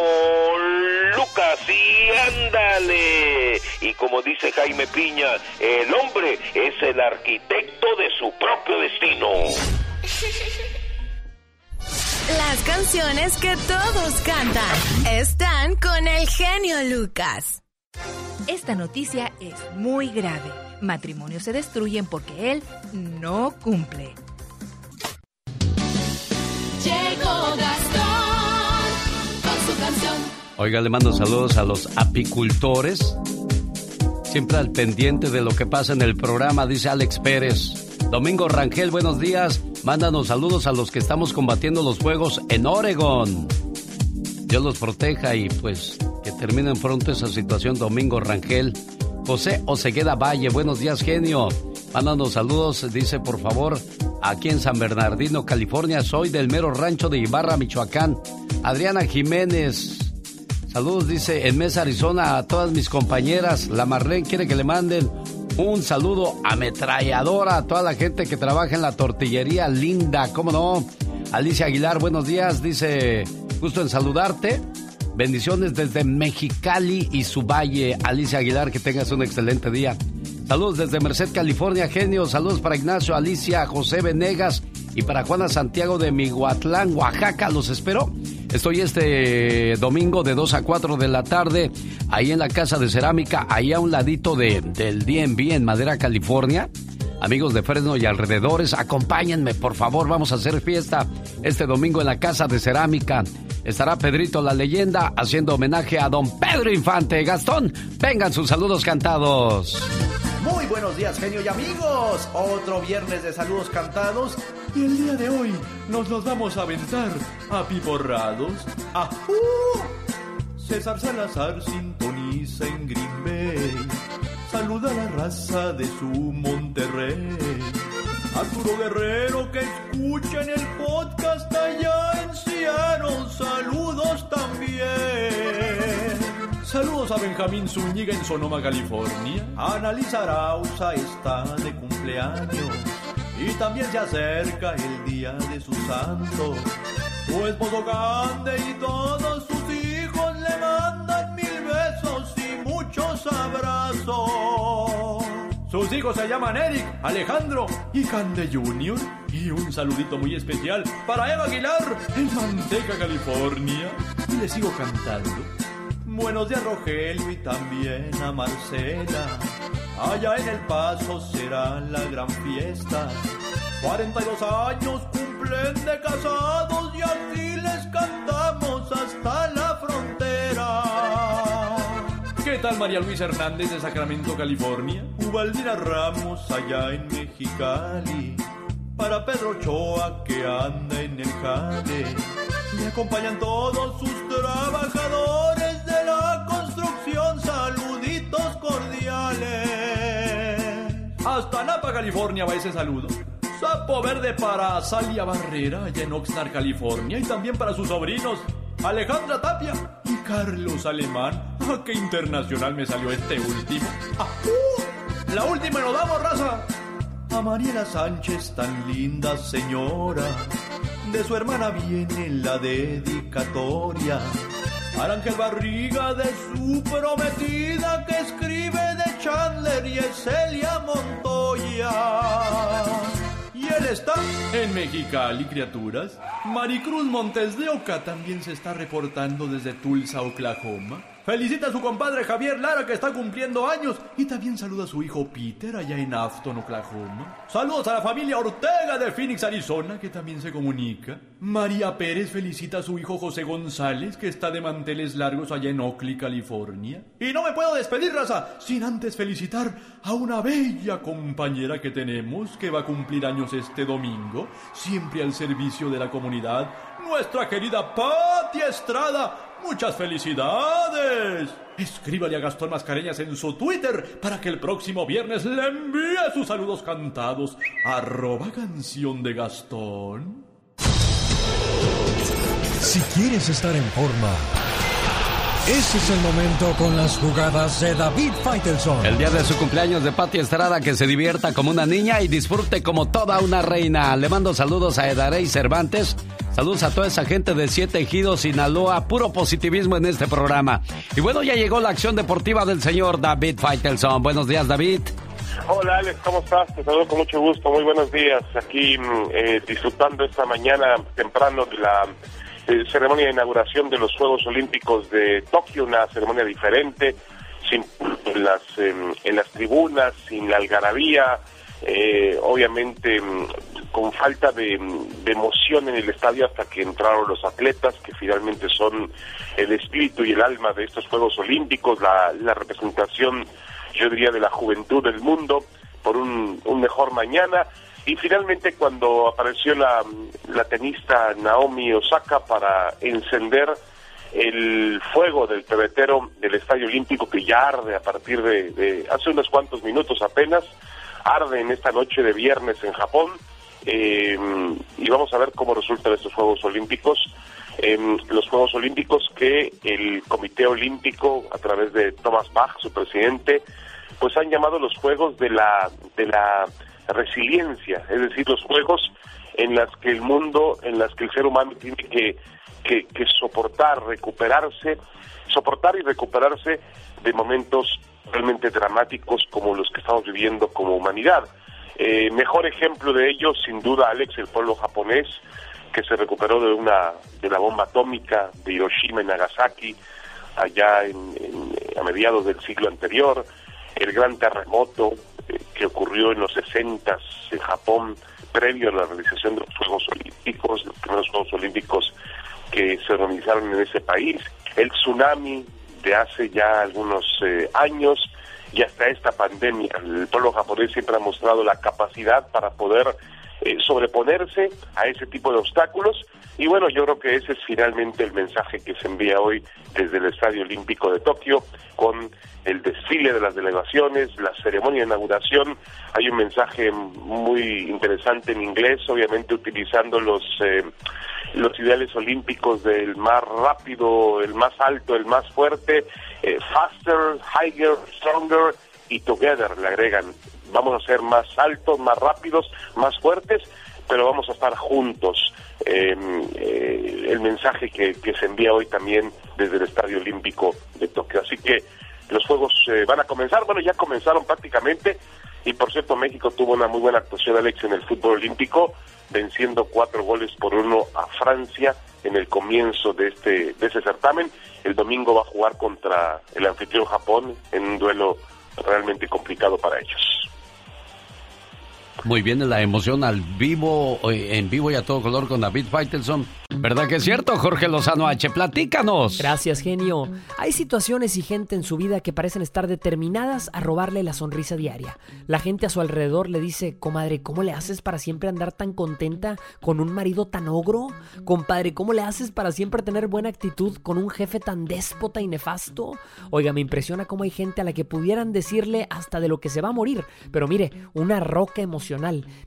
Lucas, y ándale. Y como dice Jaime Piña, el hombre es el arquitecto de su propio destino. Las canciones que todos cantan están con el genio Lucas. Esta noticia es muy grave. Matrimonios se destruyen porque él no cumple. Llegó Gastón con su canción. Oiga, le mando saludos a los apicultores. Siempre al pendiente de lo que pasa en el programa, dice Alex Pérez. Domingo Rangel, buenos días. Mándanos saludos a los que estamos combatiendo los fuegos en Oregon. Dios los proteja y pues que terminen pronto esa situación, Domingo Rangel. José Osegueda Valle, buenos días, genio. Mándanos saludos, dice por favor, aquí en San Bernardino, California. Soy del mero rancho de Ibarra, Michoacán. Adriana Jiménez. Saludos, dice en Mesa, Arizona, a todas mis compañeras. La Marlene quiere que le manden un saludo ametralladora a toda la gente que trabaja en la tortillería linda, ¿cómo no? Alicia Aguilar, buenos días, dice, gusto en saludarte. Bendiciones desde Mexicali y su valle. Alicia Aguilar, que tengas un excelente día. Saludos desde Merced, California, genio. Saludos para Ignacio, Alicia, José Venegas y para Juana Santiago de Miguatlán, Oaxaca. Los espero. Estoy este domingo de 2 a 4 de la tarde ahí en la Casa de Cerámica, ahí a un ladito de, del DNB en Madera, California. Amigos de Fresno y alrededores, acompáñenme, por favor. Vamos a hacer fiesta este domingo en la Casa de Cerámica. Estará Pedrito la leyenda haciendo homenaje a don Pedro Infante. Gastón, vengan sus saludos cantados. Muy buenos días, genio y amigos. Otro viernes de saludos cantados. Y el día de hoy nos los vamos a aventar a piporrados. ¡Ajú! César Salazar sintoniza en Green Bay. Saluda a la raza de su Monterrey. Arturo Guerrero que escucha en el podcast allá en Seattle. Saludos también. Saludos a Benjamín Zúñiga en Sonoma, California. Annalisa Arauza está de cumpleaños. Y también se acerca el día de su santo. Su esposo Gande y todos sus hijos le mandan mil besos y muchos abrazos. Sus hijos se llaman Eric, Alejandro y Cande Jr. Y un saludito muy especial para Eva Aguilar en Manteca, California. Y le sigo cantando. Buenos días Rogelio y también a Marcela. Allá en El Paso será la gran fiesta. 42 años cumplen de casados y aquí les cantamos hasta la frontera. ¿Qué tal María Luisa Hernández de Sacramento, California? Ubaldina Ramos allá en Mexicali. Para Pedro Ochoa que anda en el jale. Me acompañan todos sus trabajadores Hasta Napa, California va ese saludo. Sapo verde para Salia Barrera, allá en Oxnard, California. Y también para sus sobrinos, Alejandra Tapia y Carlos Alemán. ¡Ah, qué internacional me salió este último! ¡Ah, uh! La última y nos damos, raza. A Mariela Sánchez, tan linda señora. De su hermana viene la dedicatoria. Ángel Barriga de su prometida que escribe de Chandler y es Celia Montoya. Y él está en Mexicali, criaturas. Maricruz Montes de Oca también se está reportando desde Tulsa, Oklahoma. Felicita a su compadre Javier Lara que está cumpliendo años y también saluda a su hijo Peter allá en Afton, Oklahoma. Saludos a la familia Ortega de Phoenix, Arizona que también se comunica. María Pérez felicita a su hijo José González que está de manteles largos allá en Oakley, California. Y no me puedo despedir, raza, sin antes felicitar a una bella compañera que tenemos que va a cumplir años este domingo, siempre al servicio de la comunidad, nuestra querida Patti Estrada. ¡Muchas felicidades! Escríbale a Gastón Mascareñas en su Twitter para que el próximo viernes le envíe sus saludos cantados. Arroba canción de Gastón. Si quieres estar en forma, ese es el momento con las jugadas de David Faitelson. El día de su cumpleaños de Pati Estrada, que se divierta como una niña y disfrute como toda una reina. Le mando saludos a Edarey Cervantes. Saludos a toda esa gente de Siete Ejidos, Sinaloa. Puro positivismo en este programa. Y bueno, ya llegó la acción deportiva del señor David Faitelson. Buenos días, David. Hola Alex, ¿cómo estás? Te saludo con mucho gusto, muy buenos días. Aquí mm, eh, disfrutando esta mañana temprano de la eh, ceremonia de inauguración de los Juegos Olímpicos de Tokio, una ceremonia diferente, sin las, em, en las tribunas, sin la algarabía, eh, obviamente mm, con falta de, emoción en el estadio hasta que entraron los atletas, que finalmente son el espíritu y el alma de estos Juegos Olímpicos, la, la representación, yo diría, de la juventud del mundo por un, un mejor mañana. Y finalmente cuando apareció la, la tenista Naomi Osaka para encender el fuego del pebetero del Estadio Olímpico que ya arde a partir de, de hace unos cuantos minutos apenas, arde en esta noche de viernes en Japón eh, y vamos a ver cómo resultan estos Juegos Olímpicos. Eh, los Juegos Olímpicos que el Comité Olímpico, a través de Thomas Bach, su presidente, pues han llamado los Juegos de la, de la resiliencia, es decir, los Juegos en las que el mundo, en las que el ser humano tiene que, que soportar, recuperarse, soportar y recuperarse de momentos realmente dramáticos como los que estamos viviendo como humanidad. Eh, mejor ejemplo de ello, sin duda, Alex, el pueblo japonés, que se recuperó de una de la bomba atómica de Hiroshima y Nagasaki allá en, a mediados del siglo anterior, el gran terremoto eh, que ocurrió en los 60 en Japón previo a la realización de los Juegos Olímpicos, los primeros Juegos Olímpicos que se organizaron en ese país, el tsunami de hace ya algunos eh, años y hasta esta pandemia. El pueblo japonés siempre ha mostrado la capacidad para poder eh, sobreponerse a ese tipo de obstáculos y bueno, yo creo que ese es finalmente el mensaje que se envía hoy desde el Estadio Olímpico de Tokio con el desfile de las delegaciones, la ceremonia de inauguración. Hay un mensaje muy interesante en inglés, obviamente utilizando los eh, los ideales olímpicos del más rápido, el más alto, el más fuerte, eh, faster, higher, stronger y together le agregan. Vamos a ser más altos, más rápidos, más fuertes, pero vamos a estar juntos. Em, eh, el mensaje que, se envía hoy también desde el Estadio Olímpico de Tokio. Así que los Juegos eh, van a comenzar, bueno, ya comenzaron prácticamente, y por cierto México tuvo una muy buena actuación, Alex, en el fútbol olímpico, venciendo cuatro goles por uno a Francia en el comienzo de este de ese certamen. El domingo va a jugar contra el anfitrión Japón en un duelo realmente complicado para ellos. Muy bien, la emoción al vivo, eh, en vivo y a todo color con David Faitelson. ¿Verdad que es cierto, Jorge Lozano H? Platícanos. Gracias, genio. Hay situaciones y gente en su vida que parecen estar determinadas a robarle la sonrisa diaria. La gente a su alrededor le dice, comadre, ¿cómo le haces para siempre andar tan contenta con un marido tan ogro? Compadre, ¿cómo le haces para siempre tener buena actitud con un jefe tan déspota y nefasto? Oiga, me impresiona cómo hay gente a la que pudieran decirle hasta de lo que se va a morir. Pero mire, una roca emocional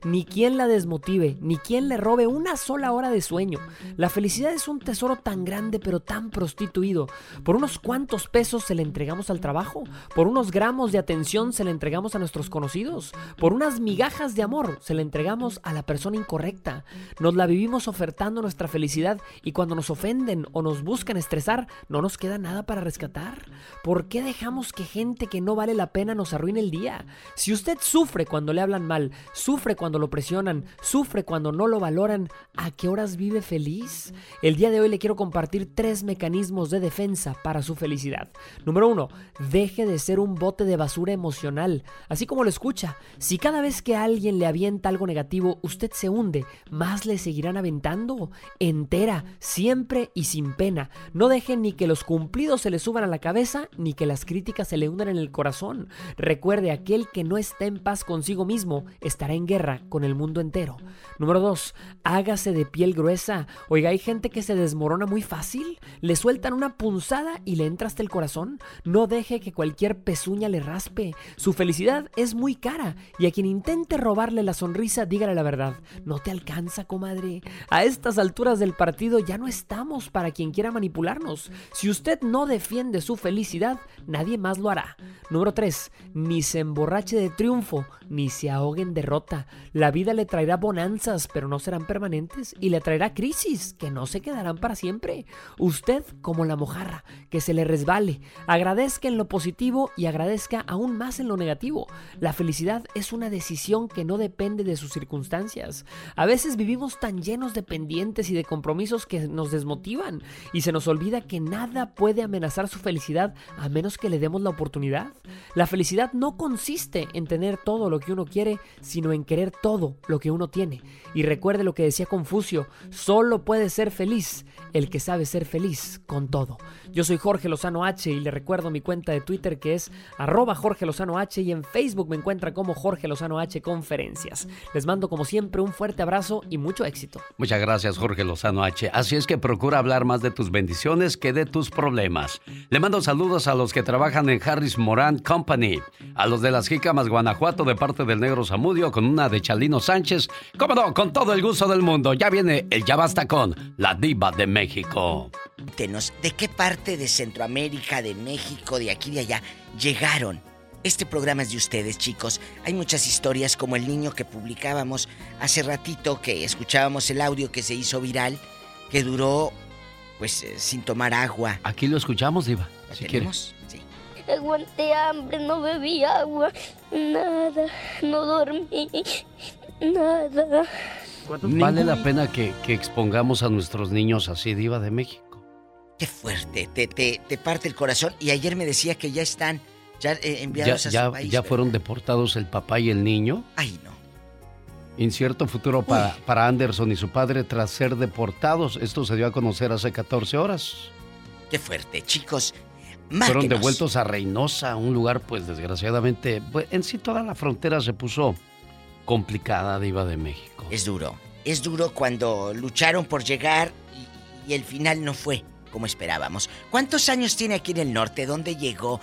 ni quien la desmotive, ni quien le robe una sola hora de sueño. La felicidad es un tesoro tan grande pero tan prostituido. Por unos cuantos pesos se le entregamos al trabajo, por unos gramos de atención se le entregamos a nuestros conocidos, por unas migajas de amor se le entregamos a la persona incorrecta. Nos la vivimos ofertando nuestra felicidad y cuando nos ofenden o nos buscan estresar, no nos queda nada para rescatar. ¿Por qué dejamos que gente que no vale la pena nos arruine el día? Si usted sufre cuando le hablan mal, sufre cuando lo presionan, sufre cuando no lo valoran, ¿a qué horas vive feliz? El día de hoy le quiero compartir tres mecanismos de defensa para su felicidad. Número uno, deje de ser un bote de basura emocional. Así como lo escucha, si cada vez que alguien le avienta algo negativo, usted se hunde, más le seguirán aventando. Entera, siempre y sin pena. No deje ni que los cumplidos se le suban a la cabeza, ni que las críticas se le hundan en el corazón. Recuerde, aquel que no está en paz consigo mismo, estará en guerra con el mundo entero. Número 2. Hágase de piel gruesa. Oiga, hay gente que se desmorona muy fácil. Le sueltan una punzada y le entra hasta el corazón. No deje que cualquier pezuña le raspe. Su felicidad es muy cara y a quien intente robarle la sonrisa, dígale la verdad. No te alcanza, comadre. A estas alturas del partido ya no estamos para quien quiera manipularnos. Si usted no defiende su felicidad, nadie más lo hará. Número 3. Ni se emborrache de triunfo, ni se ahogue en derrota la vida le traerá bonanzas, pero no serán permanentes, y le traerá crisis, que no se quedarán para siempre. Usted, como la mojarra, que se le resbale, agradezca en lo positivo y agradezca aún más en lo negativo. La felicidad es una decisión que no depende de sus circunstancias. A veces vivimos tan llenos de pendientes y de compromisos que nos desmotivan, y se nos olvida que nada puede amenazar su felicidad a menos que le demos la oportunidad. La felicidad no consiste en tener todo lo que uno quiere, sino en querer todo lo que uno tiene. Y recuerde lo que decía Confucio, solo puede ser feliz el que sabe ser feliz con todo. Yo soy Jorge Lozano H y le recuerdo mi cuenta de Twitter que es arroba Jorge Lozano H y en Facebook me encuentra como Jorge Lozano H Conferencias. Les mando como siempre un fuerte abrazo y mucho éxito. Muchas gracias Jorge Lozano H. Así es que procura hablar más de tus bendiciones que de tus problemas. Le mando saludos a los que trabajan en Harris Moran Company, a los de las Jicamas Guanajuato de parte del Negro Zamudio con una de Chalino Sánchez. Cómo no, con todo el gusto del mundo. Ya viene el Ya Basta con la Diva de México. ¿De qué parte de Centroamérica, de México, de aquí y de allá llegaron? Este programa es de ustedes, chicos. Hay muchas historias como el niño que publicábamos hace ratito, que escuchábamos el audio que se hizo viral, que duró, pues, eh, sin tomar agua. Aquí lo escuchamos, Diva. si quieres. Sí. aguanté hambre, no bebí agua, nada, no dormí, nada. Vale la pena que, expongamos a nuestros niños así, Diva de México. Qué fuerte, te, te, te parte el corazón. Y ayer me decía que ya están ya eh, enviados ya, a su ¿Ya fueron deportados el papá y el niño? Ay, no. Incierto futuro para, para Anderson y su padre tras ser deportados. Esto se dio a conocer hace 14 horas. Qué fuerte, chicos. Fueron devueltos a Reynosa, un lugar, pues desgraciadamente, pues, en sí toda la frontera se puso complicada, Diva de México. Es duro, es duro cuando lucharon por llegar y, y el final no fue como esperábamos. ¿Cuántos años tiene aquí en el norte? ¿Dónde llegó?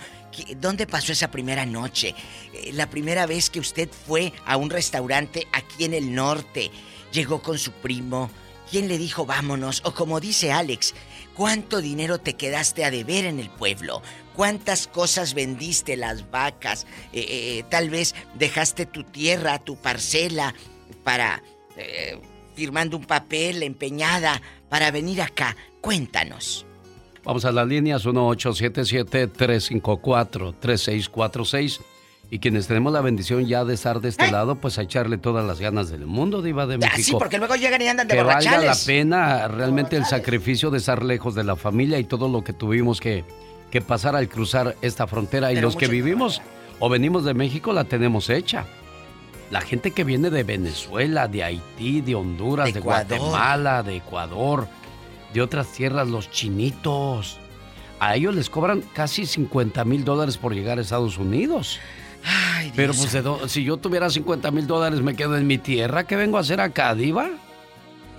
¿Dónde pasó esa primera noche? Eh, la primera vez que usted fue a un restaurante aquí en el norte. Llegó con su primo. ¿Quién le dijo vámonos? O como dice Alex, ¿cuánto dinero te quedaste a deber en el pueblo? ¿Cuántas cosas vendiste, las vacas? Eh, eh, tal vez dejaste tu tierra, tu parcela, para... firmando un papel, empeñada, para venir acá. Cuéntanos. Vamos a las líneas 1877-354-3646. Y quienes tenemos la bendición ya de estar de este lado, pues a echarle todas las ganas del mundo, Diva de México. sí, porque luego llegan y andan de Que valga la pena realmente el sacrificio de estar lejos de la familia y todo lo que tuvimos que, que pasar al cruzar esta frontera. y los que vivimos o venimos de México la tenemos hecha. La gente que viene de Venezuela, de Haití, de Honduras, de Guatemala, de Ecuador, de otras tierras, los chinitos. A ellos les cobran casi 50 mil dólares por llegar a Estados Unidos. Ay, Pero pues si yo tuviera 50 mil dólares me quedo en mi tierra. ¿Qué vengo a hacer acá, Diva?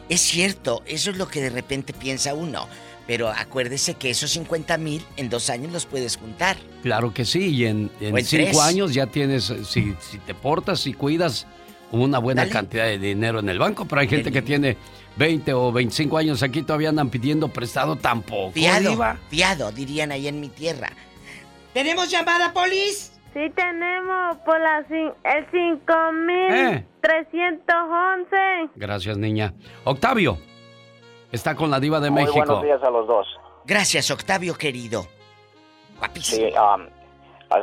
Es cierto, eso es lo que de repente piensa uno. Pero acuérdese que esos 50 mil en dos años los puedes juntar. Claro que sí, y en, cinco años ya tienes, si, si te portas y cuidas, una buena cantidad de dinero en el banco. Pero hay gente que tiene 20 o 25 años aquí todavía andan pidiendo prestado tampoco. Fiado, fiado, dirían ahí en mi tierra. ¿Tenemos llamada, Polis? Sí, tenemos por la, el 5311. Eh. Gracias, niña. Octavio, está con la diva de México. Buenos días a los dos. Gracias, Octavio, querido. Sí, um,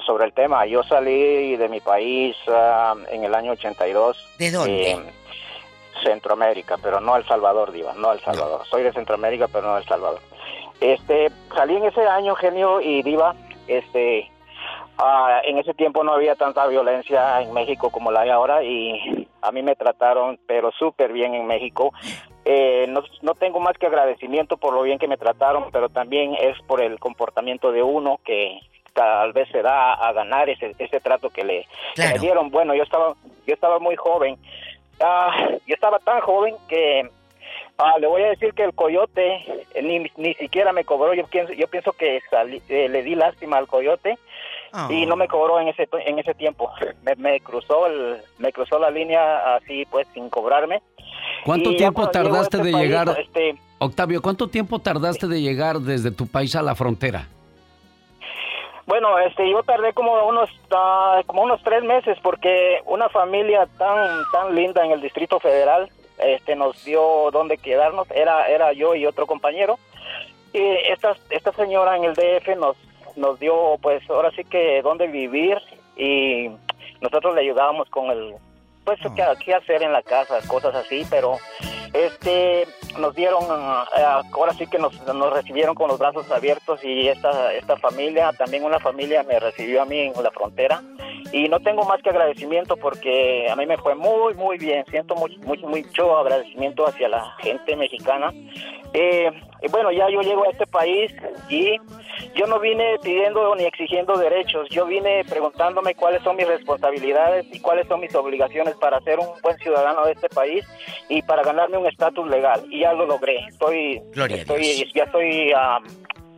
sobre el tema, yo salí de mi país um, en el año 82. ¿De dónde? Eh, Centroamérica, pero no El Salvador, Diva, no El Salvador. Soy de Centroamérica, pero no El Salvador. Este, salí en ese año, genio y Diva, este, ah, en ese tiempo no había tanta violencia en México como la hay ahora y a mí me trataron, pero súper bien en México. Eh, no, no, tengo más que agradecimiento por lo bien que me trataron, pero también es por el comportamiento de uno que tal vez se da a ganar ese, ese trato que le, que le dieron. Bueno, yo estaba, yo estaba muy joven Ah, yo estaba tan joven que ah, le voy a decir que el coyote eh, ni, ni siquiera me cobró. Yo pienso, yo pienso que eh, le di lástima al coyote y no me cobró en ese en ese tiempo. Me, cruzó el, me cruzó la línea así pues sin cobrarme. ¿Cuánto tiempo tardaste este de llegar? Este, Octavio, ¿cuánto tiempo tardaste de llegar desde tu país a la frontera? Bueno, este, yo tardé como unos, uh, como unos tres meses porque una familia tan, tan linda en el Distrito Federal, este, nos dio dónde quedarnos. Era, era yo y otro compañero. Y esta, esta señora en el DF nos, nos dio, pues, ahora sí que dónde vivir y nosotros le ayudábamos con el, pues, qué, qué hacer en la casa, cosas así, pero este nos dieron eh, ahora sí que nos, nos recibieron con los brazos abiertos y esta esta familia también una familia me recibió a mí en la frontera. Y no tengo más que agradecimiento porque a mí me fue muy muy bien. Siento mucho mucho agradecimiento hacia la gente mexicana. Eh, y bueno ya yo llego a este país y yo no vine pidiendo ni exigiendo derechos, yo vine preguntándome cuáles son mis responsabilidades y cuáles son mis obligaciones para ser un buen ciudadano de este país y para ganarme un estatus legal. Y ya lo logré. Estoy, estoy ya estoy,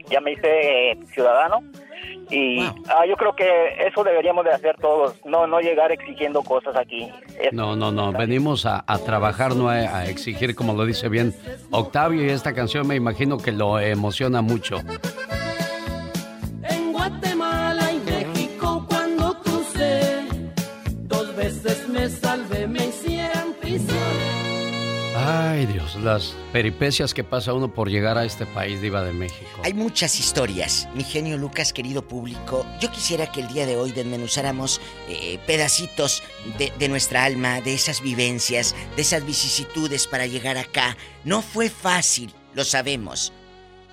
ya me hice ciudadano. Y ah, yo creo que eso deberíamos de hacer todos, no no llegar exigiendo cosas aquí. no, no, no, venimos a, trabajar, no a, exigir, como lo dice bien Octavio, y esta canción me imagino que lo emociona mucho. Guatemala y México cuando crucé. Dos veces me salvé, me prisión. Ay, Dios, las peripecias que pasa uno por llegar a este país, Diva de México. Hay muchas historias, mi genio Lucas, querido público. Yo quisiera que el día de hoy desmenuzáramos eh, pedacitos de, de nuestra alma, de esas vivencias, de esas vicisitudes para llegar acá. No fue fácil, lo sabemos.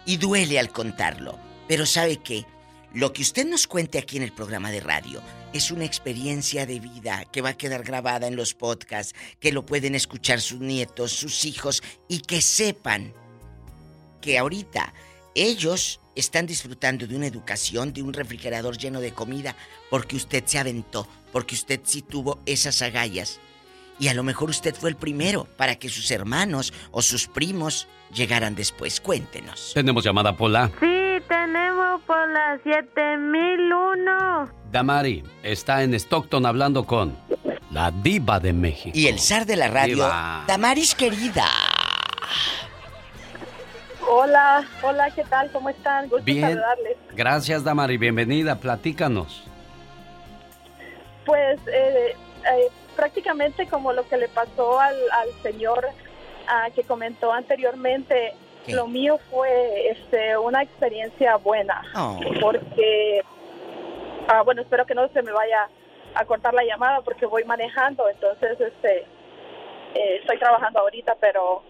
Y duele al contarlo. Pero ¿sabe qué? Lo que usted nos cuente aquí en el programa de radio es una experiencia de vida que va a quedar grabada en los podcasts, que lo pueden escuchar sus nietos, sus hijos y que sepan que ahorita ellos están disfrutando de una educación, de un refrigerador lleno de comida, porque usted se aventó, porque usted sí tuvo esas agallas. Y a lo mejor usted fue el primero para que sus hermanos o sus primos llegaran después. Cuéntenos. Tenemos llamada Pola. Sí, tenemos por la 7001. Damari está en Stockton hablando con la diva de México. Y el zar de la radio, Diva. Damaris querida. Hola, hola, ¿qué tal? ¿Cómo están? Gusto Bien. saludarles. Gracias, Damari. Bienvenida. Platícanos. Pues eh, eh, prácticamente como lo que le pasó al, al señor ah, que comentó anteriormente, lo mío fue este, una experiencia buena, Oh. porque, ah, bueno, espero que no se me vaya a cortar la llamada porque voy manejando, entonces este, eh, estoy trabajando ahorita, pero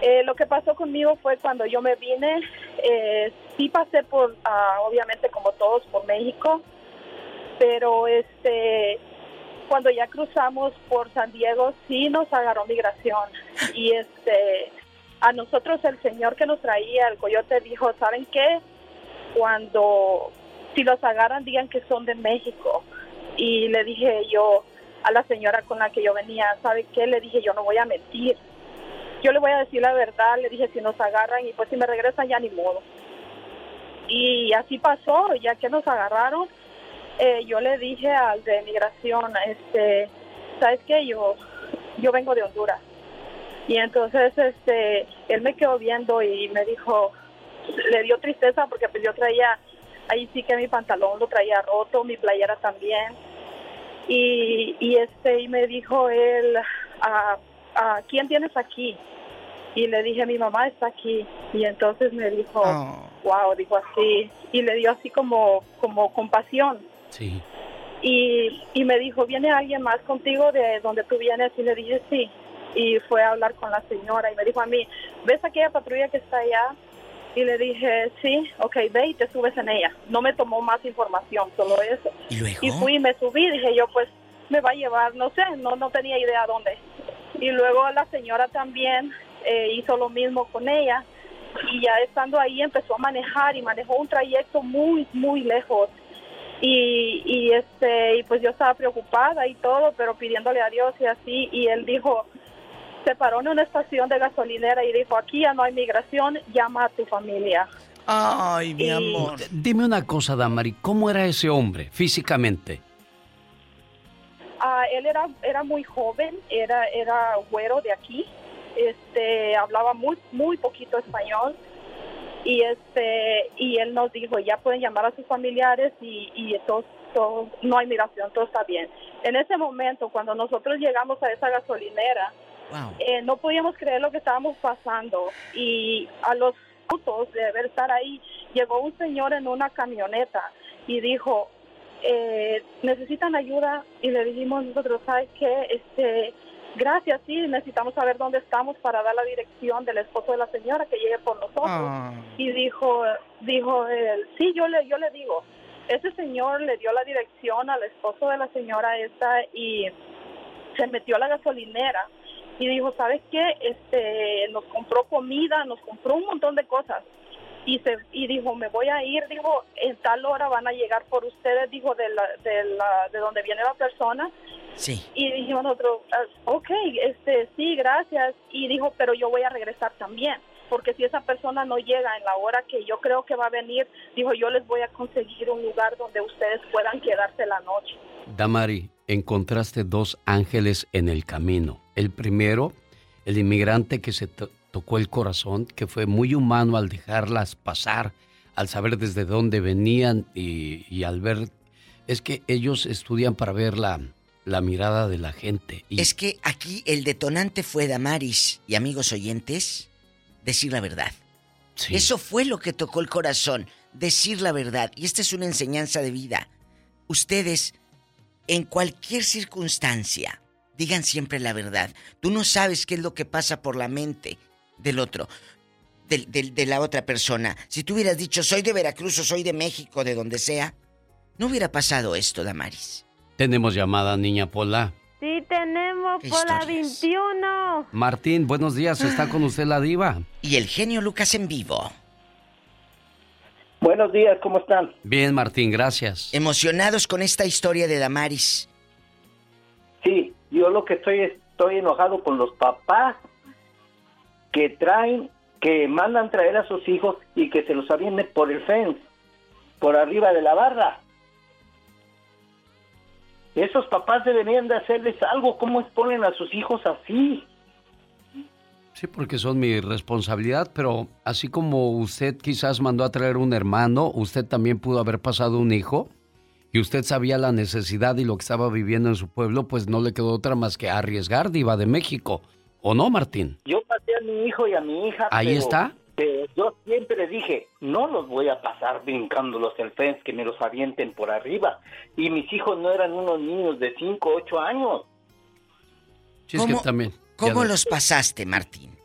eh, lo que pasó conmigo fue cuando yo me vine, eh, sí pasé por, ah, obviamente como todos, por México, pero este cuando ya cruzamos por San Diego sí nos agarró migración y este a nosotros el señor que nos traía el coyote dijo saben qué cuando si los agarran digan que son de México y le dije yo a la señora con la que yo venía sabe qué le dije yo no voy a mentir. Yo le voy a decir la verdad le dije si nos agarran y pues si me regresan ya ni modo y así pasó ya que nos agarraron eh, yo le dije al de migración, este, ¿sabes qué? Yo, yo vengo de Honduras. Y entonces, este, él me quedó viendo y me dijo, le dio tristeza porque pues yo traía, ahí sí que mi pantalón lo traía roto, mi playera también. Y, y este, y me dijo él, ¿a, a quién tienes aquí? Y le dije, mi mamá está aquí. Y entonces me dijo, wow, dijo así. Y le dio así como, como compasión. Sí. Y, y me dijo, ¿viene alguien más contigo de donde tú vienes? Y le dije, sí. Y fue a hablar con la señora y me dijo a mí, ¿ves aquella patrulla que está allá? Y le dije, sí, ok, ve y te subes en ella. No me tomó más información, solo eso. ¿Y luego? Y fui y me subí, dije yo, pues me va a llevar, no sé, no, no tenía idea dónde. Y luego la señora también eh, hizo lo mismo con ella. Y ya estando ahí empezó a manejar y manejó un trayecto muy, muy lejos y, y este y pues yo estaba preocupada y todo pero pidiéndole a Dios y así y él dijo se paró en una estación de gasolinera y dijo aquí ya no hay migración llama a tu familia Ay, mi Y- amor. Dime una cosa, Damari. ¿Cómo era ese hombre físicamente? Ah, él era era muy joven era era güero de aquí este hablaba muy muy poquito español y este y él nos dijo ya pueden llamar a sus familiares y, y todo, todo- no hay migración todo está bien en ese momento cuando nosotros llegamos a esa gasolinera eh, no podíamos creer lo que estábamos pasando. Y a los minutos de ver estar ahí llegó un señor en una camioneta y dijo eh, necesitan ayuda y le dijimos nosotros sabes qué este gracias sí necesitamos saber dónde estamos para dar la dirección del esposo de la señora que llegue por nosotros Ah. y dijo dijo él sí yo le yo le digo ese señor le dio la dirección al esposo de la señora esta y se metió a la gasolinera y dijo sabes qué este nos compró comida nos compró un montón de cosas y se y dijo me voy a ir dijo en tal hora van a llegar por ustedes dijo de la, de la de donde viene la persona Sí. y dijimos nosotros, ah, ok, este, sí, gracias. Y dijo, pero yo voy a regresar también, porque si esa persona no llega en la hora que yo creo que va a venir, dijo, yo les voy a conseguir un lugar donde ustedes puedan quedarse la noche. Damari, encontraste dos ángeles en el camino. El primero, el inmigrante que se to- tocó el corazón, que fue muy humano al dejarlas pasar, al saber desde dónde venían y, y al ver... Es que ellos estudian para ver la, la mirada de la gente. Es que aquí el detonante fue Damaris y amigos oyentes, decir la verdad. Eso fue lo que tocó el corazón, decir la verdad. Y esta es una enseñanza de vida. Ustedes, en cualquier circunstancia, digan siempre la verdad. Tú no sabes qué es lo que pasa por la mente del otro, de la otra persona. Si tú hubieras dicho, soy de Veracruz o soy de México, de donde sea, no hubiera pasado esto, Damaris. Tenemos llamada, niña Pola. Sí, tenemos Pola 21. Martín, buenos días. ¿Está con usted la diva? Y el genio Lucas en vivo. Buenos días, ¿cómo están? Bien, Martín, gracias. Emocionados con esta historia de Damaris. Sí, yo lo que estoy estoy enojado con los papás que traen, que mandan traer a sus hijos y que se los avienten por el fence, por arriba de la barra. Esos papás deberían de hacerles algo. ¿Cómo exponen a sus hijos así? Sí, porque son mi responsabilidad, pero así como usted quizás mandó a traer un hermano, usted también pudo haber pasado un hijo y usted sabía la necesidad y lo que estaba viviendo en su pueblo, pues no le quedó otra más que arriesgar, diva de México. ¿O no, Martín? Yo pasé a mi hijo y a mi hija. Ahí está yo siempre dije, no los voy a pasar brincándolos el fence, que me los avienten por arriba. Y mis hijos no eran unos niños de 5, 8 años. ¿Cómo, también, ¿cómo los pasaste, Martín?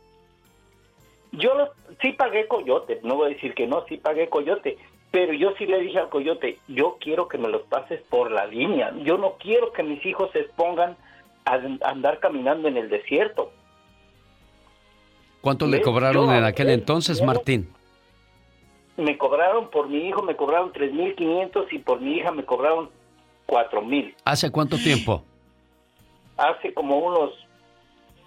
Yo los, sí pagué coyote, no voy a decir que no, sí pagué coyote, pero yo sí le dije al coyote, yo quiero que me los pases por la línea, yo no quiero que mis hijos se expongan a andar caminando en el desierto. ¿Cuánto le cobraron en aquel entonces, Martín? Me cobraron por mi hijo, me cobraron 3.500 y por mi hija me cobraron 4.000. ¿Hace cuánto tiempo? Hace como unos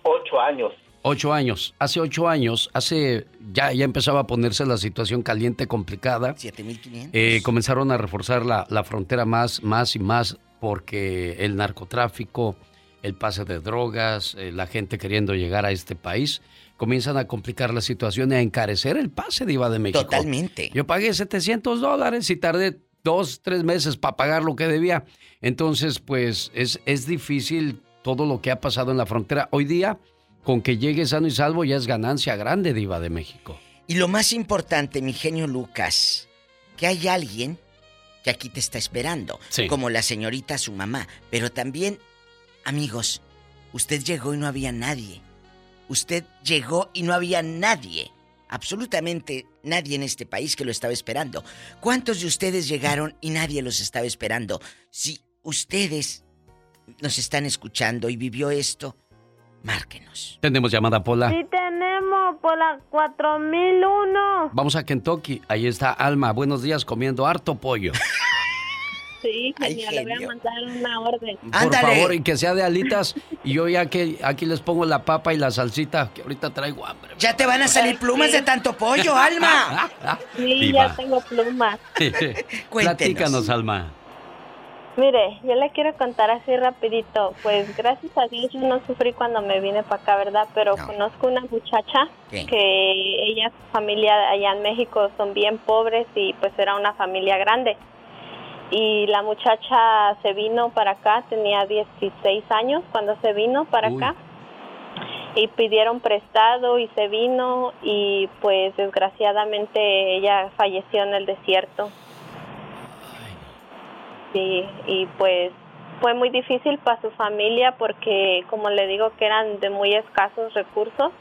ocho años. Ocho años. Hace ocho años, hace ya ya empezaba a ponerse la situación caliente, complicada. 7.500. Eh, comenzaron a reforzar la, la frontera más, más y más porque el narcotráfico, el pase de drogas, eh, la gente queriendo llegar a este país comienzan a complicar la situación y a encarecer el pase de IVA de México. Totalmente. Yo pagué 700 dólares y tardé dos, tres meses para pagar lo que debía. Entonces, pues es, es difícil todo lo que ha pasado en la frontera. Hoy día, con que llegue sano y salvo, ya es ganancia grande de IVA de México. Y lo más importante, mi genio Lucas, que hay alguien que aquí te está esperando, como la señorita su mamá, pero también, amigos, usted llegó y no había nadie usted llegó y no había nadie, absolutamente nadie en este país que lo estaba esperando. ¿Cuántos de ustedes llegaron y nadie los estaba esperando? Si ustedes nos están escuchando y vivió esto, márquenos. Tenemos llamada Pola. Sí, tenemos Pola 4001. Vamos a Kentucky. Ahí está Alma. Buenos días comiendo harto pollo. Sí, genial, le voy a mandar una orden. Por favor, y que sea de alitas. Y yo ya que aquí les pongo la papa y la salsita, que ahorita traigo hambre. Ya te van a salir plumas de tanto pollo, Alma. Sí, ya tengo plumas. Platícanos, Alma. Mire, yo le quiero contar así rapidito. Pues gracias a Dios yo no sufrí cuando me vine para acá, ¿verdad? Pero conozco una muchacha que ella, su familia allá en México son bien pobres y pues era una familia grande y la muchacha se vino para acá, tenía 16 años cuando se vino para acá y pidieron prestado y se vino y pues desgraciadamente ella falleció en el desierto. Sí, y pues fue muy difícil para su familia porque como le digo que eran de muy escasos recursos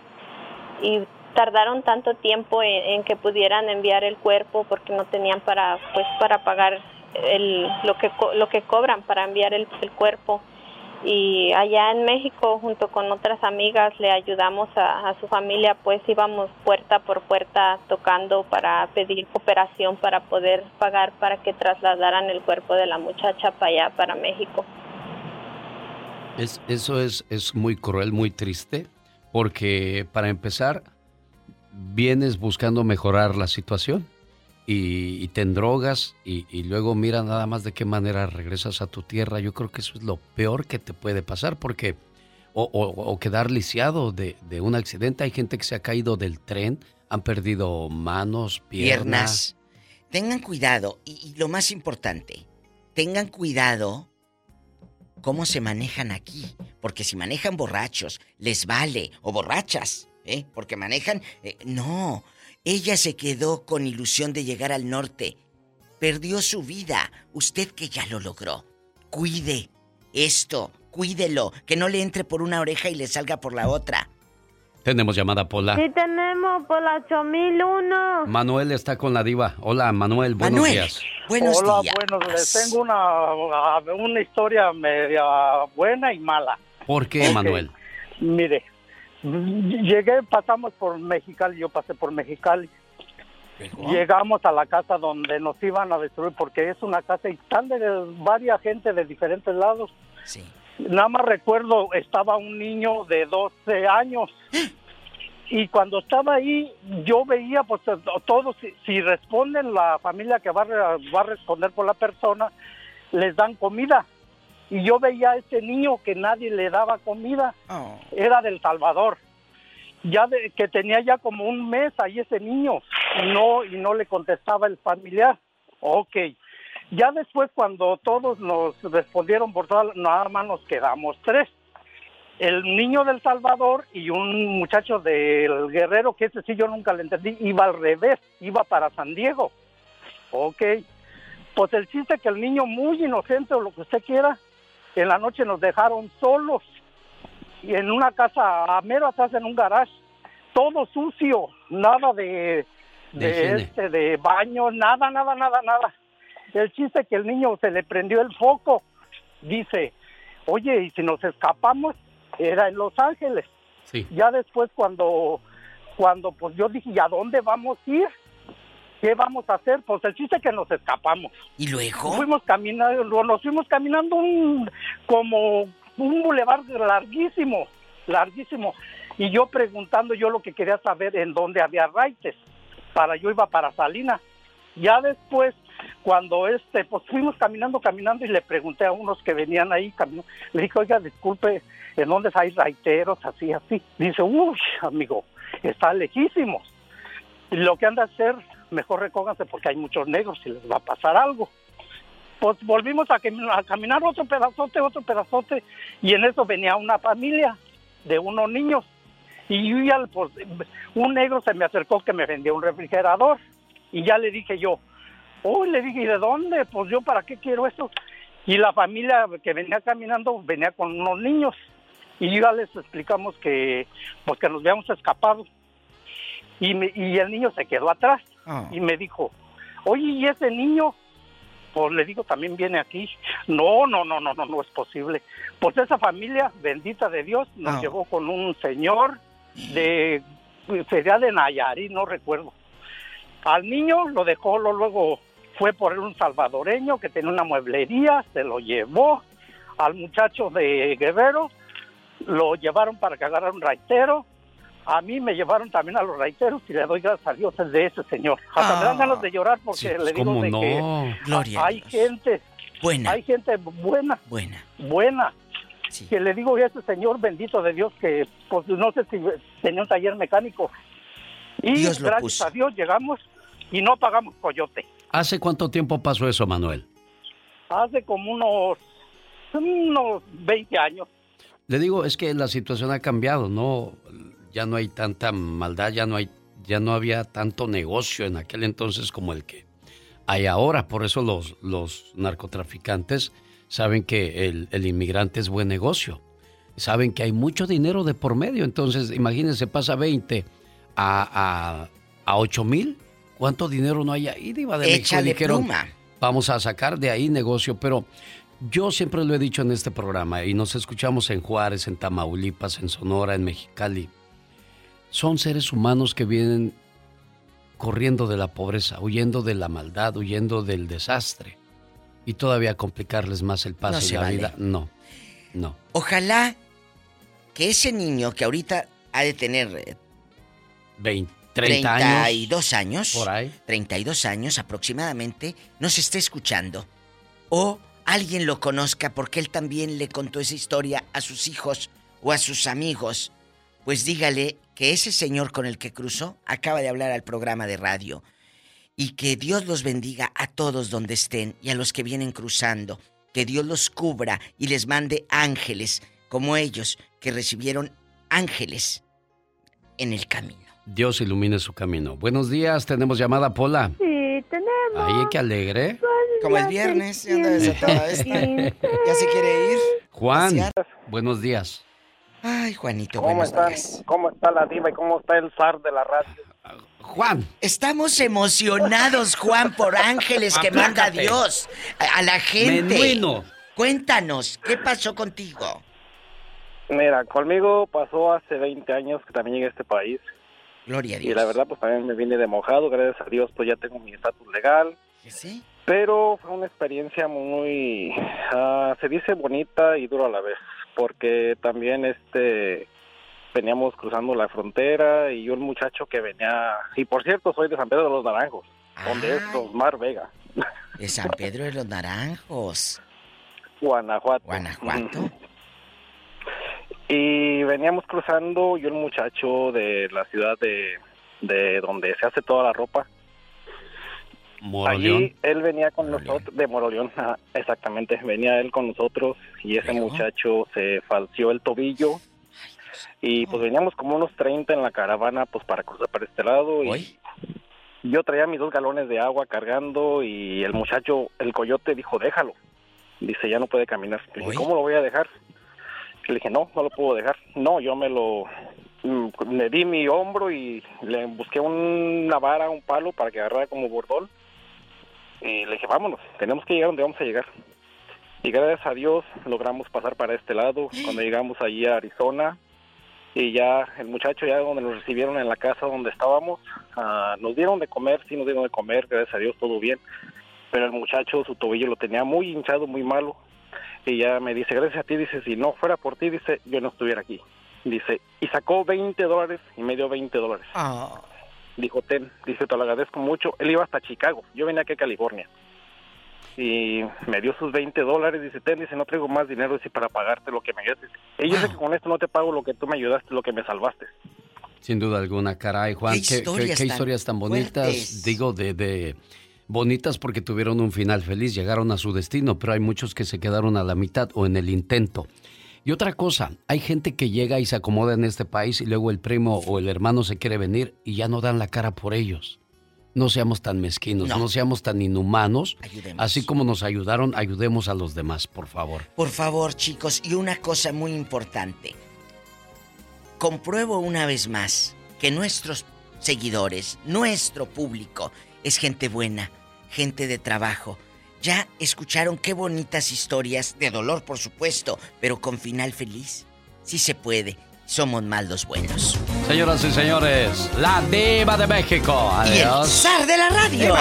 y tardaron tanto tiempo en, que pudieran enviar el cuerpo porque no tenían para pues para pagar el, lo, que, lo que cobran para enviar el, cuerpo. Y allá en México, junto con otras amigas, le ayudamos a, su familia, pues íbamos puerta por puerta tocando para pedir cooperación para poder pagar para que trasladaran el cuerpo de la muchacha para allá, para México. Es, eso es, es muy cruel, muy triste, porque para empezar, vienes buscando mejorar la situación y, te drogas y, luego mira nada más de qué manera regresas a tu tierra. Yo creo que eso es lo peor que te puede pasar porque o, quedar lisiado de, un accidente. Hay gente que se ha caído del tren, han perdido manos, piernas. Tengan cuidado y, y lo más importante, tengan cuidado cómo se manejan aquí. Porque si manejan borrachos, les vale. O borrachas, ¿eh? Porque manejan... eh, no, ella se quedó con ilusión de llegar al norte. Perdió su vida. Usted que ya lo logró. Cuide esto, cuídelo. Que no le entre por una oreja y le salga por la otra. Tenemos llamada Pola. Sí tenemos por la 8001. Manuel está con la diva. Hola, Manuel, buenos días. Hola, bueno, les tengo una, una historia media buena y mala. ¿Por qué, Ok. Manuel? Mire, llegué, pasamos por Mexicali, yo pasé por Mexicali. Llegamos a la casa donde nos iban a destruir porque es una casa y están de varias gente de diferentes lados. Nada más recuerdo, estaba un niño de 12 años y cuando estaba ahí yo veía pues todos, si, si responden la familia que va, va a responder por la persona, les dan comida. Y yo veía a este niño que nadie le daba comida, era del Salvador. Ya de, que tenía ya como un mes ahí ese niño y no y no le contestaba el familiar. Ok. Ya después cuando todos nos respondieron por todas nada más nos quedamos tres. El niño del Salvador y un muchacho del Guerrero que ese sí yo nunca le entendí iba al revés iba para San Diego. Ok. Pues el chiste que el niño muy inocente o lo que usted quiera en la noche nos dejaron solos y en una casa a mero atrás en un garage todo sucio nada de De este de baño nada nada nada nada el chiste que el niño se le prendió el foco dice oye y si nos escapamos era en Los Ángeles Sí. ya después cuando cuando pues yo dije ¿y a dónde vamos a ir? ¿Qué vamos a hacer? Pues el chiste es que nos escapamos. ¿Y luego? Fuimos caminando, nos fuimos caminando un, como un bulevar larguísimo, larguísimo. Y yo preguntando, yo lo que quería saber en dónde había raites. Para yo iba para Salinas. Ya después, cuando este, pues fuimos caminando, caminando y le pregunté a unos que venían ahí caminando, le dije, oiga, disculpe, ¿en dónde hay raiteros? Así, así. Dice, uy, amigo, está lejísimos. Lo que han de hacer, mejor recóganse porque hay muchos negros y les va a pasar algo. Pues volvimos a, cami- a caminar otro pedazote, otro pedazote, y en eso venía una familia de unos niños. Y pues, un negro se me acercó que me vendía un refrigerador. Y ya le dije yo, uy, le dije, ¿y de dónde? Pues yo, ¿para qué quiero eso? Y la familia que venía caminando venía con unos niños. Y ya les explicamos que, pues, que nos habíamos escapado. Y, me- y el niño se quedó atrás. Y me dijo, oye, ¿y ese niño? Pues le digo, también viene aquí. No, no, no, no, no, no es posible. Pues esa familia, bendita de Dios, nos Ah. llevó con un señor de, sería de Nayarit, no recuerdo. Al niño lo dejó, lo- luego fue por un salvadoreño que tenía una mueblería, se lo llevó. Al muchacho de Guerrero lo llevaron para que agarrara un raitero. A mí me llevaron también a los raiteros y le doy gracias a Dios de ese señor. Hasta me dan ganas de llorar porque Sí, le pues, digo ¿cómo de no? que Gloria hay gente buena, hay gente buena, buena, buena. Que le digo a ese señor bendito de Dios que pues no sé si tenía un taller mecánico. Y Dios gracias puso. a Dios llegamos y no pagamos coyote. ¿Hace cuánto tiempo pasó eso, Manuel? Hace como unos unos 20 años. Le digo, es que la situación ha cambiado, ¿no? Ya no hay tanta maldad, ya no hay, ya no había tanto negocio en aquel entonces como el que hay ahora. Por eso los, los narcotraficantes saben que el, el inmigrante es buen negocio. Saben que hay mucho dinero de por medio. Entonces, imagínense, pasa 20 a, a, a 8 mil. ¿Cuánto dinero no hay ahí, Diva de México? Échale Dijeron, pluma. vamos a sacar de ahí negocio, pero yo siempre lo he dicho en este programa y nos escuchamos en Juárez, en Tamaulipas, en Sonora, en Mexicali. Son seres humanos que vienen corriendo de la pobreza, huyendo de la maldad, huyendo del desastre y todavía complicarles más el paso No y la vale. vida. No, no. Ojalá que ese niño que ahorita ha de tener eh, 20, 30 años. 32 años, Por ahí. 32 años aproximadamente, nos esté escuchando. O alguien lo conozca porque él también le contó esa historia a sus hijos o a sus amigos. Pues dígale que ese señor con el que cruzó acaba de hablar al programa de radio. Y que Dios los bendiga a todos donde estén y a los que vienen cruzando. Que Dios los cubra y les mande ángeles como ellos que recibieron ángeles en el camino. Dios ilumine su camino. Buenos días, tenemos llamada Pola. Sí, tenemos. Ay, qué alegre. Como es viernes, ya esta. ¿Ya se quiere ir? Juan, buenos días. Ay, Juanito, ¿Cómo buenos días. ¿Cómo está la diva y cómo está el zar de la radio? Juan. Estamos emocionados, Juan, por ángeles que manda. Dios a, a la gente. Menuino. Cuéntanos, ¿qué pasó contigo? Mira, conmigo pasó hace 20 años que también llegué a este país. Gloria a Y la verdad, pues también me vine de mojado. Gracias a Dios, pues ya tengo mi estatus legal. ¿Sí? Pero fue una experiencia muy, ah, se dice bonita y dura a la vez, porque también este veníamos cruzando la frontera y un muchacho que venía, y por cierto soy de San Pedro de los Naranjos, donde es Osmar Vega, De San Pedro de los Naranjos. Guanajuato. Guanajuato. Y veníamos cruzando y un muchacho de la ciudad de, de donde se hace toda la ropa, Moroleón. Allí él venía con nosotros, de Moroleón, ah, exactamente, venía él con nosotros y ese muchacho se falció el tobillo y pues veníamos como unos 30 en la caravana pues para cruzar para este lado y yo traía mis dos galones de agua cargando y el muchacho, el coyote dijo déjalo, dice ya no puede caminar, Le dije, ¿cómo lo voy a dejar? Le dije no, no lo puedo dejar, no, yo me lo, mm, le di mi hombro y le busqué una vara, un palo para que agarrara como bordón y le dije, vámonos, tenemos que llegar donde vamos a llegar. Y gracias a Dios logramos pasar para este lado. Cuando llegamos allí a Arizona, y ya el muchacho, ya donde nos recibieron en la casa donde estábamos, ah, nos dieron de comer, sí nos dieron de comer, gracias a Dios todo bien. Pero el muchacho, su tobillo lo tenía muy hinchado, muy malo. Y ya me dice, gracias a ti, dice, si no fuera por ti, dice, yo no estuviera aquí. Dice, y sacó 20 dólares y me dio 20 dólares. Dijo, ten, dice, te lo agradezco mucho. Él iba hasta Chicago, yo venía aquí a California. Y me dio sus 20 dólares, dice, ten, dice, no traigo más dinero, dice, para pagarte lo que me ayudaste. Y yo sé que con esto no te pago lo que tú me ayudaste, lo que me salvaste. Sin duda alguna, caray, Juan. Qué Qué, qué- historias qué tan historias tan bonitas. fuertes. Digo, de, de bonitas porque tuvieron un final feliz, llegaron a su destino, pero hay muchos que se quedaron a la mitad o en el intento. Y otra cosa, hay gente que llega y se acomoda en este país y luego el primo o el hermano se quiere venir y ya no dan la cara por ellos. No seamos tan mezquinos, no, No. seamos tan inhumanos. Ayudemos. Así como nos ayudaron, ayudemos a los demás, por favor. Por favor, chicos, y una cosa muy importante. Compruebo una vez más que nuestros seguidores, nuestro público, es gente buena, gente de trabajo. Ya escucharon qué bonitas historias, de dolor por supuesto, pero con final feliz. Sí se puede, somos más los buenos. Señoras y señores, la diva de México. Y el Adiós. zar de la radio.